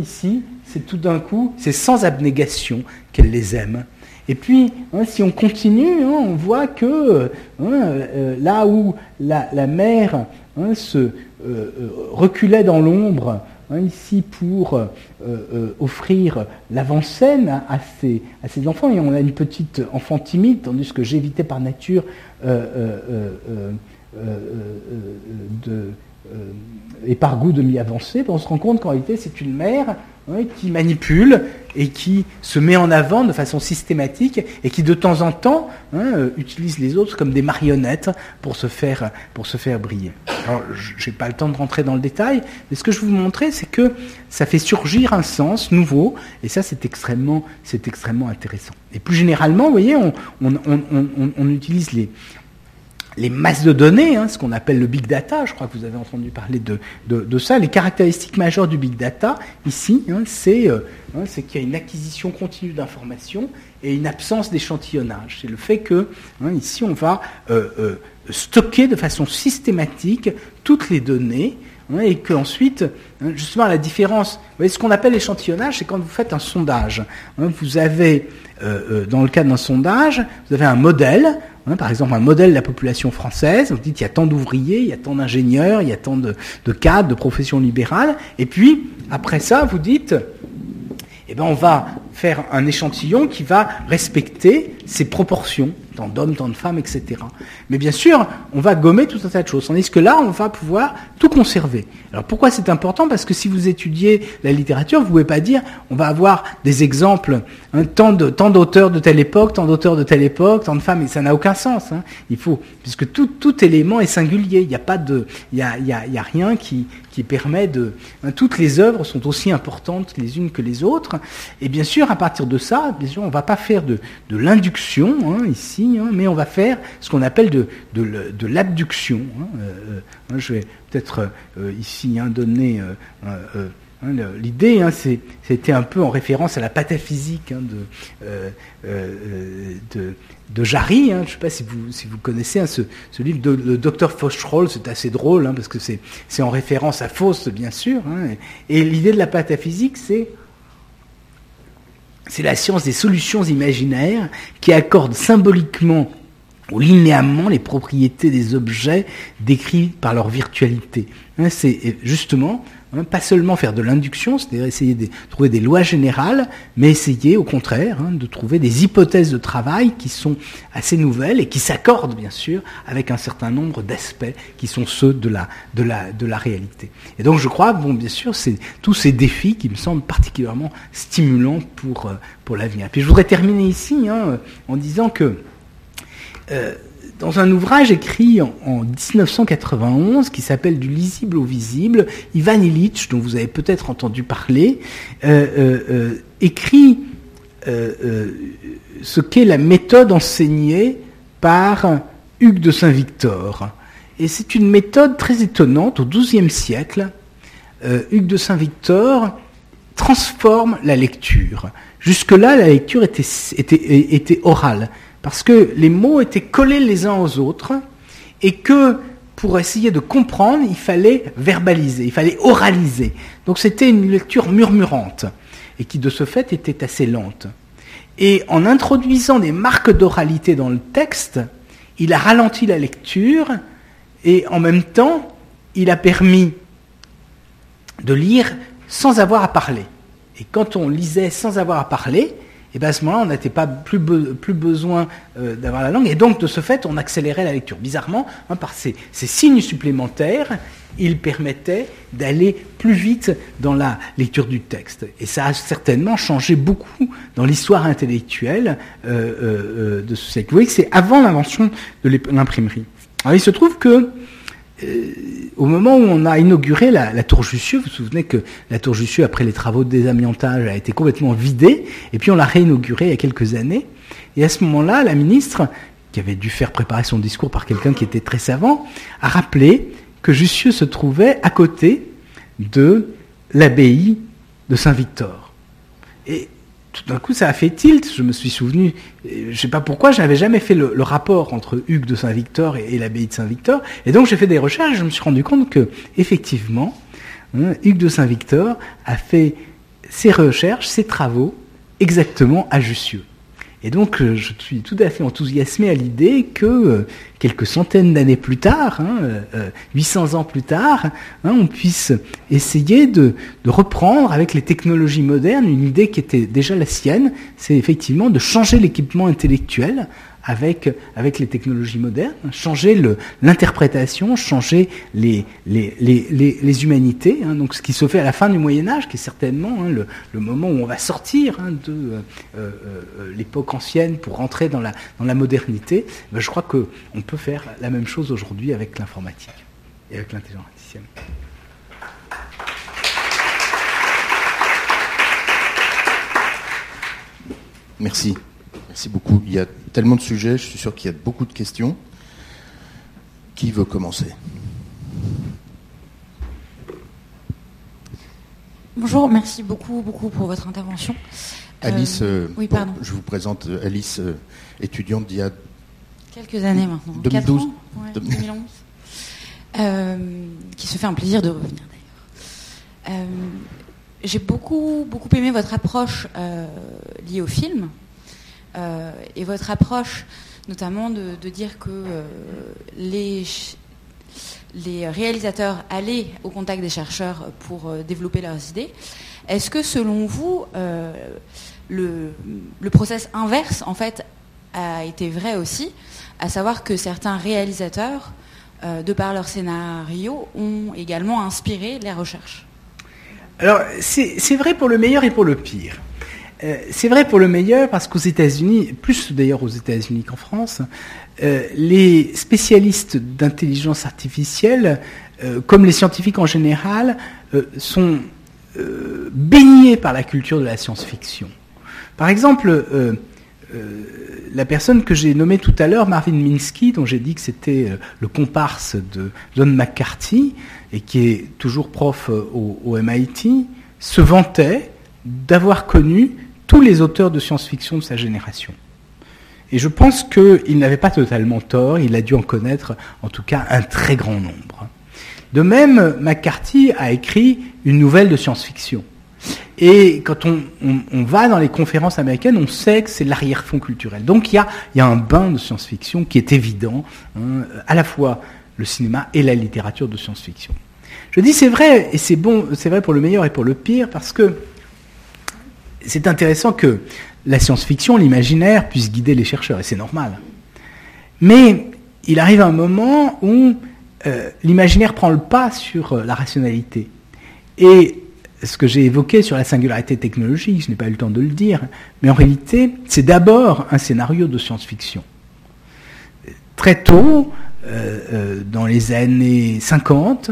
ici, c'est tout d'un coup, c'est sans abnégation qu'elle les aime. Et puis, si on continue, on voit que euh, là où la, la mère se euh, euh, reculait dans l'ombre, Hein, ici pour euh, offrir l'avant-scène à, à ces enfants. Et on a une petite enfant timide, tandis que j'évitais par nature euh, et par goût de m'y avancer, ben, on se rend compte qu'en réalité c'est une mère qui manipule et qui se met en avant de façon systématique et qui de temps en temps hein, euh, utilise les autres comme des marionnettes pour se faire, pour se faire briller. Alors je n'ai pas le temps de rentrer dans le détail, mais ce que je vous montrer c'est que ça fait surgir un sens nouveau et ça c'est extrêmement, extrêmement intéressant. Et plus généralement, vous voyez, on, on, on, on utilise les, les masses de données, hein, ce qu'on appelle le big data, je crois que vous avez entendu parler de, de, ça, les caractéristiques majeures du big data, ici, hein, euh, hein, c'est qu'il y a une acquisition continue d'informations et une absence d'échantillonnage. C'est le fait que, ici, on va euh, euh, stocker de façon systématique toutes les données et qu'ensuite, justement, la différence, vous voyez, ce qu'on appelle l'échantillonnage, c'est quand vous faites un sondage. vous avez, dans le cadre d'un sondage, vous avez un modèle, Hein, par exemple, un modèle de la population française, vous dites il y a tant d'ouvriers, il y a tant d'ingénieurs, il y a tant de, cadres, de professions libérales, et puis après ça, vous dites, eh ben on va faire un échantillon qui va respecter ces proportions, tant d'hommes, tant de femmes, etc. Mais bien sûr, on va gommer tout un tas de choses. Tandis que là, on va pouvoir tout conserver. Alors pourquoi c'est important? Parce que si vous étudiez la littérature, vous ne pouvez pas dire on va avoir des exemples, hein, tant d'auteurs de, telle époque, tant d'auteurs de telle époque, tant de femmes, et ça n'a aucun sens. Hein. Il faut, puisque tout, élément est singulier. Il n'y a y a, y a rien qui, qui permet de... Hein, toutes les œuvres sont aussi importantes les unes que les autres. Et bien sûr, à partir de ça, bien sûr, on ne va pas faire de, de l'induction hein, ici, hein, mais on va faire ce qu'on appelle de, de, l'abduction. Euh, euh, je vais peut-être euh, ici donner... L'idée, c'était un peu en référence à la pataphysique de, de Jarry. Hein, je ne sais pas si vous, si vous connaissez hein, ce, livre de, docteur Faucherolles, c'est assez drôle hein, parce que c'est en référence à Faust, bien sûr. et, l'idée de la pataphysique, c'est c'est la science des solutions imaginaires qui accorde symboliquement ou linéamment les propriétés des objets décrits par leur virtualité. c'est justement Hein, pas seulement faire de l'induction, c'est-à-dire essayer de trouver des lois générales, mais essayer au contraire hein, de trouver des hypothèses de travail qui sont assez nouvelles et qui s'accordent bien sûr avec un certain nombre d'aspects qui sont ceux de la, de, la, de la réalité. Et donc je crois, bon bien sûr, c'est tous ces défis qui me semblent particulièrement stimulants pour, euh, pour l'avenir. Puis je voudrais terminer ici hein, en disant que euh, dans un ouvrage écrit en, 1991 qui s'appelle Du lisible au visible, Ivan Illich, dont vous avez peut-être entendu parler, euh, euh, euh, écrit ce qu'est la méthode enseignée par Hugues de Saint-Victor. Et c'est une méthode très étonnante. Au XIIe siècle, Hugues de Saint-Victor transforme la lecture. Jusque-là, la lecture était, était, était orale parce que les mots étaient collés les uns aux autres et que pour essayer de comprendre, il fallait verbaliser, il fallait oraliser. Donc c'était une lecture murmurante et qui de ce fait était assez lente. Et en introduisant des marques d'oralité dans le texte, il a ralenti la lecture et en même temps, il a permis de lire sans avoir à parler. Et quand on lisait sans avoir à parler, et bien à ce moment-là, on n'était pas plus, plus besoin euh, d'avoir la langue, et donc de ce fait, on accélérait la lecture. Bizarrement, hein, par ces, signes supplémentaires, il permettait d'aller plus vite dans la lecture du texte. Et ça a certainement changé beaucoup dans l'histoire intellectuelle euh, euh, de ce siècle. Vous voyez que c'est avant l'invention de l'imprimerie. Alors il se trouve que euh, au moment où on a inauguré la, tour Jussieu, vous vous souvenez que la tour Jussieu, après les travaux de désamiantage, a été complètement vidée, et puis on l'a réinaugurée il y a quelques années. Et à ce moment-là, la ministre, qui avait dû faire préparer son discours par quelqu'un qui était très savant, a rappelé que Jussieu se trouvait à côté de l'abbaye de Saint-Victor. Tout d'un coup, ça a fait tilt. Je me suis souvenu, je ne sais pas pourquoi, je n'avais jamais fait le, rapport entre Hugues de Saint-Victor et, l'abbaye de Saint-Victor. Et donc, j'ai fait des recherches je me suis rendu compte que, effectivement, hein, Hugues de Saint-Victor a fait ses recherches, ses travaux, exactement à Jussieu. Et donc, euh, je suis tout à fait enthousiasmé à l'idée que euh, quelques centaines d'années plus tard, 800 hein, euh, ans plus tard, hein, on puisse essayer de, reprendre avec les technologies modernes une idée qui était déjà la sienne, c'est effectivement de changer l'équipement intellectuel avec, les technologies modernes, changer l'interprétation, changer les, humanités. Hein. donc ce qui se fait à la fin du Moyen Âge, qui est certainement hein, le, moment où on va sortir hein, de euh, euh, euh, l'époque ancienne pour rentrer dans la, dans la modernité, ben, je crois qu'on peut faire la même chose aujourd'hui avec l'informatique et avec l'intelligence artificielle. Merci. Merci beaucoup. Il y a tellement de sujets, je suis sûr qu'il y a beaucoup de questions. Qui veut commencer? Bonjour, merci beaucoup, beaucoup pour votre intervention. Alice, euh, oui, pardon. je vous présente euh, Alice, euh, étudiante d'il y a quelques années maintenant, 2012, ans, 2011, qui se fait un plaisir de revenir d'ailleurs. J'ai beaucoup, beaucoup aimé votre approche liée au film, euh, et votre approche, notamment de, dire que euh, les, les réalisateurs allaient au contact des chercheurs pour euh, développer leurs idées, Est-ce que selon vous, le, le process inverse, en fait, a été vrai aussi, à savoir que certains réalisateurs, de par leur scénario, ont également inspiré les recherches? Alors, c'est vrai pour le meilleur et pour le pire. Euh, c'est vrai pour le meilleur parce qu'aux États-Unis, plus d'ailleurs aux États-Unis qu'en France, euh, les spécialistes d'intelligence artificielle, euh, comme les scientifiques en général, sont baignés par la culture de la science-fiction. Par exemple, la personne que j'ai nommée tout à l'heure, Marvin Minsky, dont j'ai dit que c'était le comparse de John McCarthy et qui est toujours prof au MIT, se vantait d'avoir connu tous les auteurs de science-fiction de sa génération. Et je pense qu'il n'avait pas totalement tort, il a dû en connaître en tout cas un très grand nombre. De même, McCarthy a écrit une nouvelle de science-fiction. Et quand on, va dans les conférences américaines, on sait que c'est l'arrière-fond culturel. Donc il y a, un bain de science-fiction qui est évident, hein, à la fois le cinéma et la littérature de science-fiction. Je dis c'est vrai, et c'est bon, c'est vrai pour le meilleur et pour le pire, parce que c'est intéressant que la science-fiction, l'imaginaire, puisse guider les chercheurs, et c'est normal. Mais il arrive un moment où euh, l'imaginaire prend le pas sur euh, la rationalité. Et ce que j'ai évoqué sur la singularité technologique, je n'ai pas eu le temps de le dire, mais en réalité, c'est d'abord un scénario de science-fiction. Très tôt, euh, dans les années 50,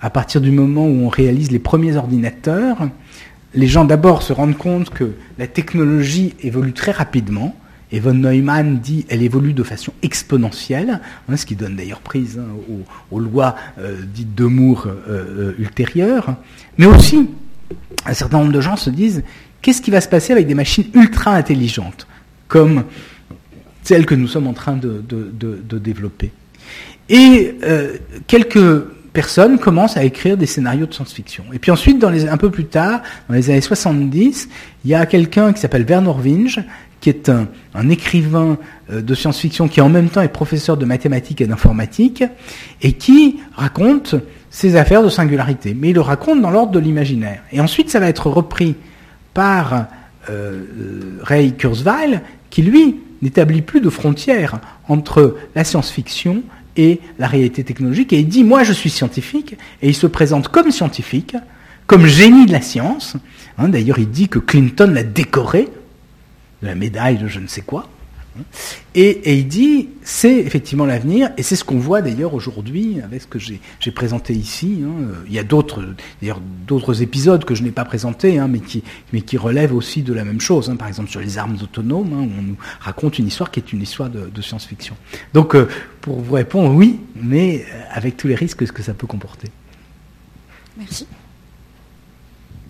à partir du moment où on réalise les premiers ordinateurs, les gens d'abord se rendent compte que la technologie évolue très rapidement. Et von Neumann dit elle évolue de façon exponentielle, hein, ce qui donne d'ailleurs prise hein, aux, lois euh, dites de Moore euh, euh, ultérieures. Mais aussi, un certain nombre de gens se disent qu'est-ce qui va se passer avec des machines ultra intelligentes, comme celles que nous sommes en train de, de développer? Et quelques personne commence à écrire des scénarios de science-fiction. Et puis ensuite, un peu plus tard, dans les années 70, il y a quelqu'un qui s'appelle Werner Winge, qui est un, écrivain euh, de science-fiction qui en même temps est professeur de mathématiques et d'informatique, et qui raconte ses affaires de singularité. Mais il le raconte dans l'ordre de l'imaginaire. Et ensuite, ça va être repris par euh, Ray Kurzweil, qui lui n'établit plus de frontières entre la science-fiction et la réalité technologique. Et il dit, moi je suis scientifique, et il se présente comme scientifique, comme génie de la science. Hein, d'ailleurs, il dit que Clinton l'a décoré de la médaille de je ne sais quoi. Et, il dit, c'est effectivement l'avenir, et c'est ce qu'on voit d'ailleurs aujourd'hui avec ce que j'ai présenté ici. Hein. Il y a d'autres, d'ailleurs, d'autres épisodes que je n'ai pas présentés, hein, mais, qui, mais qui relèvent aussi de la même chose. Hein. Par exemple, sur les armes autonomes, où on nous raconte une histoire qui est une histoire de, science-fiction. Donc, euh, pour vous répondre, oui, mais euh, avec tous les risques que ça peut comporter. Merci.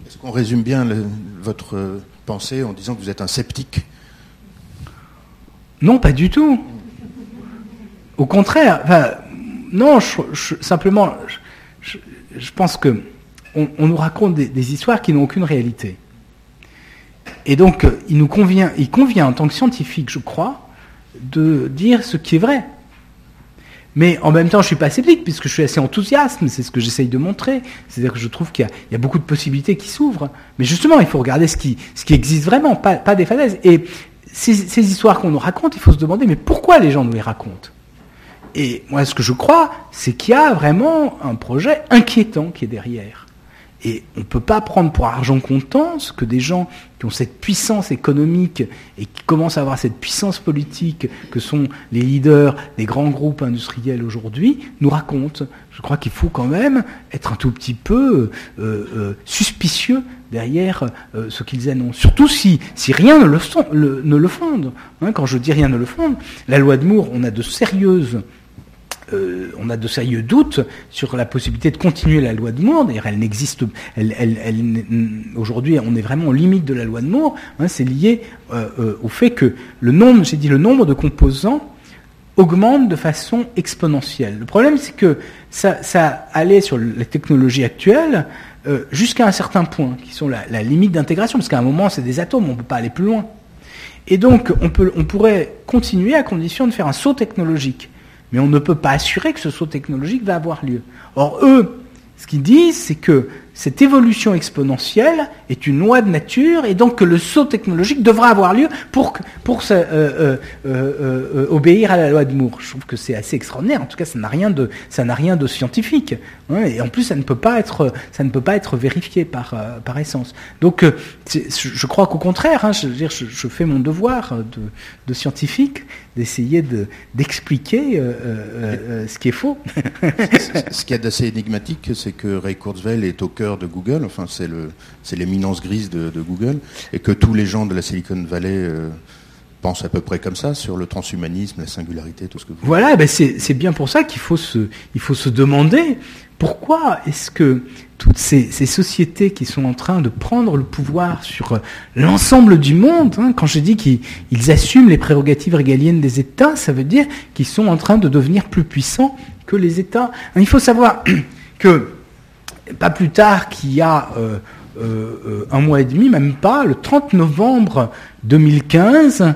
Est-ce qu'on résume bien votre pensée en disant que vous êtes un sceptique? Non, pas du tout. Au contraire, non, simplement, je, pense que on, nous raconte des, histoires qui n'ont aucune réalité. Et donc, il nous convient, il convient en tant que scientifique, je crois, de dire ce qui est vrai. Mais en même temps, je suis pas sceptique puisque je suis assez enthousiaste, c'est ce que j'essaye de montrer. C'est-à-dire que je trouve qu'il y, a beaucoup de possibilités qui s'ouvrent. Mais justement, il faut regarder ce qui, existe vraiment, pas, des falaises. Ces, histoires qu'on nous raconte, il faut se demander, mais pourquoi les gens nous les racontent? Et moi, ce que je crois, c'est qu'il y a vraiment un projet inquiétant qui est derrière. Et on ne peut pas prendre pour argent comptant ce que des gens qui ont cette puissance économique et qui commencent à avoir cette puissance politique que sont les leaders des grands groupes industriels aujourd'hui nous racontent. Je crois qu'il faut quand même être un tout petit peu euh, euh, suspicieux derrière euh, ce qu'ils annoncent. Surtout si, rien ne le, fonde. Hein, quand je dis rien ne le fonde, la loi de Moore, on a de sérieuses euh, on a de sérieux doutes sur la possibilité de continuer la loi de Moore. D'ailleurs, elle n'existe. Elle, Aujourd'hui, on est vraiment aux limites de la loi de Moore. Hein, c'est lié euh, au fait que le nombre, j'ai dit, le nombre de composants augmente de façon exponentielle. Le problème, c'est que ça, ça, allait sur les technologies actuelles jusqu'à un certain point, qui sont la, la limite d'intégration, parce qu'à un moment, c'est des atomes, on ne peut pas aller plus loin. Et donc, on, peut, on pourrait continuer à condition de faire un saut technologique mais on ne peut pas assurer que ce saut technologique va avoir lieu. Or, eux, ce qu'ils disent, c'est que cette évolution exponentielle est une loi de nature et donc que le saut technologique devra avoir lieu pour, pour euh, euh, euh, obéir à la loi de Moore. Je trouve que c'est assez extraordinaire. En tout cas, ça n'a rien de, ça n'a rien de scientifique. Et en plus, ça ne peut pas être, ça ne peut pas être vérifié par, par essence. Donc, je crois qu'au contraire, hein, je, dire, je, fais mon devoir de, de scientifique d'essayer de, d'expliquer ce qui est faux. ce qui est d'assez énigmatique, c'est que Ray Kurzweil est au cœur de Google, enfin c'est le, c'est l'éminence grise de, Google, et que tous les gens de la Silicon Valley euh, pensent à peu près comme ça sur le transhumanisme, la singularité, tout ce que vous. Voilà, ben c'est, bien pour ça qu'il faut se, il faut se demander pourquoi est-ce que toutes ces, sociétés qui sont en train de prendre le pouvoir sur l'ensemble du monde, hein, quand je dis qu'ils assument les prérogatives régaliennes des États, ça veut dire qu'ils sont en train de devenir plus puissants que les États. Il faut savoir que pas plus tard qu'il y a euh, euh, un mois et demi, même pas, le 30 novembre 2015,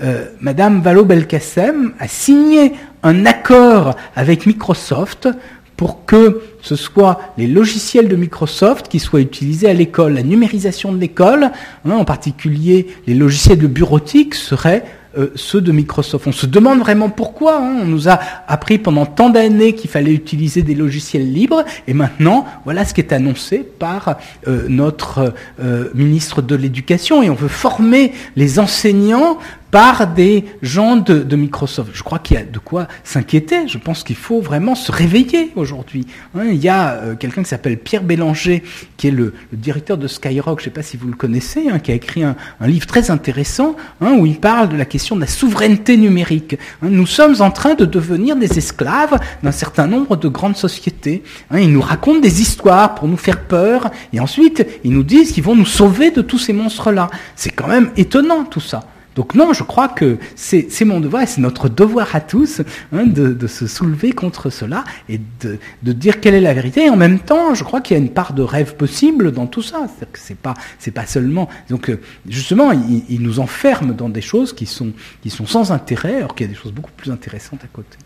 euh, Madame Vallaud-Belkacem a signé un accord avec Microsoft pour que ce soit les logiciels de Microsoft qui soient utilisés à l'école. La numérisation de l'école, hein, en particulier les logiciels de bureautique, seraient euh, ceux de Microsoft. On se demande vraiment pourquoi. Hein. On nous a appris pendant tant d'années qu'il fallait utiliser des logiciels libres, et maintenant, voilà ce qui est annoncé par euh, notre euh, ministre de l'Éducation, et on veut former les enseignants par des gens de, Microsoft. Je crois qu'il y a de quoi s'inquiéter. Je pense qu'il faut vraiment se réveiller aujourd'hui. Hein, il y a euh, quelqu'un qui s'appelle Pierre Bélanger, qui est le, directeur de Skyrock, je ne sais pas si vous le connaissez, hein, qui a écrit un, livre très intéressant hein, où il parle de la question de la souveraineté numérique. nous sommes en train de devenir des esclaves d'un certain nombre de grandes sociétés. ils nous racontent des histoires pour nous faire peur et ensuite ils nous disent qu'ils vont nous sauver de tous ces monstres-là. C'est quand même étonnant tout ça. Donc non, je crois que c'est mon devoir et c'est notre devoir à tous hein, de, se soulever contre cela et de, dire quelle est la vérité. Et en même temps, je crois qu'il y a une part de rêve possible dans tout ça. C'est-à-dire que c'est pas c'est pas seulement. Donc euh, justement, il, nous enferme dans des choses qui sont qui sont sans intérêt, alors qu'il y a des choses beaucoup plus intéressantes à côté.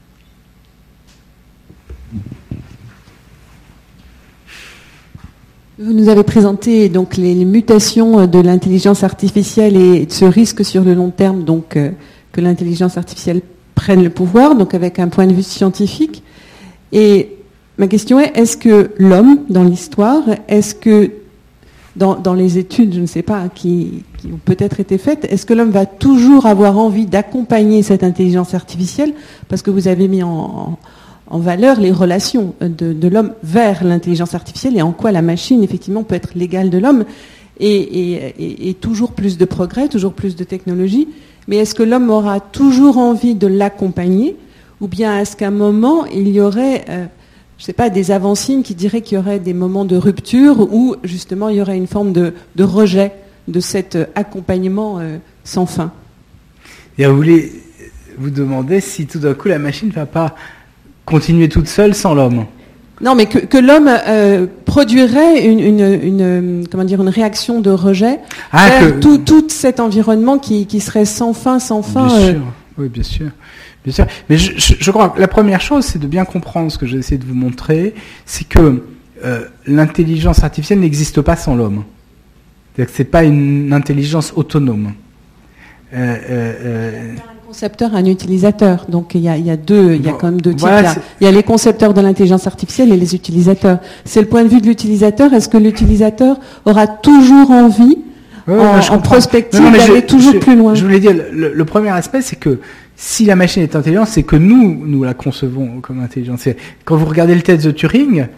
Vous nous avez présenté donc les, mutations de l'intelligence artificielle et ce risque sur le long terme donc euh, que l'intelligence artificielle prenne le pouvoir, donc avec un point de vue scientifique. Et ma question est est-ce que l'homme dans l'histoire, est-ce que dans, les études, je ne sais pas, qui, qui ont peut-être été faites, est-ce que l'homme va toujours avoir envie d'accompagner cette intelligence artificielle? Parce que vous avez mis en valeur les relations de, l'homme vers l'intelligence artificielle et en quoi la machine, effectivement, peut être l'égale de l'homme. Et, toujours plus de progrès, toujours plus de technologie. Mais est-ce que l'homme aura toujours envie de l'accompagner? Ou bien est-ce qu'à un moment, il y aurait, euh, je ne sais pas, des avancines qui diraient qu'il y aurait des moments de rupture ou justement il y aurait une forme de, rejet de cet accompagnement euh, sans fin? Et vous voulez vous demander si tout d'un coup la machine ne va pas continuer toute seule sans l'homme. Non, mais que, l'homme euh, produirait une, comment dire, une réaction de rejet ah, vers tout, cet environnement qui, serait sans fin, sans fin. Bien euh. sûr, oui, bien sûr. Bien sûr. Mais je, crois que la première chose, c'est de bien comprendre ce que j'ai essayé de vous montrer, c'est que euh, l'intelligence artificielle n'existe pas sans l'homme. C'est-à-dire que ce n'est pas une intelligence autonome. Euh, concepteur, un utilisateur. Donc il y a, deux, il y a quand même deux types. Il y a les concepteurs de l'intelligence artificielle et les utilisateurs. C'est le point de vue de l'utilisateur. Est-ce que l'utilisateur aura toujours envie, en, prospective, d'aller toujours plus loin? Je voulais dire, le, premier aspect, c'est que si la machine est intelligente, c'est que nous, nous la concevons comme intelligente. Quand vous regardez le test de Turing,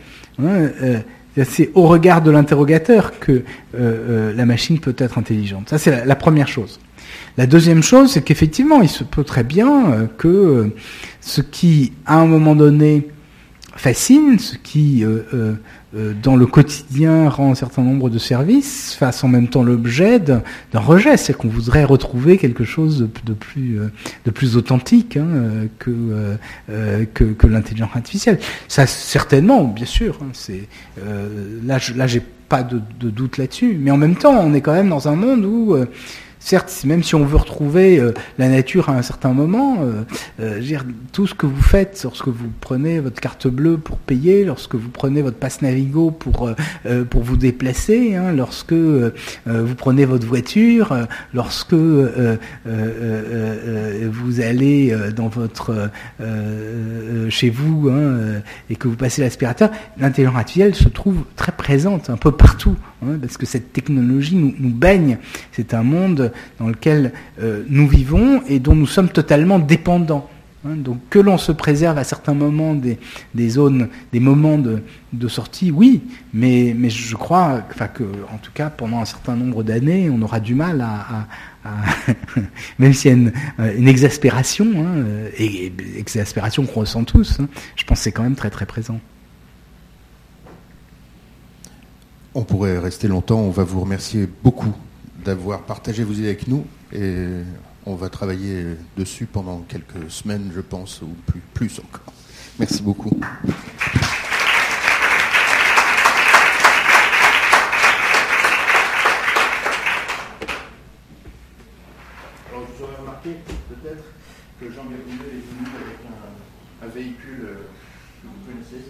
hein, euh, c'est au regard de l'interrogateur que euh, euh, la machine peut être intelligente. Ça, c'est la première chose. La deuxième chose, c'est qu'effectivement, il se peut très bien euh, que euh, ce qui, à un moment donné, fascine, ce qui, euh, dans le quotidien, rend un certain nombre de services, fasse en même temps l'objet d'un rejet. C'est qu'on voudrait retrouver quelque chose de, plus, authentique hein, que, l'intelligence artificielle. Ça, certainement, bien sûr. Hein, là, là, j'ai pas de, doute là-dessus. Mais en même temps, on est quand même dans un monde où certes, même si on veut retrouver euh, la nature à un certain moment, tout ce que vous faites, lorsque vous prenez votre carte bleue pour payer, lorsque vous prenez votre passe Navigo pour pour vous déplacer, hein, lorsque vous prenez votre voiture, lorsque vous allez dans votre chez vous hein, et que vous passez l'aspirateur, l'intelligence artificielle se trouve très présente un peu partout, hein, parce que cette technologie nous, baigne. C'est un monde dans lequel euh, nous vivons et dont nous sommes totalement dépendants. Hein. donc que l'on se préserve à certains moments des, zones, des moments de, sortie, oui, mais, je crois que, en tout cas, pendant un certain nombre d'années, on aura du mal à, même s'il y a une, euh, exaspération, hein, et, exaspération qu'on ressent tous, je pense que c'est quand même très très présent. On pourrait rester longtemps. On va vous remercier beaucoup d'avoir partagé vos idées avec nous et on va travailler dessus pendant quelques semaines, je pense, ou plus, encore. Merci beaucoup. Alors, vous aurez remarqué peut-être que Jean Gabriel est venu avec un, véhicule que vous connaissez,